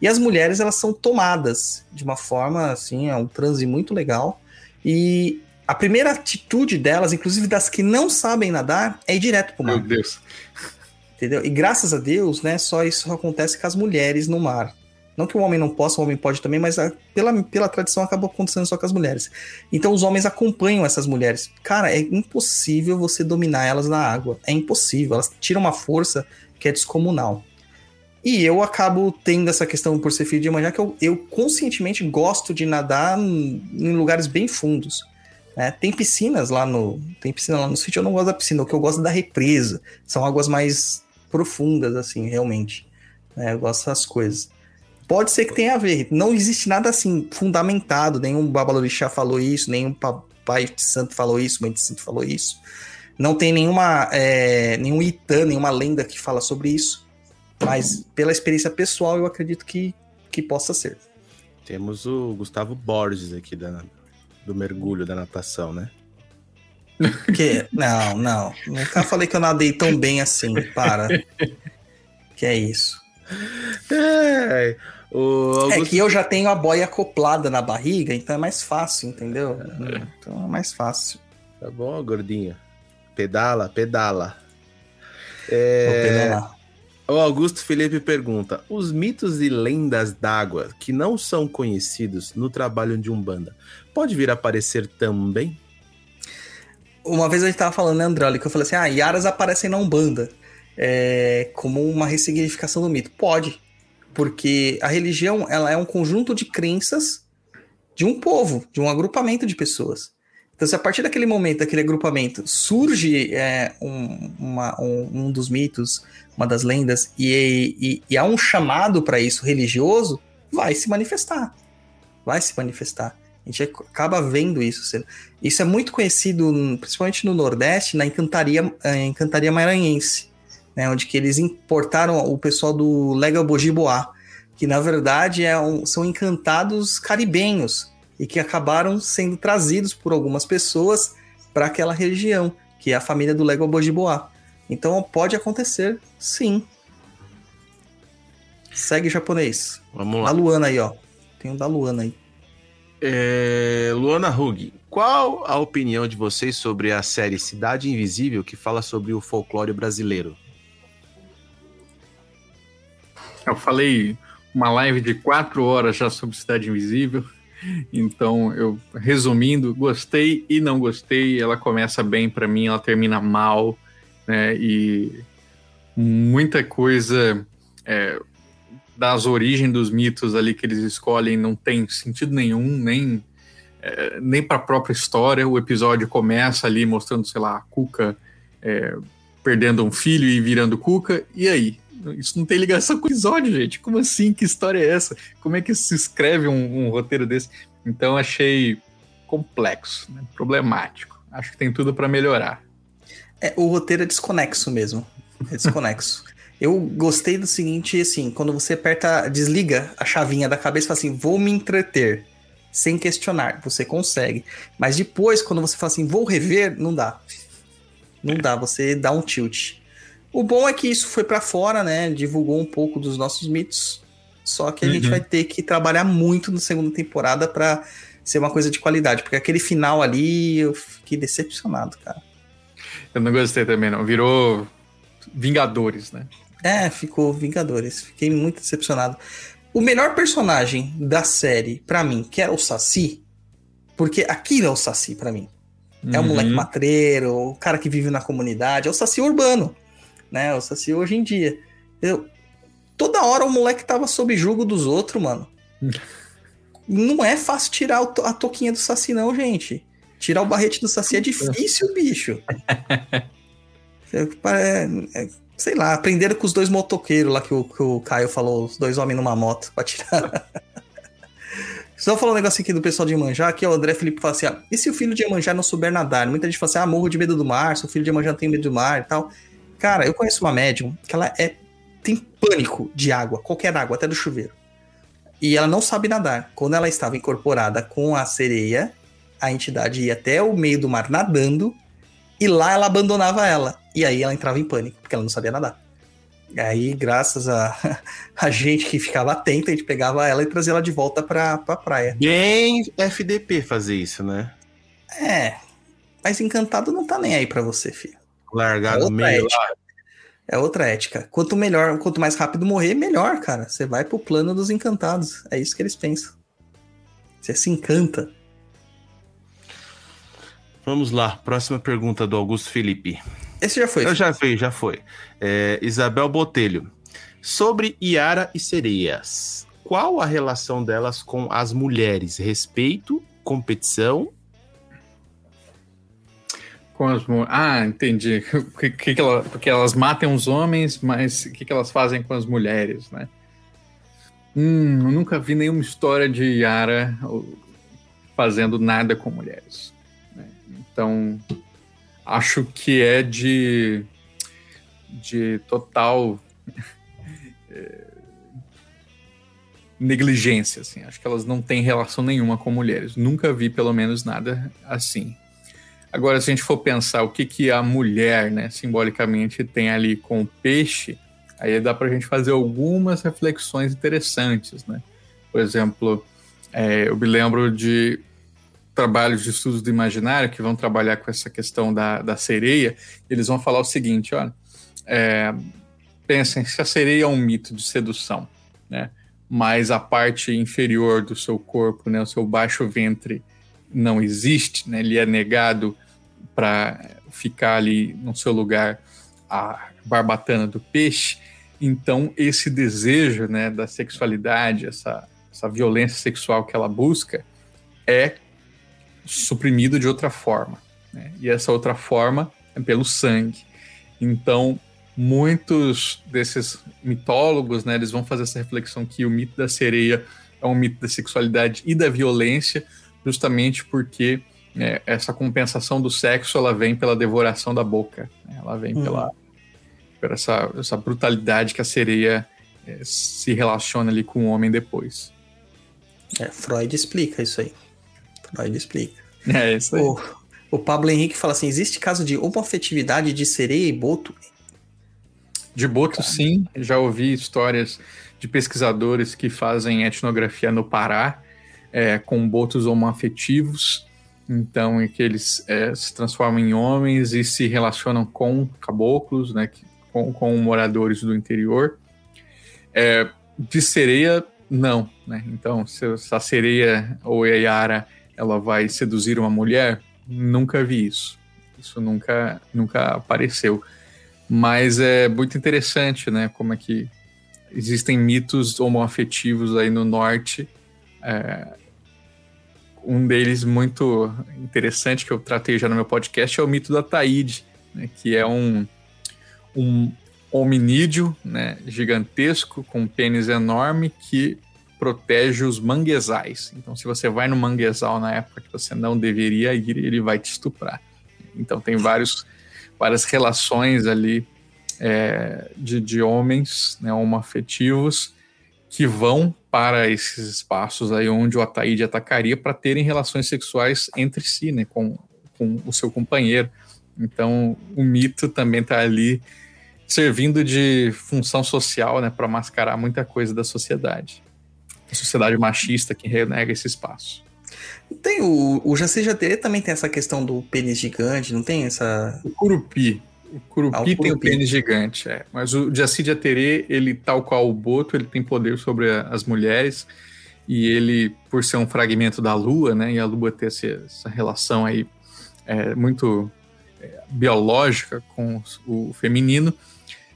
E as mulheres, elas são tomadas de uma forma, assim, é um transe muito legal. E a primeira atitude delas, inclusive das que não sabem nadar, é ir direto pro mar. Meu Deus. Entendeu? E graças a Deus, né, só isso acontece com as mulheres no mar. Não que o homem não possa, o homem pode também, mas a, pela, pela tradição acaba acontecendo só com as mulheres. Então os homens acompanham essas mulheres. Cara, é impossível você dominar elas na água. É impossível. Elas tiram uma força que é descomunal. E eu acabo tendo essa questão por ser filho de Iemanjá, que eu, eu conscientemente gosto de nadar em lugares bem fundos. Né? Tem piscinas lá no. Tem piscina lá no sítio, eu não gosto da piscina, o que eu gosto é da represa. São águas mais profundas, assim, realmente. Né? Eu gosto dessas coisas. Pode ser que tenha a ver. Não existe nada assim fundamentado. Nenhum Babalorixá falou isso, nenhum Pai de Santo falou isso, Mãe de Santo falou isso. Não tem nenhuma, é, nenhum Itã, nenhuma lenda que fala sobre isso. Mas pela experiência pessoal, eu acredito que, que possa ser. Temos o Gustavo Borges aqui da, do mergulho da natação, né? [laughs] Que? Não, não. Nunca falei que eu nadei tão bem assim. Para. Que é isso. É, o Augusto... É que eu já tenho a boia acoplada na barriga, então é mais fácil, entendeu? Então é mais fácil. Tá bom, gordinho. Pedala, pedala. Vou É, pedalar. O Augusto Felipe pergunta: os mitos e lendas d'água que não são conhecidos no trabalho de Umbanda pode vir a aparecer também? Uma vez a gente tava falando, né, André, eu falei assim: ah, Yaras aparecem na Umbanda é, como uma ressignificação do mito. Pode, porque a religião ela é um conjunto de crenças de um povo, de um agrupamento de pessoas. Então, se a partir daquele momento, daquele agrupamento, surge é, um, uma- um- um dos mitos, uma das lendas, e, e- e há um chamado para isso religioso, vai se manifestar. Vai se manifestar. A gente acaba vendo isso. Isso é muito conhecido, principalmente no Nordeste, na encantaria, eh, encantaria maranhense, né, onde que eles importaram o pessoal do Lega Bojiboá, que na verdade é um- são encantados caribenhos e que acabaram sendo trazidos por algumas pessoas para aquela região, que é a família do Lega Bojiboá. Então pode acontecer, sim. Segue japonês. Vamos Da lá. Luana aí, ó. Tem um da Luana aí. É, Luana Hug, qual a opinião de vocês sobre a série Cidade Invisível que fala sobre o folclore brasileiro? Eu falei uma live de quatro horas já sobre Cidade Invisível. Então, eu resumindo, gostei e não gostei. Ela começa bem pra mim, ela termina mal, né? E muita coisa é, das origens dos mitos ali que eles escolhem não tem sentido nenhum, nem é, nem para a própria história. O episódio começa ali mostrando, sei lá, a Cuca é, perdendo um filho e virando Cuca. E aí? Isso não tem ligação com o episódio, gente. Como assim? Que história é essa? Como é que se escreve um, um roteiro desse? Então achei complexo, né? problemático. Acho que tem tudo para melhorar. É, o roteiro é desconexo mesmo. É desconexo. [laughs] Eu gostei do seguinte, assim, quando você aperta, desliga a chavinha da cabeça e fala assim, vou me entreter, sem questionar, você consegue. Mas depois, quando você fala assim, vou rever, não dá. Não dá, você dá um tilt. O bom é que isso foi pra fora, né? Divulgou um pouco dos nossos mitos. Só que a gente Uhum. vai ter que trabalhar muito na segunda temporada pra ser uma coisa de qualidade. Porque aquele final ali, eu fiquei decepcionado, cara. Eu não gostei também, não. Virou Vingadores, né? É, ficou Vingadores. Fiquei muito decepcionado. O melhor personagem da série, pra mim, que era o Saci, porque aquilo é o Saci pra mim. É o Uhum. moleque matreiro, o cara que vive na comunidade, é o Saci urbano, né? O Saci hoje em dia. Eu, toda hora o moleque tava sob julgo dos outros, mano. [laughs] Não é fácil tirar a toquinha do Saci, não, gente. Tirar o barrete do Saci é difícil, bicho. [laughs] É, é, sei lá, aprenderam com os dois motoqueiros lá que o, que o Caio falou, os dois homens numa moto pra tirar. [laughs] Só falar um negócio aqui do pessoal de Iemanjá, que o André Felipe fala assim: ah, e se o filho de Iemanjá não souber nadar? Muita gente fala assim: ah, morro de medo do mar, se o filho de Iemanjá tem medo do mar e tal. Cara, eu conheço uma médium que ela é, tem pânico de água, qualquer água, até do chuveiro. E ela não sabe nadar. Quando ela estava incorporada com a sereia, a entidade ia até o meio do mar nadando, e lá ela abandonava ela. E aí ela entrava em pânico, porque ela não sabia nadar. Aí, graças a, [laughs] a gente que ficava atento, a gente pegava ela e trazia ela de volta pra, pra praia. Bem FDP fazer isso, né? É, mas encantado não tá nem aí pra você, filho. Largar É no meio ética. lá. É outra ética. Quanto melhor, quanto mais rápido morrer, melhor, cara. Você vai pro plano dos encantados. É isso que eles pensam. Você se encanta. Vamos lá, próxima pergunta do Augusto Felipe. Esse já foi. Eu já fui, já foi. É, Isabel Botelho. Sobre Iara e sereias. Qual a relação delas com as mulheres? Respeito, competição? Com as mu- Ah, entendi. [laughs] Que, que que ela- Porque elas matam os homens, mas o que, que elas fazem com as mulheres, né? Hum, eu nunca vi nenhuma história de Yara fazendo nada com mulheres. né? Então, acho que é de, de total [laughs] eh, negligência, assim. Acho que elas não têm relação nenhuma com mulheres. Nunca vi, pelo menos, nada assim. Agora, se a gente for pensar o que, que a mulher, né, simbolicamente tem ali com o peixe, aí dá para a gente fazer algumas reflexões interessantes, né? Por exemplo, é, eu me lembro de trabalhos de estudos do imaginário que vão trabalhar com essa questão da, da sereia, eles vão falar o seguinte, olha, é, pensem se a sereia é um mito de sedução, né? Mas a parte inferior do seu corpo, né, o seu baixo ventre, não existe, né? Ele é negado para ficar ali no seu lugar a barbatana do peixe. Então esse desejo, né, da sexualidade, essa essa violência sexual que ela busca é suprimido de outra forma, né? E essa outra forma é pelo sangue. Então muitos desses mitólogos, né, eles vão fazer essa reflexão que o mito da sereia é um mito da sexualidade e da violência, justamente porque né, essa compensação do sexo ela vem pela devoração da boca, né? ela vem Uhum. pela, por essa, essa brutalidade que a sereia eh, se relaciona ali com o homem depois. É, Freud explica isso aí. Freud explica. É isso aí. O, o Pablo Henrique fala assim: existe caso de homoafetividade de sereia e boto? De boto, sim. Já ouvi histórias de pesquisadores que fazem etnografia no Pará é, com botos homoafetivos. Então, em que eles é, se transformam em homens e se relacionam com caboclos, né, com, com moradores do interior. É, de sereia, não. Né? Então, se, se a sereia ou a Yara ela vai seduzir uma mulher, nunca vi isso. Isso nunca, nunca apareceu. Mas é muito interessante, né? Como é que existem mitos homoafetivos aí no norte. É, um deles muito interessante que eu tratei já no meu podcast é o mito da Taíde, né, que é um, um hominídeo né, gigantesco com um pênis enorme que protege os manguezais. Então, se você vai no manguezal na época que você não deveria ir, ele vai te estuprar. Então, tem vários, várias relações ali é, de, de homens né, homoafetivos que vão para esses espaços aí onde o Ataíde atacaria para terem relações sexuais entre si, né, com, com o seu companheiro. Então, o mito também está ali servindo de função social, né, para mascarar muita coisa da sociedade. A sociedade machista que renega esse espaço. Tem o, o Jaci também tem essa questão do pênis gigante, não tem essa. O Curupi. O Curupi Ah, o tem o Curupi. pênis gigante, é. Mas o Jaci Jaterê, ele, tal qual o Boto, ele tem poder sobre a- as mulheres. E ele, por ser um fragmento da Lua, né? E a Lua ter essa, essa relação aí é, muito é, biológica com o feminino,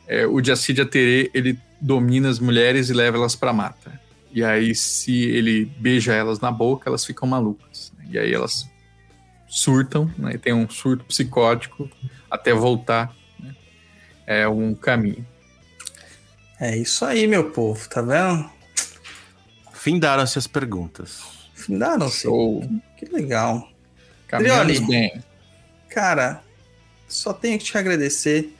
é, o Jaci Jaterê, ele domina as mulheres e leva elas para mata. E aí, se ele beija elas na boca, elas ficam malucas. né? E aí elas surtam, né? E tem um surto psicótico até voltar. Né? É um caminho. É isso aí, meu povo, tá vendo? Findaram-se as perguntas. Findaram-se. Show. Que legal. Caminhamos Drioli. bem. Cara, só tenho que te agradecer.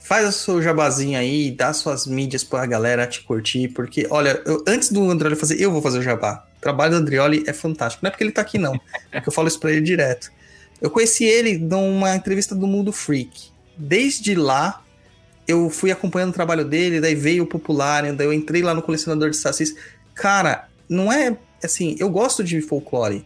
Faz o seu jabazinho aí, dá suas mídias pra galera te curtir, porque, olha, eu- antes do Andrioli fazer, eu vou fazer o jabá. O trabalho do Andrioli é fantástico. Não é porque ele tá aqui, não. É que eu falo isso pra ele direto. Eu conheci ele numa entrevista do Mundo Freak. Desde lá, eu fui acompanhando o trabalho dele, daí veio o Popular, daí eu entrei lá no colecionador de sacis. Cara, não é assim, eu gosto de folclore,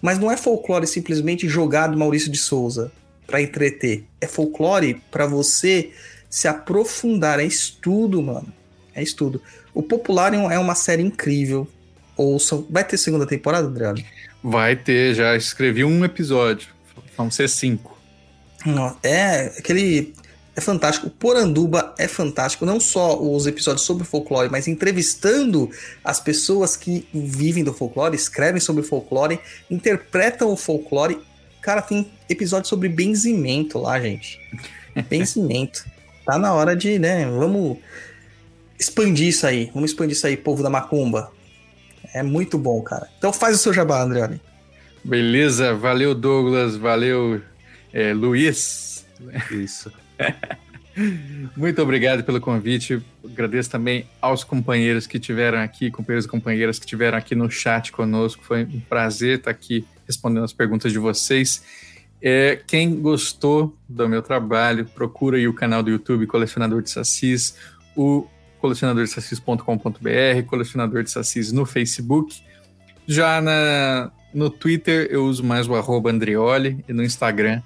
mas não é folclore simplesmente jogado Maurício de Souza para entreter. É folclore para você se aprofundar, é estudo, mano. É estudo. O Popular é uma série incrível. Ouçam. Vai ter segunda temporada, Adriano? Vai ter, já escrevi um episódio. Vão ser cinco. É, aquele. É fantástico. O Poranduba é fantástico. Não só os episódios sobre folclore, mas entrevistando as pessoas que vivem do folclore, escrevem sobre folclore, interpretam o folclore. Cara, tem episódio sobre benzimento lá, gente. [laughs] Benzimento. tá na hora de, né? Vamos expandir isso aí. Vamos expandir isso aí, povo da macumba. É muito bom, cara. Então faz o seu jabá, André. Beleza, valeu Douglas, valeu é, Luiz. Isso. [laughs] Muito obrigado pelo convite. Agradeço também aos companheiros que tiveram aqui, companheiros e companheiras que tiveram aqui no chat conosco. Foi um prazer estar aqui respondendo as perguntas de vocês. É, quem gostou do meu trabalho, procura aí o canal do YouTube Colecionador de Sacis, o colecionadordesassis.com.br, colecionador de sacis no Facebook. Já na, no Twitter eu uso mais o arroba Andrioli e no Instagram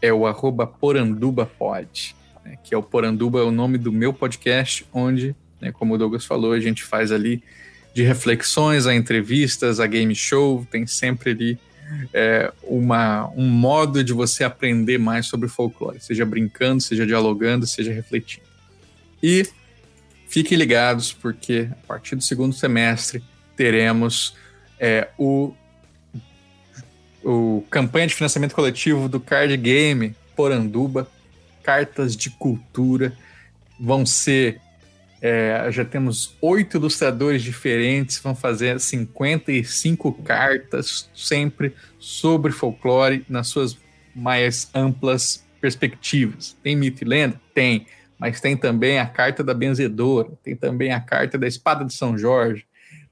é o arroba porandubapod, né, que é o Poranduba, é o nome do meu podcast, onde, né, como o Douglas falou, a gente faz ali de reflexões, a entrevistas, a game show, tem sempre ali é, uma, um modo de você aprender mais sobre folclore, seja brincando, seja dialogando, seja refletindo. E fiquem ligados, porque a partir do segundo semestre teremos é, o o campanha de financiamento coletivo do card game Poranduba, cartas de cultura. Vão ser. É, já temos oito ilustradores diferentes, vão fazer 55 cartas, sempre sobre folclore, nas suas mais amplas perspectivas. Tem mito e lenda? Tem. Mas tem também a carta da benzedora, tem também a carta da espada de São Jorge,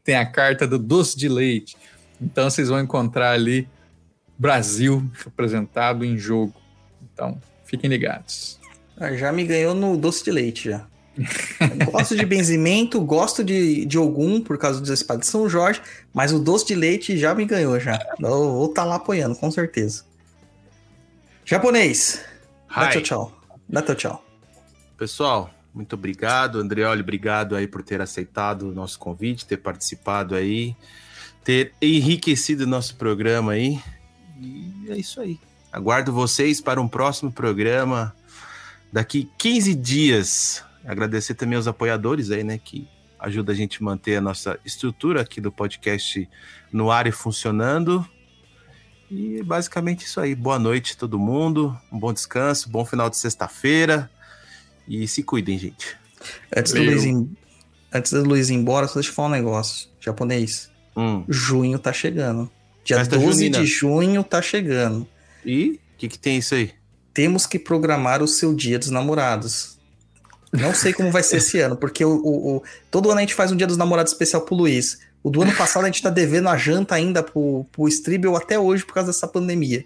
tem a carta do doce de leite. Então vocês vão encontrar ali Brasil representado em jogo. Então, fiquem ligados. Ah, já me ganhou no doce de leite já. gosto de benzimento, gosto de, de Ogum por causa do espada de São Jorge, mas o doce de leite já me ganhou já. Eu vou estar tá lá apoiando, com certeza. Japonês. Dá tchau, tchau. Dá tchau, tchau. Pessoal, muito obrigado. Andreoli, obrigado aí por ter aceitado o nosso convite, ter participado aí, ter enriquecido o nosso programa aí. E é isso aí. Aguardo vocês para um próximo programa daqui 15 dias. Agradecer também aos apoiadores aí, né, que ajuda a gente a manter a nossa estrutura aqui do podcast no ar e funcionando. E basicamente isso aí. Boa noite todo mundo, um bom descanso, bom final de sexta-feira e se cuidem, gente. Antes do, Luiz ir, antes do Luiz ir embora, só deixa eu falar um negócio. Japonês. Hum. Junho tá chegando. Dia Festa 12 junina. de junho tá chegando. E o que, que tem isso aí? Temos que programar o seu dia dos namorados. Não sei como vai ser esse ano, porque o, o, o, todo ano a gente faz um dia dos namorados especial pro Luiz. O do ano passado a gente tá devendo a janta ainda pro, pro Stribble até hoje por causa dessa pandemia.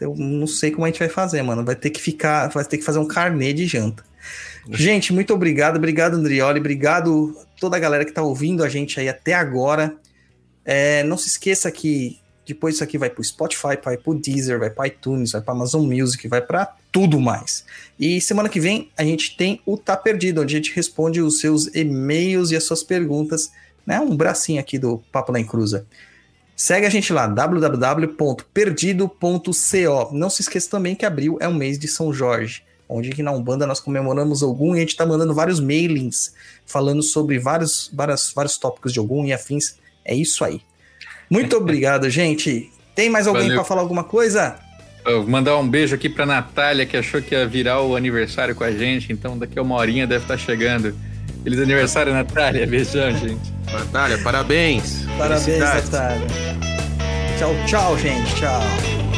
Eu não sei como a gente vai fazer, mano. Vai ter que ficar, vai ter que fazer um carnê de janta. Gente, muito obrigado, obrigado Andrioli, obrigado toda a galera que tá ouvindo a gente aí até agora. É, não se esqueça que depois isso aqui vai para o Spotify, vai para o Deezer, vai para iTunes, vai para Amazon Music, vai para tudo mais. E semana que vem a gente tem o Tá Perdido, onde a gente responde os seus e-mails e as suas perguntas, né? Um bracinho aqui do Papo na Encruza. Segue a gente lá, www.perdido.co. Não se esqueça também que abril é o mês de São Jorge, onde aqui na Umbanda nós comemoramos algum e a gente está mandando vários mailings falando sobre vários, vários, vários tópicos de algum e afins é isso aí. Muito [laughs] obrigado, gente. Tem mais alguém para falar alguma coisa? vou mandar um beijo aqui para Natália, que achou que ia virar o aniversário com a gente, então daqui a uma horinha deve estar tá chegando. Feliz aniversário, Natália. Beijão, gente. Natália, parabéns. Parabéns, Natália. Tchau, tchau, gente. Tchau.